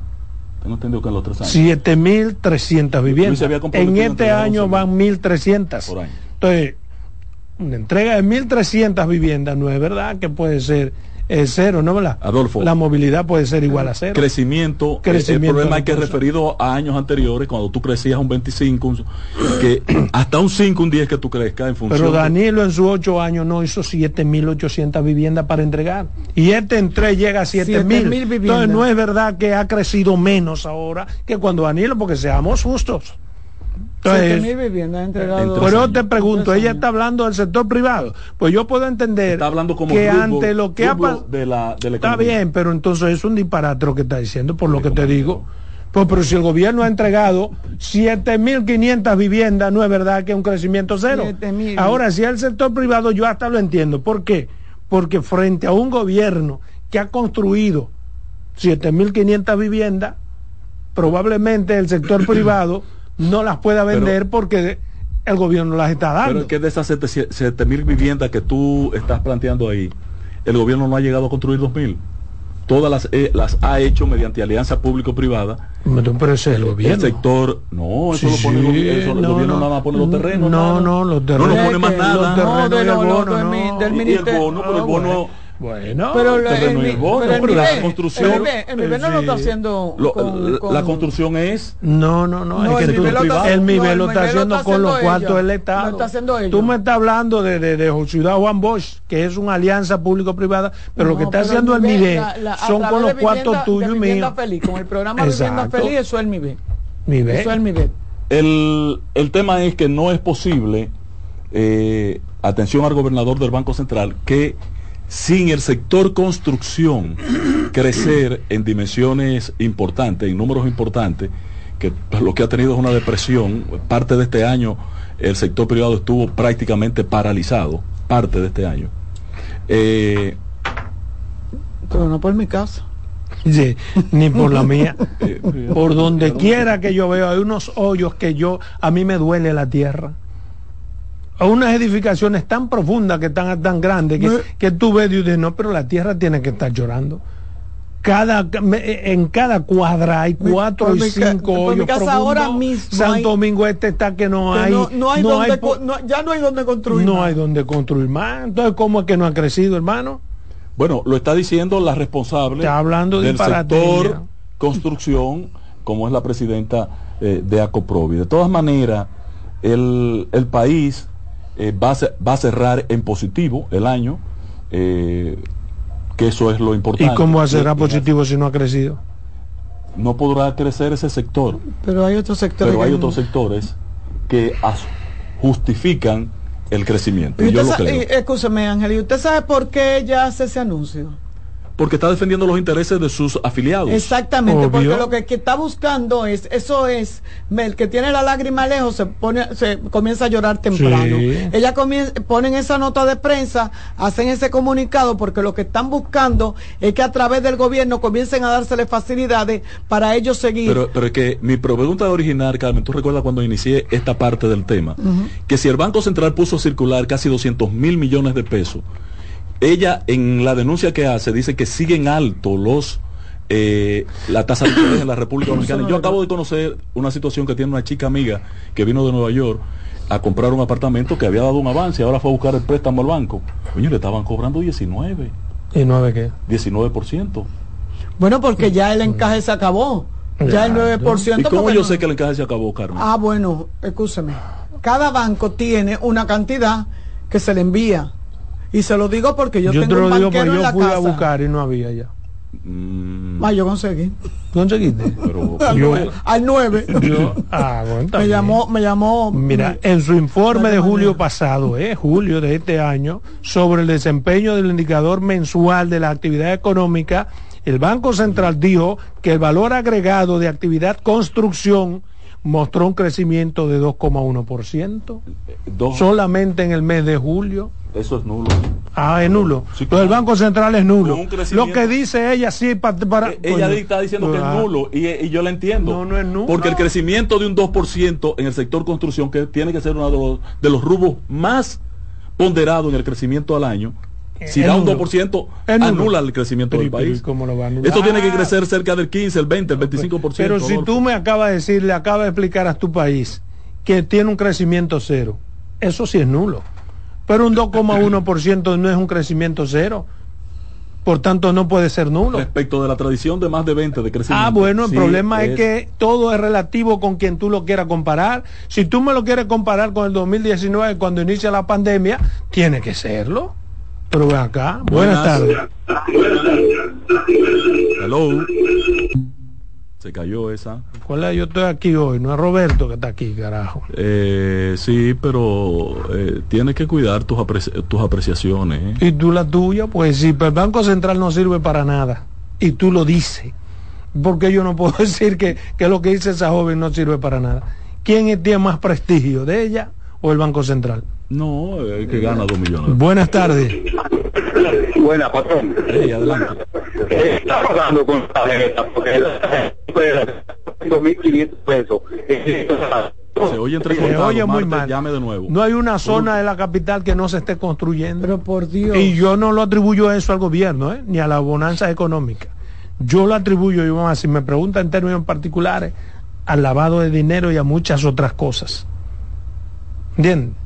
Tengo entendido que en los tres años. 7.300 viviendas. En este año van 1.300. Entonces, una entrega de 1.300 viviendas no es verdad que puede ser es cero, ¿no? La, Adolfo. La movilidad puede ser igual a cero. Crecimiento. Crecimiento el problema es que referido a años anteriores, cuando tú crecías un 25, que hasta un 5, un 10 que tú crezcas en función. Pero Danilo en sus 8 años no hizo 7.800 viviendas para entregar. Y este en 3 llega a 7.000. Entonces no es verdad que ha crecido menos ahora que cuando Danilo, porque seamos justos. Entonces, viviendas Pero yo te pregunto, ella está hablando del sector privado. Pues yo puedo entender que ante lo que ha pasado. está bien, pero entonces es un disparate lo que está diciendo, por lo que te digo. Pues, pero si el gobierno ha entregado 7.500 viviendas, no es verdad que es un crecimiento cero. Ahora, si es el sector privado, yo hasta lo entiendo. ¿Por qué? Porque frente a un gobierno que ha construido 7.500 viviendas, probablemente el sector privado no las pueda vender porque el gobierno las está dando. Pero que de esas 7 mil viviendas que tú estás planteando ahí, el gobierno no ha llegado a construir 2 mil. todas las, eh, las ha hecho mediante alianza público-privada. Pero ese es el gobierno. El sector, no, eso lo pone el gobierno, el gobierno nada más pone los terrenos. No, no, los terrenos. No, no pone más nada. No, de, no, bono, del, no. del ministerio. Y el bono, pero el bono bueno, pero el bono, pero el pero la nivel, construcción. el nivel, el nivel no lo está haciendo. Lo- con- la- con- La construcción es. No, no, no, No, es el que nivel lo está- el no, nivel el lo está nivel lo haciendo está con los cuartos del Estado. Lo está haciendo ellos. Tú me estás hablando de, de, de Ciudad Juan Bosch, que es una alianza público-privada, pero lo que No, está haciendo el MIBE la- la- son con los cuartos tuyos y míos. Feliz, con el programa de Vivienda. Feliz, eso es el MIBE. MIBE. Eso es el MIBE. El, el tema es que no es posible, eh, atención al gobernador del Banco Central, que sin el sector construcción crecer en dimensiones importantes, en números importantes, que lo que ha tenido es una depresión, parte de este año el sector privado estuvo prácticamente paralizado, parte de este año. Eh, Pero no por mi casa. Sí, ni por la mía. eh, por donde quiera que yo veo, hay unos hoyos que yo, a mí me duele la tierra. Hay unas edificaciones tan profundas que están tan grandes que, que tú ves y dices, no, pero la tierra tiene que estar llorando. Cada, en cada cuadra hay cuatro y mi ca- cinco por mi hoyos profundos. ahora mismo Santo hay- Domingo Este está que no Que hay, no, no hay donde, no- ya no hay donde construir. no más. hay donde construir más. Entonces, ¿cómo es que no ha crecido, hermano? Bueno, lo está diciendo la responsable Está hablando del sector construcción, como es la presidenta eh, de Acoprovi. De todas maneras, el, el país eh, va, a, va a cerrar en positivo el año, eh, que eso es lo importante. ¿Y cómo será Eh, positivo si no ha crecido? No podrá crecer ese sector, Pero hay otros sectores. pero hay que- otros sectores que justifican el crecimiento. Y yo lo creo. y, escúcheme, Ángel, ¿y usted sabe por qué ella hace ese anuncio? Porque está defendiendo los intereses de sus afiliados. Exactamente, porque lo que, que está buscando es, eso es, el que tiene la lágrima lejos se pone, se comienza a llorar temprano. Sí. Ella comienza, ponen esa nota de prensa, hacen ese comunicado, porque lo que están buscando es que a través del gobierno comiencen a dársele facilidades para ellos seguir. Pero, pero es que mi pregunta original, Carmen, tú recuerdas cuando inicié esta parte del tema, que si el Banco Central puso a circular casi 200 mil millones de pesos, ella en la denuncia que hace dice que siguen altos los eh, la tasa de interés en la República Dominicana. Y Yo acabo de conocer una situación que tiene una chica amiga que vino de Nueva York a comprar un apartamento que había dado un avance, ahora fue a buscar el préstamo al banco. Coño, le estaban cobrando 19, ¿Y qué? 19%. bueno, porque ya el encaje se acabó. Ya el 9%. ¿Y cómo yo no- sé que el encaje se acabó, Carmen? Ah, bueno, escúcheme. Cada banco tiene una cantidad que se le envía. Y se lo digo porque yo, Yo, tengo te un lo digo porque yo la fui casa. a buscar y no había ya. Mm, Ah, yo conseguí. ¿Conseguiste? pero Al Yo- nueve- al 9. Yo, ah, bueno, me llamó, me llamó. Mira, me- en su informe de Vale, julio pasado, eh, julio de este año, sobre el desempeño del indicador mensual de la actividad económica, el Banco Central dijo que el valor agregado de actividad construcción mostró un crecimiento de 2,1%, dos- solamente en el mes de julio. Eso es nulo. Ah, es nulo. Sí, Entonces el Banco Central es nulo. Lo que dice ella sí pa- para... Eh, Ella coño. está diciendo que es Ah. nulo y, y yo la entiendo. No, no es nulo. Porque el crecimiento de un 2% en el sector construcción, que tiene que ser uno de los, de los rubros más ponderados en el crecimiento al año, si Es da un nulo. 2%, Es nulo. anula el crecimiento Pero, del pero, ¿y país. cómo lo va a anular? Esto tiene que Ah. crecer cerca del 15, el 20, el 25%. Pero si tú me acabas de decir, le acabas de explicar a tu país que tiene un crecimiento cero, eso sí es nulo. Pero un 2,1% no es un crecimiento cero. Por tanto, no puede ser nulo. Respecto de la tradición de más de 20 de crecimiento. Ah, bueno, el sí, problema es, que todo es relativo con quien tú lo quieras comparar. Si tú me lo quieres comparar con el 2019, cuando inicia la pandemia, tiene que serlo. Pero ven acá. Buenas, Buenas. tardes. Hello. Se cayó esa. ¿Cuál es? Yo estoy aquí hoy, no es Roberto que está aquí, carajo. Eh, sí, pero eh, tienes que cuidar tus, apreci- tus apreciaciones. ¿eh? Y tú la tuya, pues sí, pero el Banco Central no sirve para nada. Y tú lo dices. Porque yo no puedo decir que, que lo que dice esa joven no sirve para nada. ¿Quién tiene más prestigio, de ella o el Banco Central? No, el que gana dos millones. Buenas tardes. Buena, patrón. Ey, adelante. Eh, está pagando con tarjeta porque la tarjeta 2.500 pesos. Se oye, se oye muy mal. Llame de nuevo. No hay una zona de la capital que no se esté construyendo. Pero por Dios. Y yo no lo atribuyo a eso al gobierno, ¿eh? ni a la bonanza económica. Yo lo atribuyo, y si me preguntan en términos particulares, al lavado de dinero y a muchas otras cosas. ¿Entiendes?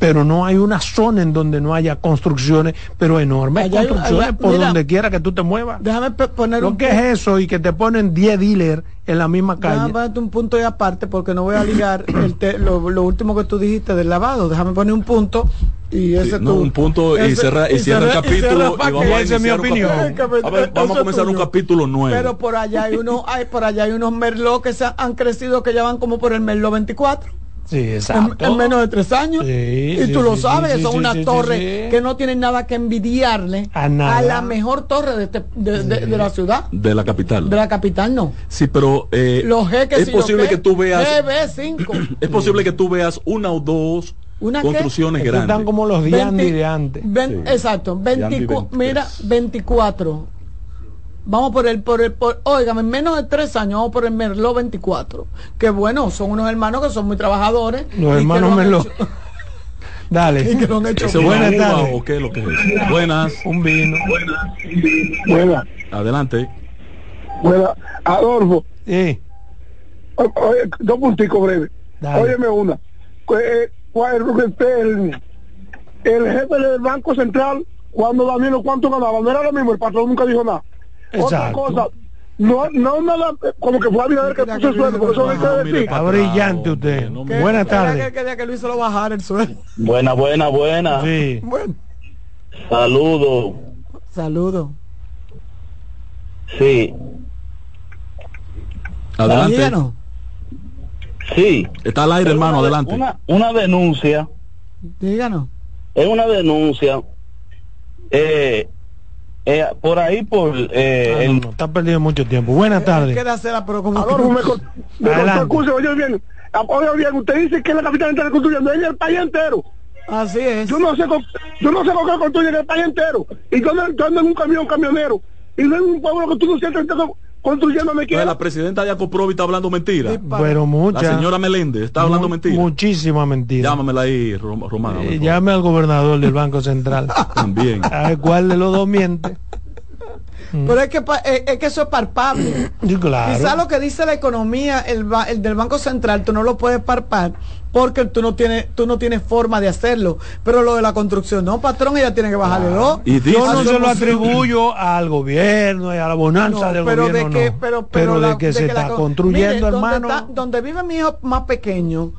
Pero no hay una zona en donde no haya construcciones, pero enormes construcciones por donde quiera que tú te muevas. Déjame poner lo que es eso y que te ponen 10 dealers en la misma calle. Déjame ponerte un punto y aparte porque no voy a ligar lo, último que tú dijiste del lavado. Déjame poner un punto y ese sí, un punto y cierra, y cierra el capítulo y, vamos a, mi opinión. vamos a comenzar un capítulo nuevo. Pero por allá hay uno, hay por allá hay unos merlot que se han crecido que ya van como por el merlot 24. Sí, exacto. En, menos de tres años. y tú lo sabes, son una torre que no tiene nada que envidiarle a, la mejor torre de, este, de, la ciudad. De la capital. De la capital no. Sí, pero eh, Los es posible que tú veas. GB5. es posible que tú veas una o dos construcciones grandes. Están como los de antes. Exacto. 24, mira, 24 Vamos por el, por el, por, en menos de tres años vamos por el Merlot 24. Que bueno, son unos hermanos que son muy trabajadores. Los hermanos Merlot. Dale. Buenas tardes. ¿O qué lo que es? Buenas. Un vino. Buenas. Adelante. Buenas. Adolfo. Sí. Oye, dos punticos breves. Óyeme una. Eh, el, el jefe del Banco Central, cuando Danilo, ¿cuánto ganaba? No era lo mismo, el patrón nunca dijo nada. Otra cosa, no, no nada, como que fue a ver que puso el sueldo, por eso hay que decir. Está brillante usted. Buenas tardes. Que, que Luis se lo bajara el sueldo. Buena, buena, buena. Sí. Bueno. Saludo. Saludo. Sí. Adelante. Sí. Está al aire, hermano, adelante. Una, una denuncia. Díganos. Es una denuncia. Eh, eh, por ahí, por... Eh, ah, no, está perdiendo mucho tiempo. Buenas tardes. pero como... me, me oye bien, oye bien, usted dice que la capital está construyendo, ella el país entero. Así es. Yo no sé, yo no sé con qué construyen el país entero. Y yo ando en un camión camionero. Y no es un pueblo que tú no sientes construyendo me La presidenta de Acoprovi está hablando mentira. pero mucha. La señora Meléndez está hablando mentira. Muchísima mentira. Llámamela ahí, Romano. Eh, llame al gobernador del Banco Central. También. A ver cuál de los dos miente. Pero es que, es, que eso es palpable. Claro. Quizá lo que dice la economía, el, el, del Banco Central, tú no lo puedes palpar porque tú no tienes tú no tienes forma de hacerlo. Pero lo de la construcción, no, patrón, ella tiene que bajarle dos. Y yo no se lo atribuyo al gobierno y a la bonanza del pero gobierno. De que, pero, pero, de que se está construyendo, hermano. Donde, donde vive mi hijo más pequeño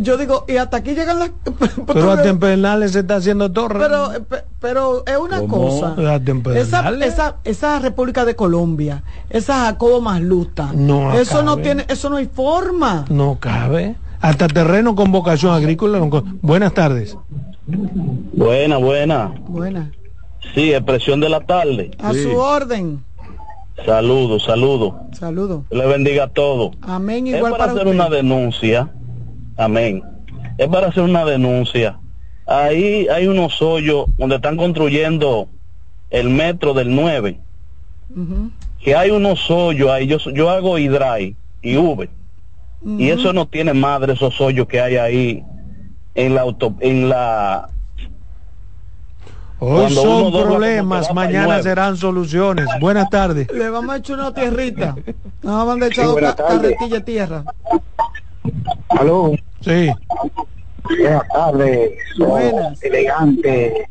yo digo, y hasta aquí llegan las... pero a Tempernales se está haciendo torre. Pero, pero es una cosa. Esa, esa, esa, República de Colombia, esa Jacobo Masluta, no eso no tiene, eso no hay forma. No cabe. Hasta terreno con vocación agrícola. Buenas tardes. Buena, buena. Buena. Sí, expresión de la tarde. A su orden. Saludo, saludo. Saludo. Le bendiga a todo. Amén. Igual para, hacer una denuncia Amén. Es para hacer una denuncia. Ahí hay unos hoyos donde están construyendo el metro del 9. Que hay unos hoyos ahí. Yo, yo hago hidrai y V. Y eso no tiene madre esos hoyos que hay ahí en la auto, en la Hoy son problemas, mañana serán soluciones. Buenas tardes. Le vamos a echar una tierrita. Nos vamos a echar carretilla tierra. Aló. Sí. Buenas tardes. Buenas. Elegante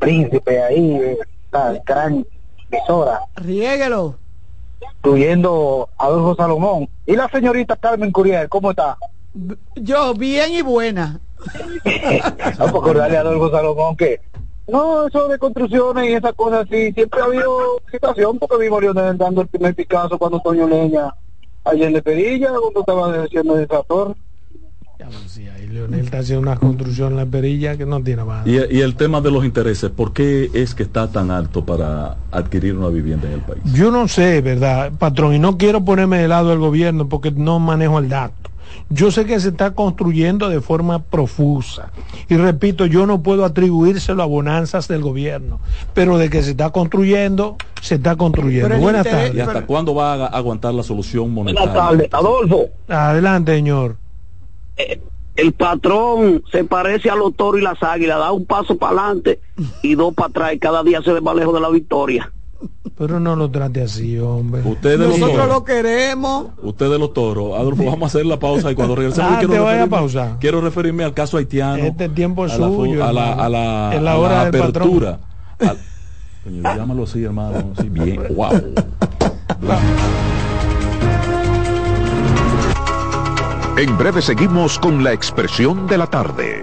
príncipe ahí, la gran emisora. Riéguelo. Incluyendo a Adolfo Salomón. ¿Y la señorita Carmen Curiel, cómo está? Yo, bien y buena. no, por acordarle a Adolfo Salomón que no, eso de construcciones y esas cosas así, siempre ha habido situación porque vimos Leonel dando el primer Picasso cuando Toño Leña ayer de Perilla, cuando estaba diciendo de torre ahí Leonel está haciendo una construcción en la perilla que no tiene más. Y, el tema de los intereses, ¿por qué es que está tan alto para adquirir una vivienda en el país? Yo no sé, ¿verdad, patrón? Y no quiero ponerme de lado del gobierno porque no manejo el dato. Yo sé que se está construyendo de forma profusa. Y repito, yo no puedo atribuírselo a bonanzas del gobierno, pero de que se está construyendo, se está construyendo. Buenas tardes. ¿Y hasta cuándo va a aguantar la solución monetaria? Buenas tardes, Adolfo. Adelante, señor. Eh, el patrón se parece a los toros y las águilas, da un paso para adelante y dos para atrás y cada día se ve más lejos de la victoria. Pero no lo trate así, hombre. Nosotros lo queremos. Usted de los toros. Adolfo, vamos a hacer la pausa y cuando regresemos ah, quiero, referirme, quiero referirme al caso haitiano. Este tiempo es suyo. a la, a la, a la, hora apertura. llámalo así, hermano. Sí, bien. Wow. En breve seguimos con la expresión de la tarde.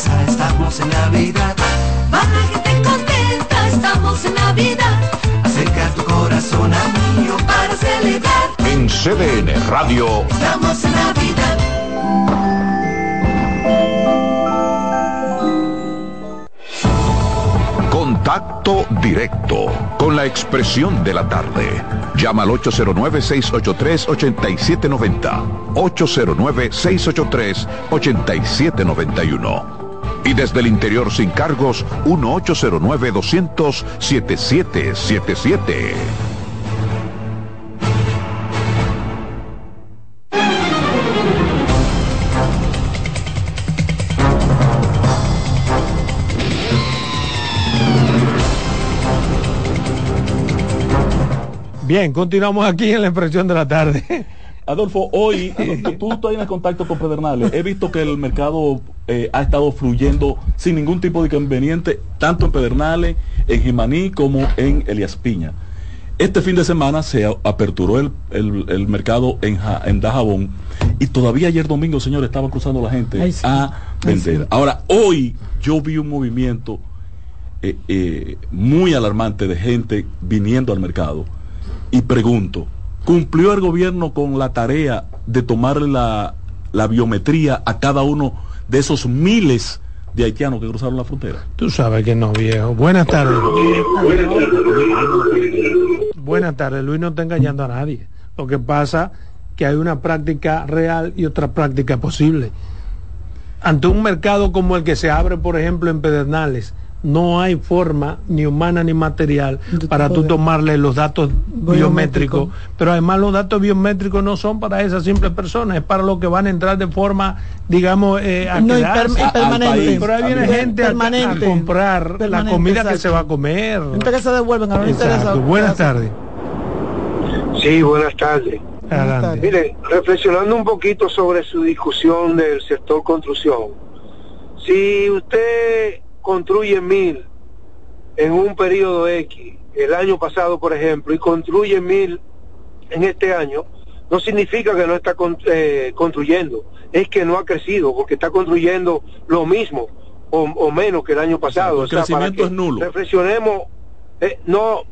sonrisa, estamos en Navidad. Para gente contenta, estamos en Navidad. Acerca tu corazón a mío para celebrar. En CDN Radio. Estamos en Navidad. Contacto directo con la expresión de la tarde. Llama al 809-683-8790. 809-683-8791. Y desde el interior sin cargos, 1-809-200-7777. Bien, continuamos aquí en la expresión de la tarde. Adolfo, hoy tú, estás en contacto con Pedernales. He visto que el mercado eh, ha estado fluyendo sin ningún tipo de inconveniente, tanto en Pedernales, en Jimaní, como en Elias Piña. Este fin de semana se aperturó el, mercado en, en Dajabón y todavía ayer domingo, señor, estaba cruzando la gente a vender. Ahora, hoy yo vi un movimiento eh, eh, muy alarmante de gente viniendo al mercado y pregunto, ¿cumplió el gobierno con la tarea de tomar la, biometría a cada uno de esos miles de haitianos que cruzaron la frontera? Tú sabes que no, viejo. Buenas tardes. Buenas tardes. Luis no está engañando a nadie. Lo que pasa que hay una práctica real y otra práctica posible. Ante un mercado como el que se abre, por ejemplo, en Pedernales, no hay forma ni humana ni material para tú tomarle los datos biométricos, pero además los datos biométricos no son para esas simples personas, es para los que van a entrar de forma, digamos, eh, a permanente. Pero ahí viene gente a, comprar la comida que se va a comer. Gente que se devuelven, a no Buenas tardes. Sí, buenas tardes. Mire, reflexionando un poquito sobre su discusión del sector construcción, si usted construye mil en un periodo X, el año pasado por ejemplo, y construye mil en este año, no significa que no está eh, construyendo, es que no ha crecido, porque está construyendo lo mismo o, menos que el año pasado. el crecimiento es nulo. Reflexionemos, eh, no,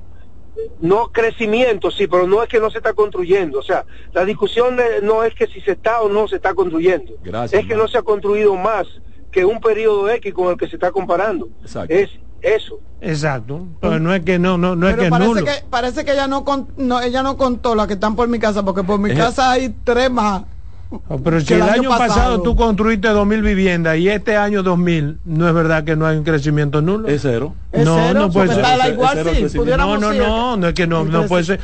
no crecimiento, sí, pero no es que no se está construyendo. O sea, la discusión no es que si se está o no se está construyendo. es que no se ha construido más que un periodo X con el que se está comparando. Es eso. Exacto. Pero no es que no, no, no es que parece que parece que ella no, no ella no contó las que están por mi casa, porque por mi casa hay tres más. Oh, pero si el, año, pasado, tú construiste 2.000 viviendas y este año 2.000, ¿no es verdad que no hay un crecimiento nulo? Es cero. no, no puede ser. Igual, sí. no, no, no, no es que no, no puede ser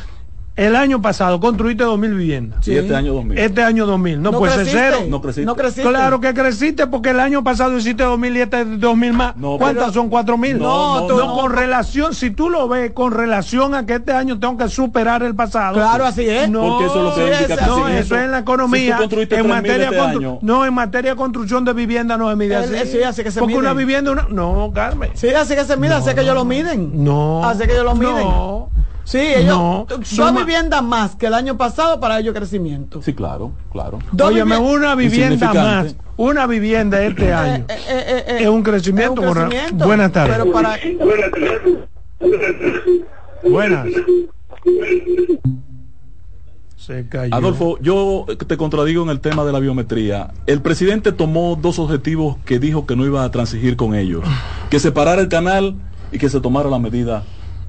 El año pasado construiste 2.000 viviendas. Sí. este año 2000. Este año 2000. No, puede ser cero. No creciste. no creciste. Claro que creciste porque el año pasado hiciste 2.000 y este 2.000 más. ¿Cuántas son 4.000? No, no, no, con relación, si tú lo ves con relación a que este año tengo que superar el pasado. Claro, así es. No, porque eso es lo que indica No, eso es en la economía. Si en materia este No, en materia de construcción de vivienda no se mide así. Sí, así que se porque una vivienda, una... no, Carmen. Sí, así que se mide, así que ellos lo miden. No. Así que ellos lo miden. No. Sí, ellos, no, dos viviendas más que el año pasado para ello crecimiento. Sí, claro, claro. Óyeme, una vivienda más, una vivienda este eh, año. Eh, eh, es un crecimiento. Es un crecimiento Buenas tardes. Pero para... Buenas. Se cayó. Adolfo, yo te contradigo en el tema de la biometría. El presidente tomó dos objetivos que dijo que no iba a transigir con ellos. Que separara el canal y que se tomara la medida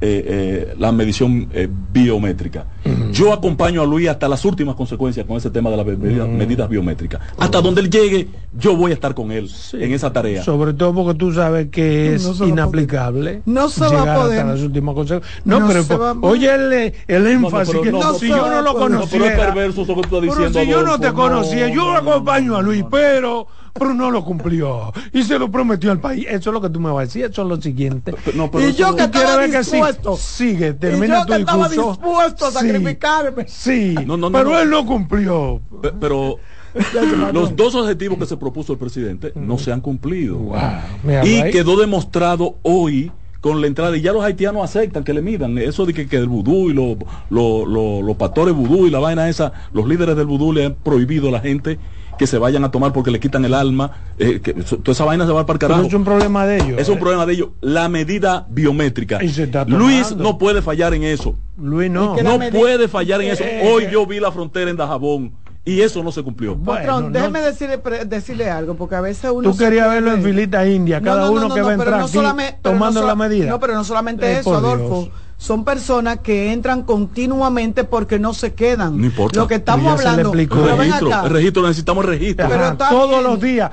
eh, eh, la medición eh, biométrica. Yo acompaño a Luis hasta las últimas consecuencias con ese tema de las medidas, biométricas. Hasta donde él llegue, yo voy a estar con él en esa tarea. Sobre todo porque tú sabes que es inaplicable. No se va a poder. Hasta las últimas consecuencias. No, pero oye el, el énfasis. No, si yo no lo conocía. si yo no te conocía, yo acompaño a Luis, pero pero no lo cumplió. Y se lo prometió al país. Eso es lo que tú me vas a decir, eso es lo siguiente. y yo que estaba dispuesto, sigue, termina y yo que estaba dispuesto a sacrificarme. Sí, pero él no cumplió. Pero los dos objetivos que se propuso el presidente no se han cumplido. y quedó demostrado hoy con la entrada y ya los haitianos aceptan que le midan. Eso de que, que el vudú y los los pastores vudú y la vaina esa los líderes del vudú le han prohibido a la gente que se vayan a tomar porque le quitan el alma, eh, que toda esa vaina se va para el carajo. es un problema de ellos. Es un eh. problema de ellos. La medida biométrica. Luis no puede fallar en eso. Luis no. No puede fallar en eso. Eh, Hoy yo vi la frontera en Dajabón. Y eso no se cumplió. Bueno, déjeme decirle, decirle algo, porque a veces uno... Tú querías verlo en filita india, cada uno que va a entrar aquí tomando la medida. No, pero no solamente eso, Adolfo son personas que entran continuamente porque no se quedan. No importa. Lo que estamos hablando. El registro, el registro, necesitamos registro. todos los días.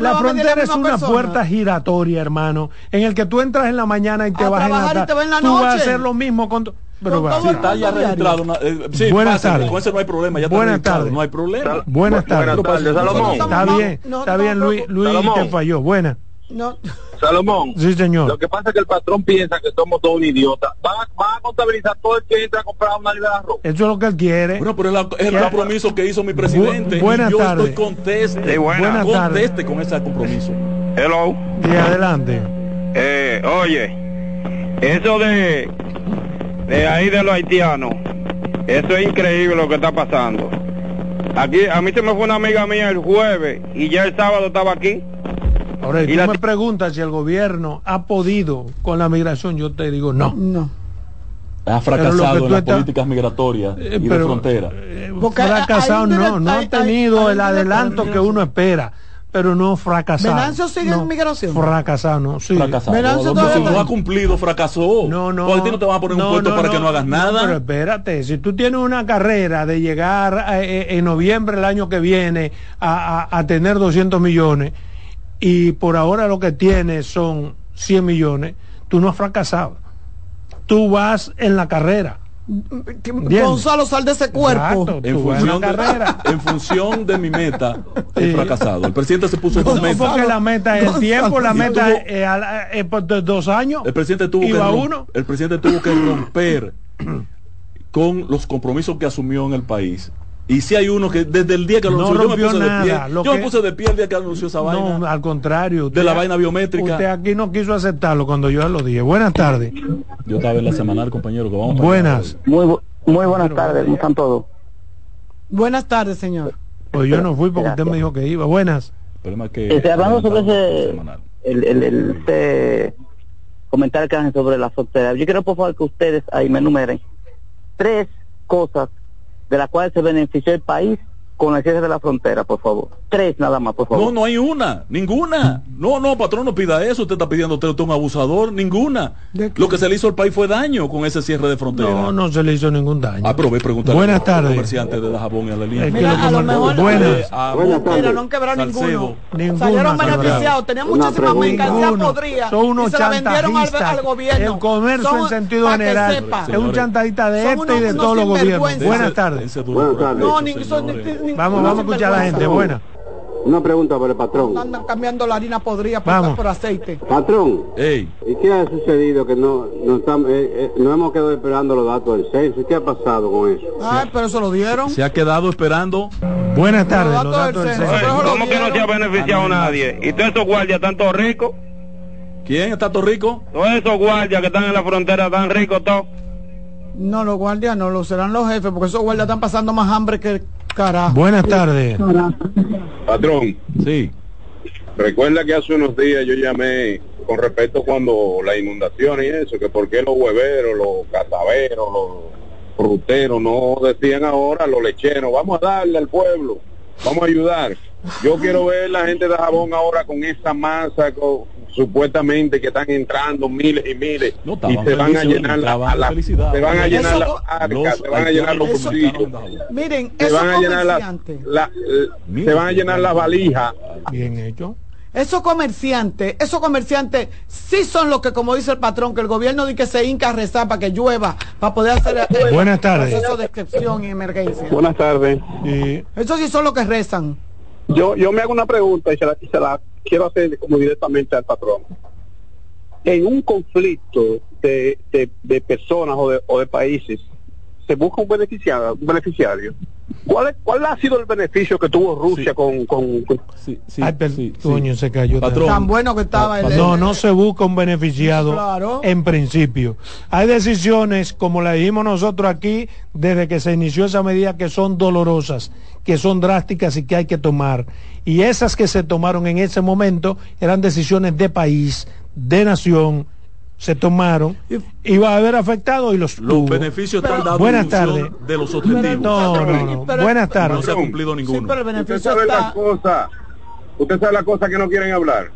la frontera es una puerta giratoria, hermano, en el que tú entras en la mañana y te vas en la, y en la noche. Tú vas a hacer lo mismo con pero va. Si está ya registrado. Eh, sí, Buenas tardes. Con eso no hay problema. Ya Buenas tardes. No hay problema. Buenas tardes. Está bien. Está bien, Luis. Luis te falló. Buenas. No. Salomón. Sí, señor. Lo que pasa es que el patrón piensa que somos todos un idiota. Va, a contabilizar todo el que entra a comprar una libra de arroz. Eso es lo que él quiere. Bueno, pero es, el compromiso que hizo mi presidente. buenas y yo tardes. estoy conteste. buenas conteste con ese compromiso. Hello. Y adelante. Eh, oye, eso de, de ahí de los haitianos, eso es increíble lo que está pasando. Aquí, a mí se me fue una amiga mía el jueves y ya el sábado estaba aquí. Ahora, y tú me preguntas si el gobierno ha podido con la migración, yo te digo no. No. Ha fracasado en las políticas migratorias y de frontera. Eh, fracasado no, no ha tenido el adelanto que uno espera pero no fracasado. Venancio sigue en migración. Fracasado, no, sí. Fracasado. no, ha cumplido, fracasó. No, no. ¿Por ti no te van a poner un puesto para que no hagas nada? pero espérate, si tú tienes una carrera de llegar eh, eh, en noviembre el año que viene a, a, a tener 200 millones, y por ahora lo que tienes son 100 millones, tú no has fracasado. Tú vas en la carrera. Gonzalo, sal de ese cuerpo. en, función de, en función de mi meta, he fracasado. El presidente se puso dos metas. porque la meta es el tiempo, la meta es, dos años. El presidente tuvo que uno. el presidente tuvo que romper con los compromisos que asumió en el país y si hay uno que desde el día que lo anunció, yo me puse de pie. Yo me puse de pie el día que anunció esa vaina. No, al contrario. de la vaina biométrica. Usted aquí no quiso aceptarlo cuando yo lo dije. Buenas tardes. Yo estaba en la semanal, compañero, que vamos Buenas. Muy, muy buenas tardes, ¿cómo están todos? Buenas tardes, señor. Pues yo no fui porque usted me dijo que iba. Buenas. que Estoy hablando sobre ese, el, el, el, ese comentario que hacen sobre la frontera. Yo quiero, por favor, que ustedes ahí me enumeren tres cosas de la cual se benefició el país con el cierre de la frontera, por favor. Tres nada más, por favor. No, no hay una, ninguna. No, no, patrón, no pida eso. Usted está pidiendo usted un abusador, ninguna. Lo que se le hizo al país fue daño con ese cierre de frontera. No, no se le hizo ningún daño. Ah, pero ve preguntar Buenas tardes. comerciantes de Dajabón y a la línea. Es Mira, a lo mejor Buenas. Buenas tardes. no han quebrado ninguno. Salieron beneficiados. Tenían muchísimas mercancías podridas. Son unos y se la vendieron al, al, gobierno. El comercio Son, en sentido general es un chantajista de este y de todos los gobiernos. Buenas tardes. Buenas tardes. No, vamos, vamos a escuchar a la gente. Buena. Una pregunta para el patrón. Andan cambiando la harina podrida por, por aceite. Patrón, Ey. ¿y qué ha sucedido que no no, estamos, eh, eh, no hemos quedado esperando los datos del censo? ¿Y qué ha pasado con eso? Ay, pero eso lo dieron. Se ha quedado esperando. Buenas tardes. Los datos del censo. Oye, ¿Cómo que no se ha beneficiado nadie? ¿Y todos esos guardias están todos ricos? ¿Quién está todo rico? Todos esos guardias que están en la frontera están ricos todos. No, los guardias no, lo serán los jefes, porque esos guardias están pasando más hambre que carajo. Buenas tardes. Patrón, Sí. recuerda que hace unos días yo llamé con respecto cuando la inundación y eso, que por qué los hueveros, los cazaveros, los fruteros no decían ahora los lecheros, vamos a darle al pueblo, vamos a ayudar. Yo quiero ver la gente de Jabón ahora con esa masa con- supuestamente que están entrando miles y miles No, y se van a llenar la, felicidades. se van a llenar las arcas, Los se van a llenar los bolsillos. Miren, se esos van a llenar las comerciantes, la- se van a llenar las valijas Bien hecho. esos comerciantes, esos comerciantes sí son los que, como dice el patrón, que el gobierno dice que se hinca a rezar para que llueva, para poder hacer el Buenas tardes. proceso de excepción y emergencia. Buenas tardes. Y Esos sí son los que rezan. Yo, yo me hago una pregunta y se la, y se la quiero hacer como directamente al patrón. En un conflicto de, de, de personas o de, o de países, se busca un beneficiario. Un beneficiario. ¿Cuál, es- ¿Cuál ha sido el beneficio que tuvo Rusia Sí. con, con, con- Sí, sí, Ay, per- sí, sí. coño, se cayó. Patrón. Tan bueno que estaba el, No, no se busca un beneficiado Claro. en principio. Hay decisiones, como la dijimos nosotros aquí, desde que se inició esa medida, que son dolorosas, que son drásticas y que hay que tomar. Y esas que se tomaron en ese momento eran decisiones de país, de nación, se tomaron, iba a haber afectado y los Los tuvo. beneficios están dados Buenas tardes. de los objetivos. No, no, no. Pero- Buenas No tardes. se ha cumplido Sí, ninguno. pero el Usted sabe la está. cosa, usted sabe la cosa que no quieren hablar,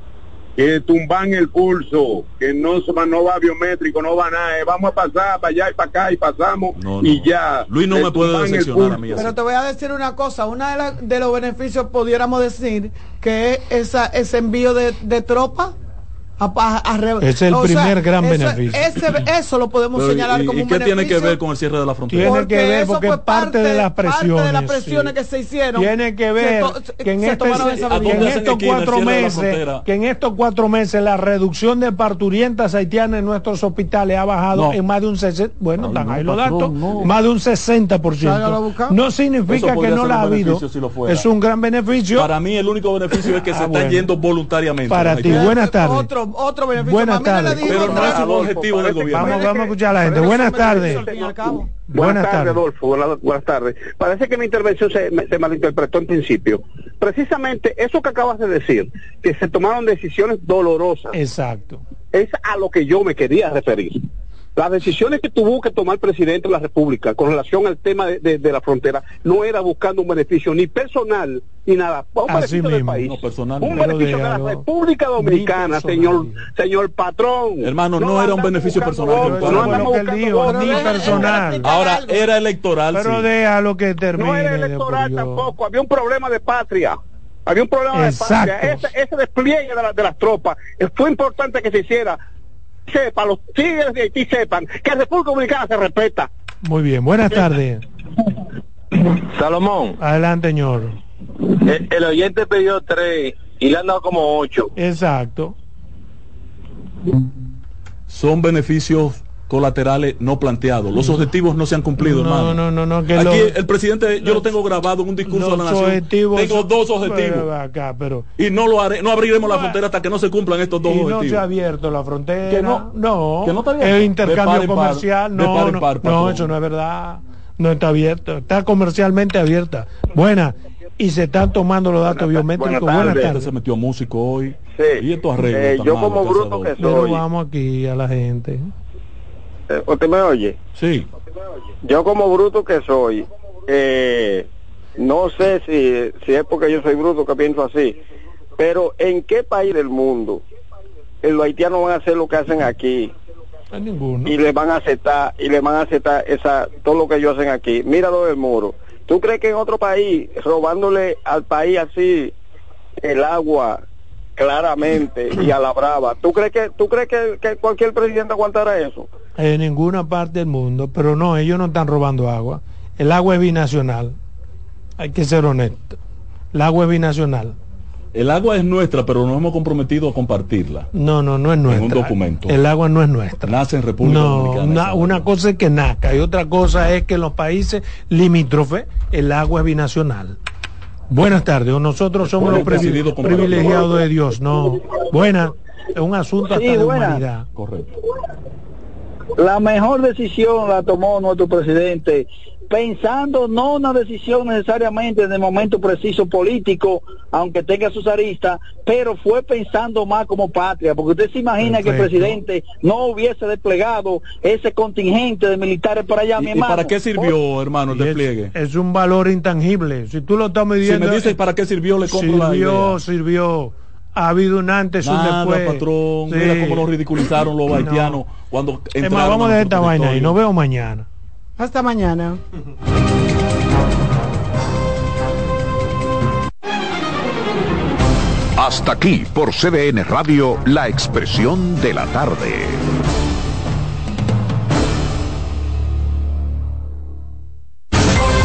que tumban el pulso, que no, se va- no va biométrico, no va nada, eh, vamos a pasar para allá y para acá y pasamos No, no. y ya. Luis no me puede decepcionar a mí así. Pero te voy a decir una cosa, una de, las- de los beneficios pudiéramos decir que es esa, ese envío de, de tropas. A, a- a re- Ese es el o sea, primer gran eso- beneficio. ese- eso lo podemos Pero, señalar ¿y- como ¿Y un qué tiene que ver con el cierre de la frontera? Tiene que ver eso porque fue es parte de las parte de las presiones, presiones sí. que se hicieron. Tiene que ver que en, este- tomaron esa ¿a que en estos en cuatro meses, que en estos cuatro meses la reducción de parturientas haitianas en nuestros hospitales ha bajado No. en más de un 60, bueno, están ahí los datos, no. más de un Ya lo 60%. buscamos. No significa que no la ha habido. si. Es un gran beneficio Para mí el único beneficio es que Ah, se están bueno. yendo voluntariamente. Para ti. Buenas tardes. Otro, otro beneficio. Buenas tardes. Pero no nada. es un objetivo del gobierno. Vamos, vamos a escuchar a la gente. Buenas tardes. Buenas tardes. Adolfo. Buenas, buenas tardes. Parece que mi intervención se, se malinterpretó en principio. Precisamente eso que acabas de decir, que se tomaron decisiones dolorosas, Exacto. es a lo que yo me quería referir. Las decisiones que tuvo que tomar el presidente de la República con relación al tema de, de- de la frontera no era buscando un beneficio ni personal ni nada, un Así beneficio del país. No, personal, un beneficio de la. República Dominicana, señor señor patrón. Hermano, no era un beneficio personal, votos, no lo que dijo, ni personal. Ahora, era electoral. Pero sí. déjalo que termine. No era electoral tampoco, había un problema de patria. Había un problema Exacto. de patria. Ese, ese despliegue de, la- de las tropas eh, fue importante que se hiciera. Sepa, los tigres de Haití sepan que la República Dominicana se respeta. Muy bien, buenas tardes. Salomón, Adelante, señor. el, el oyente pidió tres y le han dado como ocho. Exacto. Son beneficios colaterales no planteados. Los objetivos no se han cumplido, No, hermano. no, no, no, que Aquí lo- el presidente, yo lo tengo grabado en un discurso a la Los nación. objetivos Tengo son- dos Pero, objetivos. acá, pero Y no lo haré, no abriremos la frontera hasta que no se cumplan estos dos y no se ha objetivos. abierto la frontera. Que no, no, que no está abierto. el De intercambio par, comercial, de no, par en no, par, no, eso no es verdad. No está abierto, está comercialmente abierta. Buena. Y se están tomando los datos biométricos. buenas Buenas tardes. Se metió músico hoy. Sí. Y estos arreglos. Eh, yo como bruto que Pero soy. vamos aquí a la gente. Eh, ¿Usted me oye? Sí. Yo como bruto que soy, eh, no sé si, si es porque yo soy bruto que pienso así, pero ¿en qué país del mundo los haitianos van a hacer lo que hacen aquí? Y le van a aceptar, y le van a aceptar esa, todo lo que ellos hacen aquí. Míralo del muro. ¿Tú crees que en otro país, robándole al país así el agua claramente y a la brava, ¿tú crees que, tú crees que, que cualquier presidente aguantará eso? En ninguna parte del mundo, pero no, ellos no están robando agua. El agua es binacional. Hay que ser honesto. El agua es binacional. El agua es nuestra, pero nos hemos comprometido a compartirla. No, no, no es nuestra. En un documento. El agua no es nuestra. Nace en República Dominicana. Una, una cosa es que nazca y otra cosa es que en los países limítrofes el agua es binacional. Buenas tardes, nosotros somos los privilegiados de Dios, no. Buena, es un asunto hasta de humanidad. Correcto. La mejor decisión la tomó nuestro presidente pensando no una decisión necesariamente en el momento preciso político, aunque tenga sus aristas, pero fue pensando más como patria, porque usted se imagina que el presidente no hubiese desplegado ese contingente de militares para allá, mi hermano. ¿Y para qué sirvió, hermano, el despliegue? Es, un valor intangible. Si tú lo estás midiendo... Si me dices para qué sirvió, le compro sirvió, Sirvió, Ha habido un antes y un después. patrón. Mira cómo lo ridiculizaron los haitianos cuando entraron. vamos a esta vaina y nos veo mañana. Hasta mañana. Hasta aquí por CDN Radio, la expresión de la tarde.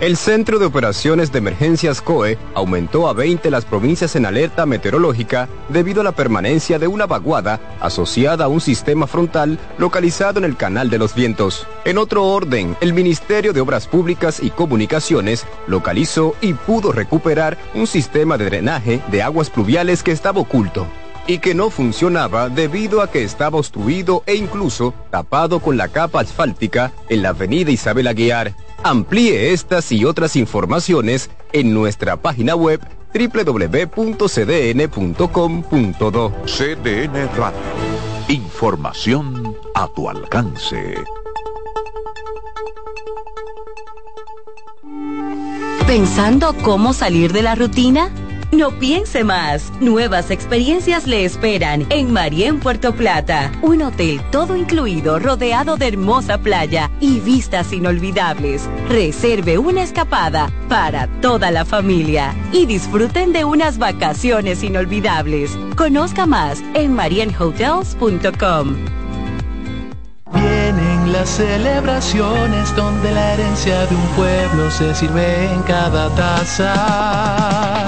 El Centro de Operaciones de Emergencias COE aumentó a 20 las provincias en alerta meteorológica debido a la permanencia de una vaguada asociada a un sistema frontal localizado en el Canal de los Vientos. En otro orden, el Ministerio de Obras Públicas y Comunicaciones localizó y pudo recuperar un sistema de drenaje de aguas pluviales que estaba oculto y que no funcionaba debido a que estaba obstruido e incluso tapado con la capa asfáltica en la avenida Isabel Aguiar. Amplíe estas y otras informaciones en nuestra página web www.cdn.com.do. CDN Radio. Información a tu alcance. ¿Pensando cómo salir de la rutina? No piense más. Nuevas experiencias le esperan en Marien Puerto Plata. Un hotel todo incluido rodeado de hermosa playa y vistas inolvidables. Reserve una escapada para toda la familia y disfruten de unas vacaciones inolvidables. Conozca más en marienhotels.com. Vienen las celebraciones donde la herencia de un pueblo se sirve en cada taza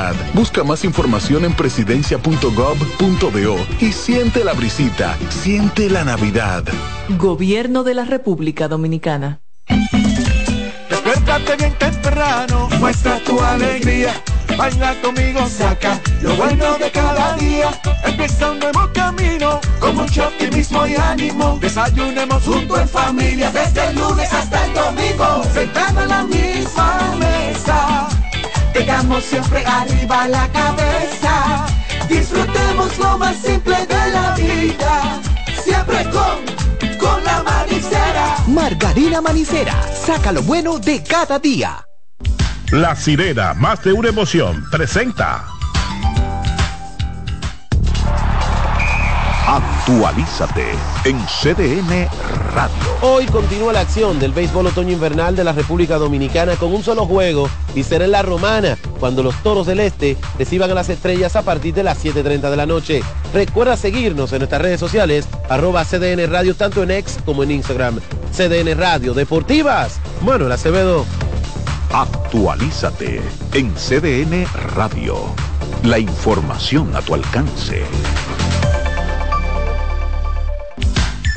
Busca más información en presidencia.gov.do y siente la brisita, siente la Navidad. Gobierno de la República Dominicana. Despiértate bien temprano, muestra tu alegría Baila conmigo, saca lo bueno de cada día. Empieza un nuevo camino con mucho optimismo y ánimo. Desayunemos junto en familia desde el lunes hasta el domingo. Sentado en la misma mesa. Tengamos siempre arriba la cabeza. Disfrutemos lo más simple de la vida. Siempre con, con la manicera. Margarina Manicera. Saca lo bueno de cada día. La sirena, más de una emoción, presenta. Actualízate en CDN Radio. Hoy continúa la acción del béisbol otoño invernal de la República Dominicana con un solo juego y será en la Romana cuando los Toros del Este reciban a las estrellas a partir de las 7.30 de la noche. Recuerda seguirnos en nuestras redes sociales arroba CDN Radio tanto en X como en Instagram. CDN Radio Deportivas. Manuel Acevedo. Actualízate en CDN Radio. La información a tu alcance.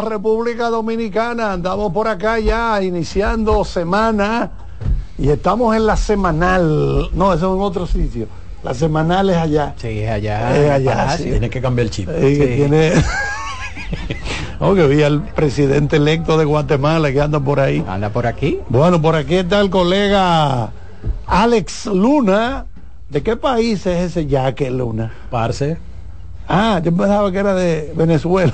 República Dominicana. Andamos por acá ya iniciando semana y estamos en la semanal. No, eso es en otro sitio. La semanal es allá. Sí, es allá. Es allá. Tiene que cambiar el chip. Tiene... oh, que vi al presidente electo de Guatemala que anda por ahí. Anda por aquí. Bueno, por aquí está el colega Alex Luna. ¿De qué país es ese Jaque Luna? Parce. Ah, yo pensaba que era de Venezuela.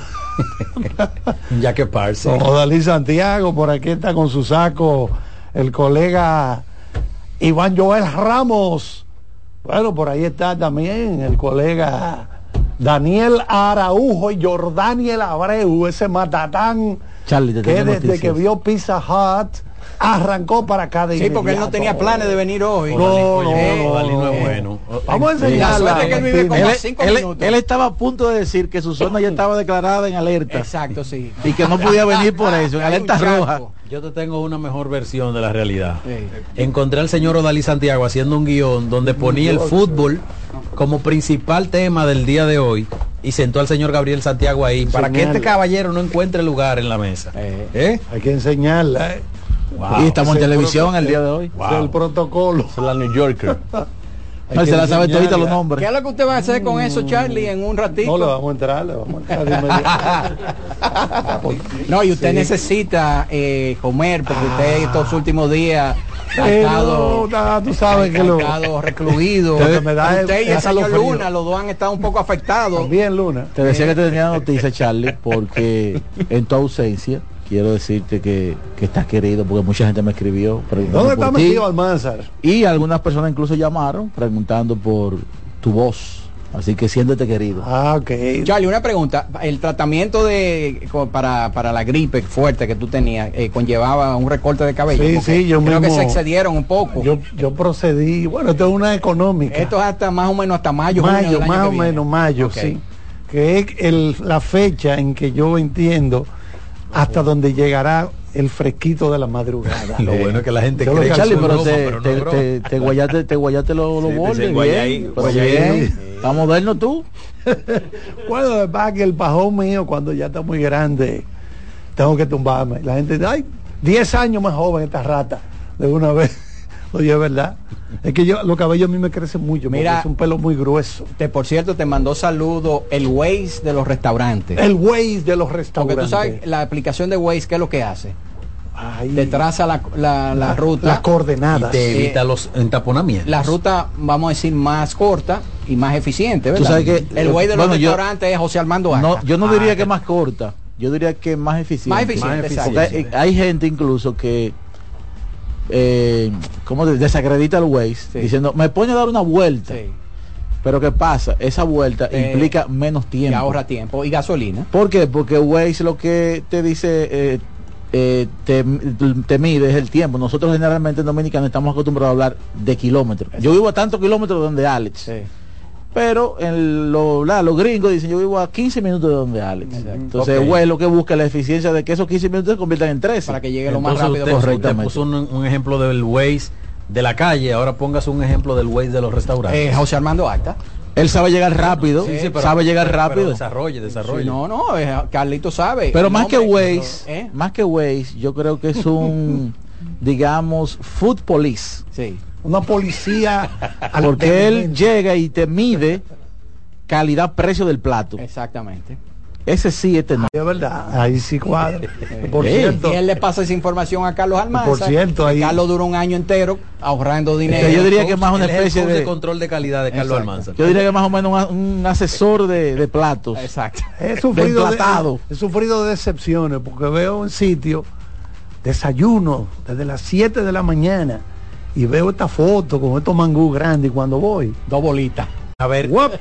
Ya que parce. Dalí Santiago, por aquí está con su saco el colega Iván Joel Ramos. Bueno, por ahí está también el colega Daniel Araujo y Jordaniel Abreu, ese matatán que desde que vio Pizza Hut arrancó para acá de Sí, porque él no tenía planes de venir hoy. No, no, no, es bueno. Vamos a enseñarla. Él, estaba a punto de decir que su zona ya estaba declarada en alerta. Exacto, sí. Y que no podía venir por eso, en alerta roja. Yo te tengo una mejor versión de la realidad. Encontré al señor Odalí Santiago haciendo un guion donde ponía el fútbol como principal tema del día de hoy y sentó al señor Gabriel Santiago ahí para que este caballero no encuentre lugar en la mesa. Eh, ¿Eh? Hay que enseñarla. Y estamos en televisión el día de hoy. el protocolo. Es la New Yorker. No, se la sabe todita los nombres. ¿Qué es lo que usted va a hacer con eso, Charlie, en un ratito? No, le vamos a entrar, le vamos a entrar no, y usted necesita eh, comer, porque usted estos últimos días ha estado, tú sabes que lo, estado recluido. me da usted y el señor Luna, los dos han estado un poco afectados. Bien, Luna. Te decía que te tenía noticia, Charlie, porque en tu ausencia quiero decirte que, que estás querido porque mucha gente me escribió ¿Dónde está metido Almanzar? Y algunas personas incluso llamaron preguntando por tu voz. Así que siéntete querido. Ah, ok. Charlie, una pregunta. El tratamiento de para, para la gripe fuerte que tú tenías eh, conllevaba un recorte de cabello. Sí, sí, yo creo que se excedieron un poco. Yo, yo procedí. Bueno, esto es una económica. Esto es hasta más o menos hasta mayo. Mayo, más o menos mayo, sí. Que es el, la fecha en que yo entiendo hasta donde llegará el fresquito de la madrugada. Lo bueno es que la gente cree Charlie, pero te, te, te, te, guayaste, te guayaste los lo bordes, bien, bien. Está moderno tú. bueno, de verdad que el pajón mío, cuando ya está muy grande, tengo que tumbarme. La gente dice, ay, 10 años más joven esta rata, de una vez. Oye, es verdad. Es que yo, los cabellos a mí me crecen mucho, Mira, es un pelo muy grueso. Te, por cierto, te mandó saludo el Waze de los restaurantes. El Waze de los restaurantes. Porque tú sabes, la aplicación de Waze, ¿qué es lo que hace? te traza la, la, ruta. Las coordenadas. te evita eh, los entaponamientos. La ruta, vamos a decir, más corta y más eficiente, ¿verdad? Tú sabes que, el Waze de los restaurantes es José Armando No, yo no diría ah, que más corta. Yo diría que más eficiente. Más eficiente, hay, hay gente incluso que eh, ¿cómo desacredita el Waze diciendo, me pone a dar una vuelta. Pero ¿qué pasa? Esa vuelta eh, implica menos tiempo. Y ahorra tiempo y gasolina. ¿Por qué? Porque Waze lo que te dice, eh, eh, te, te, mide es el tiempo. Nosotros generalmente en Dominicana estamos acostumbrados a hablar de kilómetros. Yo vivo a tantos kilómetros donde Alex pero en lo, los gringos dicen yo vivo a 15 minutos de donde Alex entonces okay. lo que busca la eficiencia de que esos 15 minutos se conviertan en 13 para que llegue lo más rápido correctamente puso un, ejemplo del Waze de la calle ahora póngase un ejemplo del Waze de los restaurantes eh, José Armando Acta él sabe llegar rápido, sabe llegar rápido. desarrolle, desarrolle. no, no, Carlito sabe. Pero más que Waze, ¿eh? más que Waze, yo creo que es un, digamos, food police. Sí una policía porque él llega y te mide calidad precio del plato. Exactamente. Ese sí este no es verdad ahí sí cuadra. Por cierto y él le pasa esa información a Carlos Almanza por cierto ahí Carlos duró un año entero ahorrando dinero. yo diría que más una especie de, control de calidad de Carlos Almanza. Yo diría que más o menos un, asesor de, platos. Exacto. He sufrido de, he sufrido de decepciones porque veo un sitio desayuno desde las 7 de la mañana y veo esta foto con estos mangú grandes y cuando voy, dos bolitas. A ver,